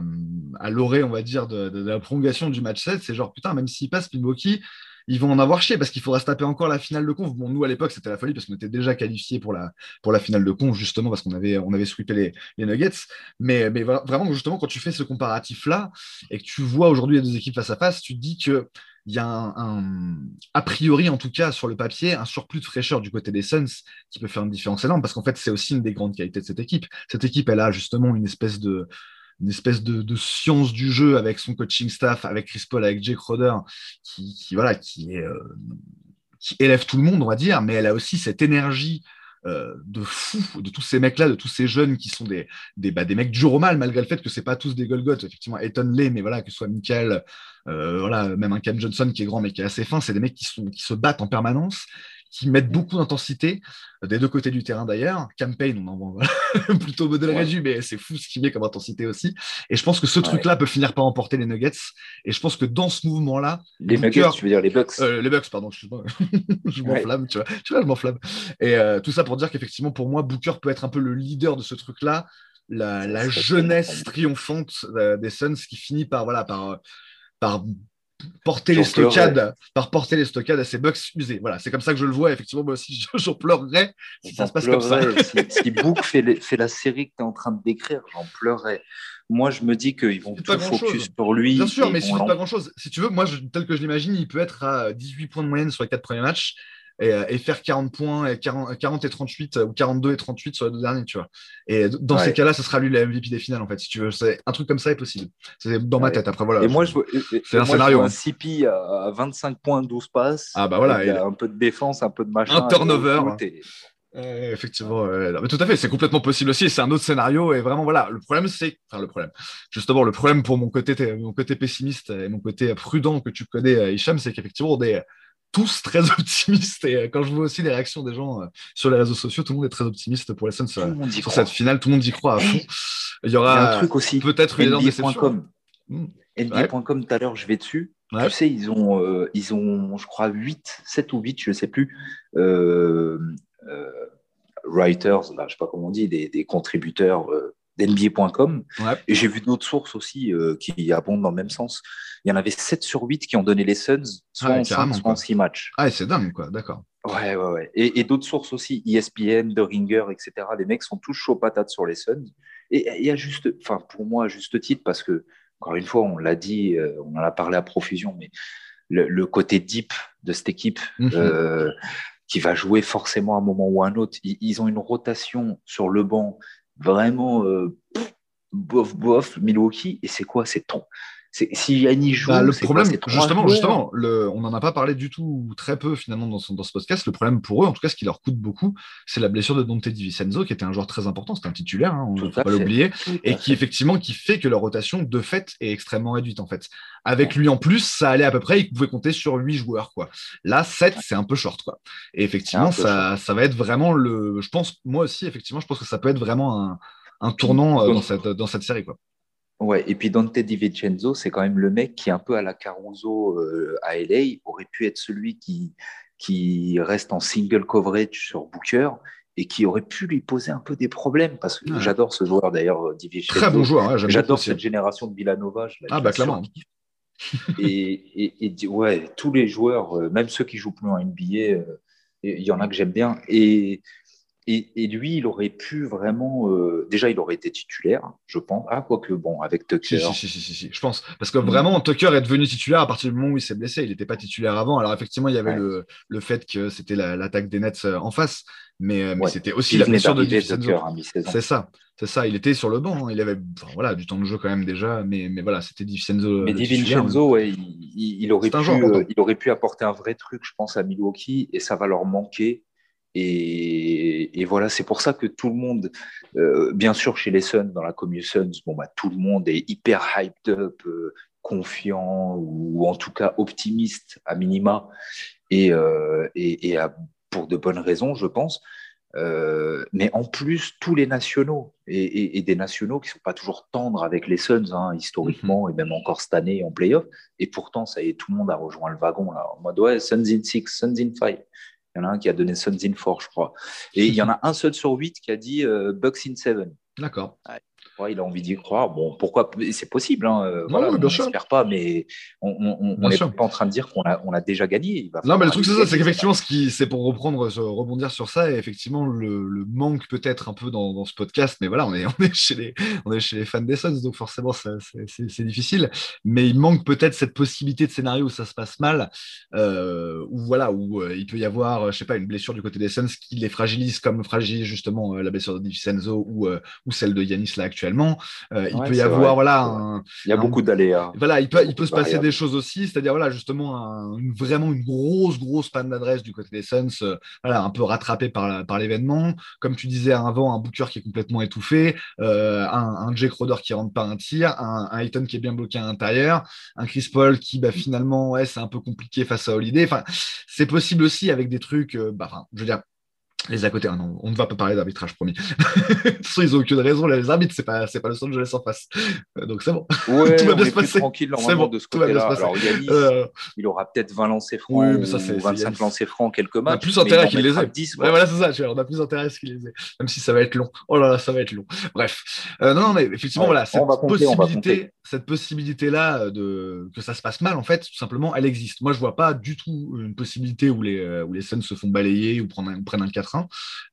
à l'orée, on va dire, de, la prolongation du match 7, c'est genre, putain, même s'il passe Milwaukee, ils vont en avoir chier parce qu'il faudra se taper encore la finale de conf. Bon, nous à l'époque, c'était la folie parce qu'on était déjà qualifiés pour la, pour la finale de conf, justement, parce qu'on avait, on avait sweepé les, Nuggets. Mais, mais vraiment, justement, quand tu fais ce comparatif-là et que tu vois aujourd'hui les deux équipes face à face, tu te dis que il y a un, a priori, en tout cas, sur le papier, un surplus de fraîcheur du côté des Suns qui peut faire une différence énorme parce qu'en fait, c'est aussi une des grandes qualités de cette équipe. Cette équipe, elle a justement une espèce de, une espèce de, science du jeu avec son coaching staff, avec Chris Paul, avec Jake Roder, qui, euh, élève tout le monde, on va dire, mais elle a aussi cette énergie euh, de fou de tous ces mecs-là, de tous ces jeunes qui sont des, des, bah, des mecs durs au mal, malgré le fait que c'est pas tous des Golgoth, effectivement, Ethan Lee, mais voilà, que ce soit Michael, euh, voilà, même un Cam Johnson qui est grand mais qui est assez fin, c'est des mecs qui se battent en permanence qui mettent beaucoup d'intensité, euh, des deux côtés du terrain d'ailleurs. Campaign, on en voit plutôt modèle réduit, mais c'est fou ce qu'il met comme intensité aussi. Et je pense que ce truc-là peut finir par emporter les Nuggets. Et je pense que dans ce mouvement-là. Les Nuggets, tu veux dire les Bucks? Euh, Les Bucks, pardon, je, je m'enflamme, tu vois. Tu vois, je m'enflamme. Et euh, tout ça pour dire qu'effectivement, pour moi, Booker peut être un peu le leader de ce truc-là. La, la jeunesse triomphante des Suns qui finit par, voilà, par, par porter les stockades, par porter les stockades à ces bucks usés. Voilà, c'est comme ça que je le vois. Effectivement, moi aussi, j'en pleurerais si ça se passe comme ça. si, Book fait, fait, la série que tu es en train de décrire, j'en pleurerais. Moi, je me dis qu'ils vont tout focus sur lui. Bien sûr, mais il suffit pas grand-chose. Si tu veux, moi, tel que je l'imagine, il peut être à 18 points de moyenne sur les quatre premiers matchs. Euh, et, faire 40 points, et 40, 40, et 38 ou 42 et 38 sur les deux derniers, tu vois. Et dans ces cas-là, ce sera lui le MVP des finales, en fait, si tu veux. Un truc comme ça est possible. C'est dans ma tête. Après, voilà. Et moi, je c'est un scénario. un CP à 25 points, 12 passes. Ah, bah voilà. Il y a un peu de défense, un peu de machin. Un turnover. effectivement, mais tout à fait, c'est complètement possible aussi. C'est un autre scénario et vraiment voilà. Le problème, c'est, enfin le problème. Justement, le problème pour mon côté, mon côté pessimiste et mon côté prudent que tu connais, Hicham, c'est qu'effectivement, des tous très optimistes. Et euh, quand je vois aussi les réactions des gens euh, sur les réseaux sociaux, tout le monde est très optimiste pour les Suns sur, cette finale. Tout le monde y croit à fond. Il y aura un truc aussi. Peut-être une énorme déception. NBA.com, tout à l'heure, je vais dessus. Tu sais, ils ont, euh, ils ont, je crois, 8, 7 ou 8, je ne sais plus, writers, là, je ne sais pas comment on dit, des, des contributeurs d'NBA.com. Et j'ai vu d'autres sources aussi qui abondent dans le même sens il y en avait 7 sur 8 qui ont donné les Suns, soit en 5, soit en 6 matchs. Ah, c'est dingue, quoi, d'accord. Ouais, ouais, ouais. Et, d'autres sources aussi, ESPN, The Ringer, etc. Les mecs sont tous chauds patates sur les Suns. Et il y a juste, enfin, pour moi, à juste titre, parce que, encore une fois, on l'a dit, euh, on en a parlé à profusion, mais le, côté deep de cette équipe, mhm. euh, qui va jouer forcément à un moment ou à un autre, ils, ont une rotation sur le banc vraiment euh, bof, bof, Milwaukee. Et c'est quoi? C'est ton si Yanni joue, bah, le problème, justement, justement le, on n'en a pas parlé du tout, ou très peu finalement dans, dans, ce podcast. Le problème pour eux, en tout cas, ce qui leur coûte beaucoup, c'est la blessure de Dante DiVincenzo, qui était un joueur très important, c'était un titulaire, hein, on ne peut pas l'oublier, et qui effectivement qui fait que leur rotation de fait est extrêmement réduite en fait. Avec lui en plus, ça allait à peu près, ils pouvaient compter sur 8 joueurs quoi. Là, 7, c'est un peu short quoi. Et effectivement, ça, ça, va être vraiment le, je pense, moi aussi, effectivement, je pense que ça peut être vraiment un, un tournant euh, dans cette, dans cette série quoi. Ouais, et puis Dante DiVincenzo, c'est quand même le mec qui, un peu à la Caruso euh, à LA, aurait pu être celui qui, qui reste en single coverage sur Booker et qui aurait pu lui poser un peu des problèmes parce que j'adore ce joueur d'ailleurs, DiVincenzo. Très bon joueur, j'adore cette génération de Villanova. ah, bah clairement. et, et, ouais, tous les joueurs, euh, même ceux qui jouent plus en NBA, euh, il y en a que j'aime bien. Et et, lui, il aurait pu vraiment. Euh, déjà, il aurait été titulaire, je pense. Ah, quoique, bon, avec Tucker. Si, si, si, si, je pense. Parce que vraiment, Tucker est devenu titulaire à partir du moment où il s'est blessé. Il n'était pas titulaire avant. Alors, effectivement, il y avait le, le, fait que c'était l'attaque des Nets euh, en face. Mais, euh, mais c'était aussi la blessure de Tucker. C'est ça. C'est ça. Il était sur le banc. Hein. Il avait voilà, du temps de jeu quand même déjà. Mais, mais voilà, c'était DiVincenzo. Mais DiVincenzo, ouais, il, il, aurait pu, il aurait pu apporter un vrai truc, je pense, à Milwaukee. Et ça va leur manquer et, voilà, c'est pour ça que tout le monde, euh, bien sûr chez les Suns, dans la commune Suns, bon, bah, tout le monde est hyper hyped up, euh, confiant ou en tout cas optimiste à minima et, euh, et, pour de bonnes raisons, je pense. mais en plus, tous les nationaux et, des nationaux qui ne sont pas toujours tendres avec les Suns, hein, historiquement, mm-hmm. et même encore cette année en playoff. Et pourtant, ça y est, tout le monde a rejoint le wagon. Là, en mode, ouais, Suns in 6, Suns in 5. Il y en a un qui a donné Suns in 4, je crois. Et il y en a un seul sur huit qui a dit euh, Bucks in 7. D'accord. Il a envie d'y croire. Bon, pourquoi C'est possible. Hein. Euh, voilà, on n'espère pas, mais on n'est pas en train de dire qu'on a, on a déjà gagné. non, mais le truc, c'est ça, c'est qu'effectivement, ce qui, c'est pour reprendre, rebondir sur ça, et effectivement, le, manque peut-être un peu dans, ce podcast, mais voilà, on est, on est, chez, les, on est chez les fans des Suns, donc forcément, c'est difficile. Mais il manque peut-être cette possibilité de scénario où ça se passe mal, euh, où voilà, où euh, il peut y avoir, je sais pas, une blessure du côté des Suns qui les fragilise, comme fragilise justement la blessure de Vincenzo ou, ou celle de Yanis là actuellement euh, il peut y avoir, voilà, il y a beaucoup d'aléas. Voilà, il peut, il peut se passer des choses aussi, c'est-à-dire voilà, justement, une, vraiment une grosse, grosse panne d'adresse du côté des Suns, euh, voilà, un peu rattrapé par, par l'événement. Comme tu disais avant, un Booker qui est complètement étouffé, euh, un, un Jake Roder qui rentre pas un tir, un, un Ayton qui est bien bloqué à l'intérieur, un Chris Paul qui, bah, finalement, ouais, c'est un peu compliqué face à Holiday. Enfin, c'est possible aussi avec des trucs, bah, je veux dire, les à côté. Ah non, on ne va pas parler d'arbitrage, promis. de toute façon, ils n'ont aucune raison. Les arbitres, c'est pas, c'est pas Los Angeles en face. Donc c'est bon. Tout va bien se passer. De euh, ce il aura peut-être 20 lancers francs, oui, 25 lancers francs, quelques matchs. On a plus intérêt qu'il les ait. ouais, voilà, c'est ça. On a plus intérêt qu'il les ait. Même si ça va être long. Oh là là, ça va être long. Bref. Euh, non, non, mais effectivement, voilà, cette possibilité, cette possibilité-là euh, de que ça se passe mal, en fait, tout simplement, elle existe. Moi, je ne vois pas du tout une possibilité où les, où les scènes se font balayer ou prennent un 4-1. Hein.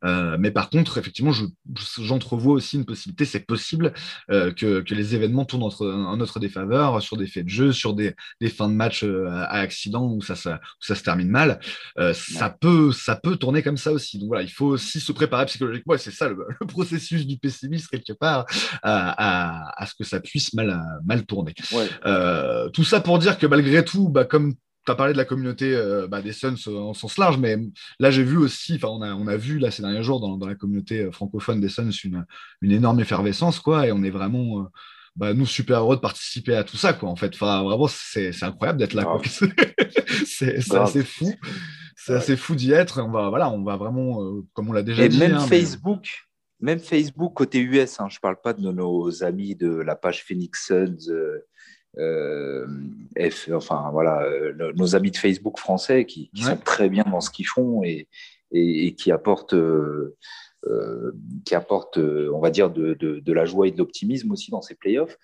Euh, mais par contre, effectivement, j'entrevois aussi une possibilité, c'est possible euh, que, les événements tournent en notre défaveur sur des faits de jeu, sur des, fins de match euh, à accident où ça, se termine mal. Ça, peut, ça peut tourner comme ça aussi. Donc voilà, il faut aussi se préparer psychologiquement, et c'est ça le, processus du pessimisme quelque part, à, ce que ça puisse mal, tourner. Tout ça pour dire que malgré tout, bah, comme tu as parlé de la communauté euh, bah, des Suns euh, en sens large, mais là, j'ai vu aussi, enfin, on a, on a vu là, ces derniers jours dans, dans la communauté euh, francophone des Suns une, une, énorme effervescence, quoi, et on est vraiment, bah, nous, super heureux de participer à tout ça, quoi, en fait. Enfin, vraiment, c'est incroyable d'être là, c'est assez fou. C'est assez fou d'y être. On va, voilà, on va vraiment, comme on l'a déjà et dit. Même hein, Facebook. Même Facebook côté US, hein, je ne parle pas de nos, amis de la page Phoenix Suns, euh, enfin voilà, euh, nos amis de Facebook français qui, sont très bien dans ce qu'ils font et, et, qui apportent, euh, qui apportent, on va dire, de, de, la joie et de l'optimisme aussi dans ces playoffs.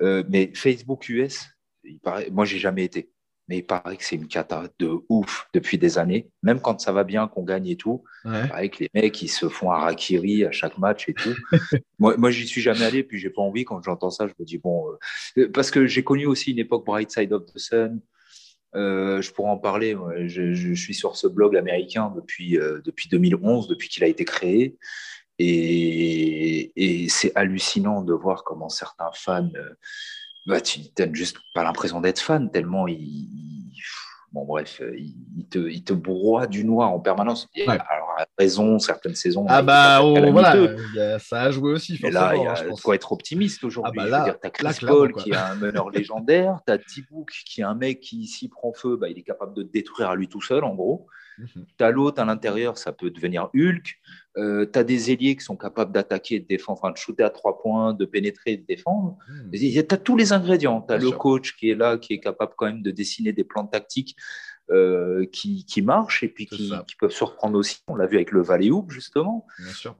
mais Facebook US, il paraît, moi j'ai jamais été mais il paraît que c'est une cata de ouf depuis des années. Même quand ça va bien, qu'on gagne et tout, il paraît que les mecs, ils se font harakiri à chaque match et tout. moi, moi j'y suis jamais allé, puis j'ai pas envie. Quand j'entends ça, je me dis, bon, euh, parce que j'ai connu aussi une époque Bright Side of the Sun. Euh, je pourrais en parler. Je, je, suis sur ce blog américain depuis, euh, depuis 2011, depuis qu'il a été créé. Et, et c'est hallucinant de voir comment certains fans bah, tu n'as juste pas l'impression d'être fan, tellement il, bon, bref, il, te, il te broie du noir en permanence. Alors, à raison, certaines saisons. Ah, bah, oh, voilà, ça a joué aussi. Mais là, il faut être optimiste aujourd'hui. Ah, bah tu as Chris Paul qui est un meneur légendaire, tu as T-Book qui est un mec qui, s'y prend feu, bah, il est capable de détruire à lui tout seul, en gros. Mhm. Tu as l'autre à l'intérieur, ça peut devenir Hulk. Euh, tu as des ailiers qui sont capables d'attaquer et de défendre, enfin de shooter à trois points, de pénétrer et de défendre. Hmm. Tu as tous les ingrédients. Tu as le coach qui est là, qui est capable quand même de dessiner des plans tactiques euh, qui, qui, marchent et puis qui, peuvent surprendre aussi. On l'a vu avec le Valley Hoop, justement. Bien sûr.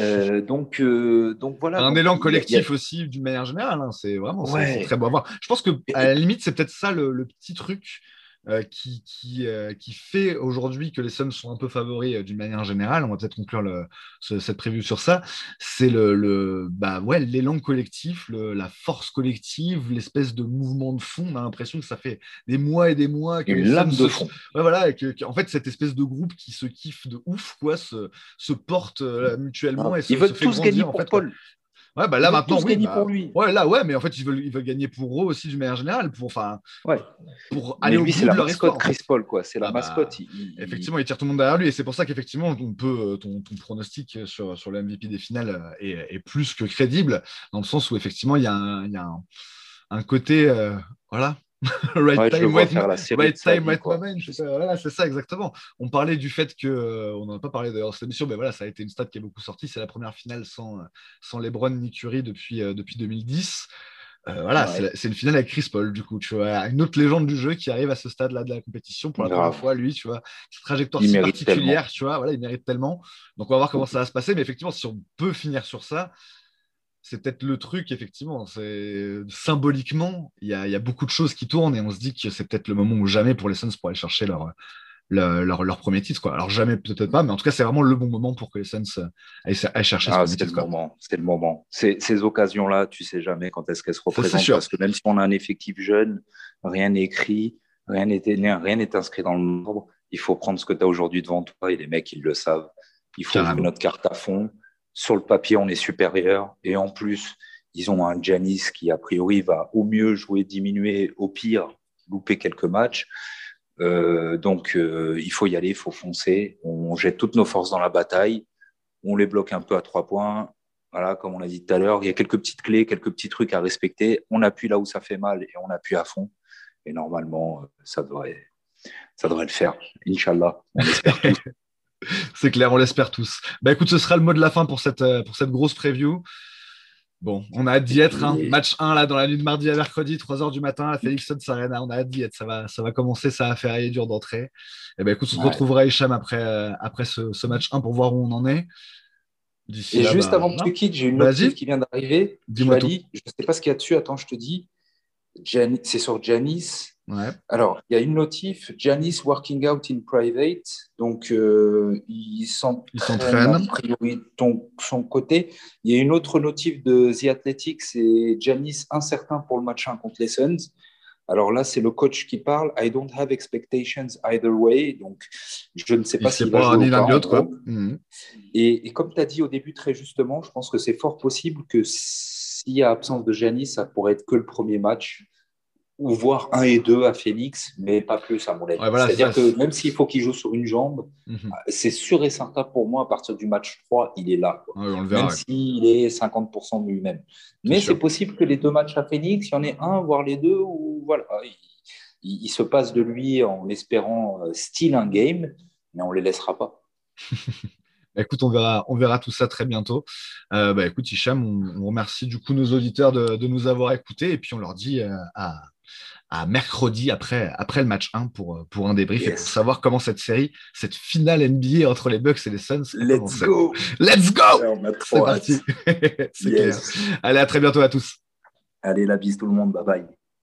Euh, donc, donc voilà. Un élan collectif aussi, d'une manière générale. Hein. c'est vraiment très beau à voir. Je pense que à la limite, c'est peut-être ça le, petit truc euh, qui, qui, euh, qui, fait aujourd'hui que les Suns sont un peu favoris euh, d'une manière générale, on va peut-être conclure le, cette prévue sur ça, c'est le, le, bah ouais, l'élan collectif, la force collective, l'espèce de mouvement de fond. On a l'impression que ça fait des mois et des mois que Une lame de fond. Ouais, voilà, que, en fait, cette espèce de groupe qui se kiffe de ouf, quoi, se, se porte mutuellement. Ah, et se, Ils veulent tous gagner pour Paul. Ouais, bah là maintenant, oui. Bah, pour lui. Ouais, là, ouais, mais en fait, ils veulent, ils veulent gagner pour eux aussi d'une manière générale, pour, enfin, ouais. pour aller mais lui, c'est la mascotte Chris Paul, quoi. C'est la ah, bah, mascotte. effectivement, il tire tout le monde derrière lui, et c'est pour ça qu'effectivement, on peut, euh, ton, ton, pronostic sur, sur le MVP des finales euh, est, est, plus que crédible, dans le sens où effectivement, il y a un, il y a un, un côté, euh, voilà, right time, right, moment. Voilà, c'est ça exactement. On parlait du fait que, euh, on n'en a pas parlé d'ailleurs cette émission, mais voilà, ça a été une stat qui est beaucoup sortie. C'est la première finale sans, sans LeBron ni Curry depuis, euh, depuis 2010. Euh, voilà, c'est une finale avec Chris Paul, du coup, tu vois, une autre légende du jeu qui arrive à ce stade-là de la compétition pour la première fois, lui, tu vois, cette trajectoire si particulière, tu vois, voilà, il mérite tellement. Donc, on va voir comment ça va se passer, mais effectivement, si on peut finir sur ça, c'est peut-être le truc, effectivement. C'est symboliquement, il y, a, y, a, beaucoup de choses qui tournent et on se dit que c'est peut-être le moment ou jamais pour les Suns pour aller chercher leur, leur, leur, premier titre. Quoi. Alors jamais, peut-être pas, mais en tout cas, c'est vraiment le bon moment pour que les Suns aillent, chercher ah, ce Le moment, c'est le moment. Ces, ces occasions-là, tu sais jamais quand est-ce qu'elles se représentent. Parce que même si on a un effectif jeune, rien n'est écrit, rien n'est rien n'est inscrit dans le marbre. Il faut prendre ce que tu as aujourd'hui devant toi et les mecs, ils le savent. Il faut jouer notre carte à fond sur le papier, on est supérieur. Et en plus, ils ont un Janis qui, a priori, va au mieux jouer, diminuer, au pire, louper quelques matchs. Euh, donc, euh, il faut y aller, il faut foncer. On jette toutes nos forces dans la bataille. On les bloque un peu à trois points. Voilà, comme on l'a dit tout à l'heure, il y a quelques petites clés, quelques petits trucs à respecter. On appuie là où ça fait mal et on appuie à fond. Et normalement, ça devrait, ça devrait le faire. Inch'Allah. c'est clair, on l'espère tous. Bah écoute, ce sera le mot de la fin pour cette, euh, pour cette grosse preview. Bon, on a hâte d'y être. Hein. Match 1 là dans la nuit de mardi à mercredi, 3h du matin à Félix Arena. On a hâte d'y être. Ça va, ça va commencer, ça va faire dur d'entrée. Et eh ben écoute, on se retrouvera Hicham après, euh, après ce, match 1 pour voir où on en est. Et juste bah, avant que tu quittes, j'ai une notif qui vient d'arriver. Dis-moi Je ne sais pas ce qu'il y a dessus. Attends, je te dis. C'est sur Janice. Alors, il y a une notif, Janice working out in private. Donc, euh, il s'entraîne a priori de son côté. Il y a une autre notif de The Athletics, c'est Janice incertain pour le match 1 contre les Suns. Alors là, c'est le coach qui parle. I don't have expectations either way. Donc, je ne sais pas s'il va jouer l'un l'autre. Mhm. Et, et, comme tu as dit au début très justement, je pense que c'est fort possible que s'il y a absence de Janice, ça pourrait être que le premier match ou voir un et deux à Phoenix, mais pas plus à mon avis. C'est-à-dire que même s'il faut qu'il joue sur une jambe, mhm. c'est sûr et certain pour moi, à partir du match 3, il est là. même s'il est 50% de lui-même. Mais c'est possible que les deux matchs à Phoenix, il y en ait un, voire les deux, ou voilà, il, se passe de lui en espérant euh, style un game, mais on ne les laissera pas. Bah, écoute, on verra, on verra tout ça très bientôt. Euh, bah, écoute, Hicham, on, remercie du coup nos auditeurs de, nous avoir écoutés et puis on leur dit euh, à à mercredi après, après le match 1 pour, pour un débrief et pour savoir comment cette série, cette finale NBA entre les Bucks et les Suns. Let's go! Let's go! C'est parti. Allez, à très bientôt à tous. Allez, la bise tout le monde. Bye bye.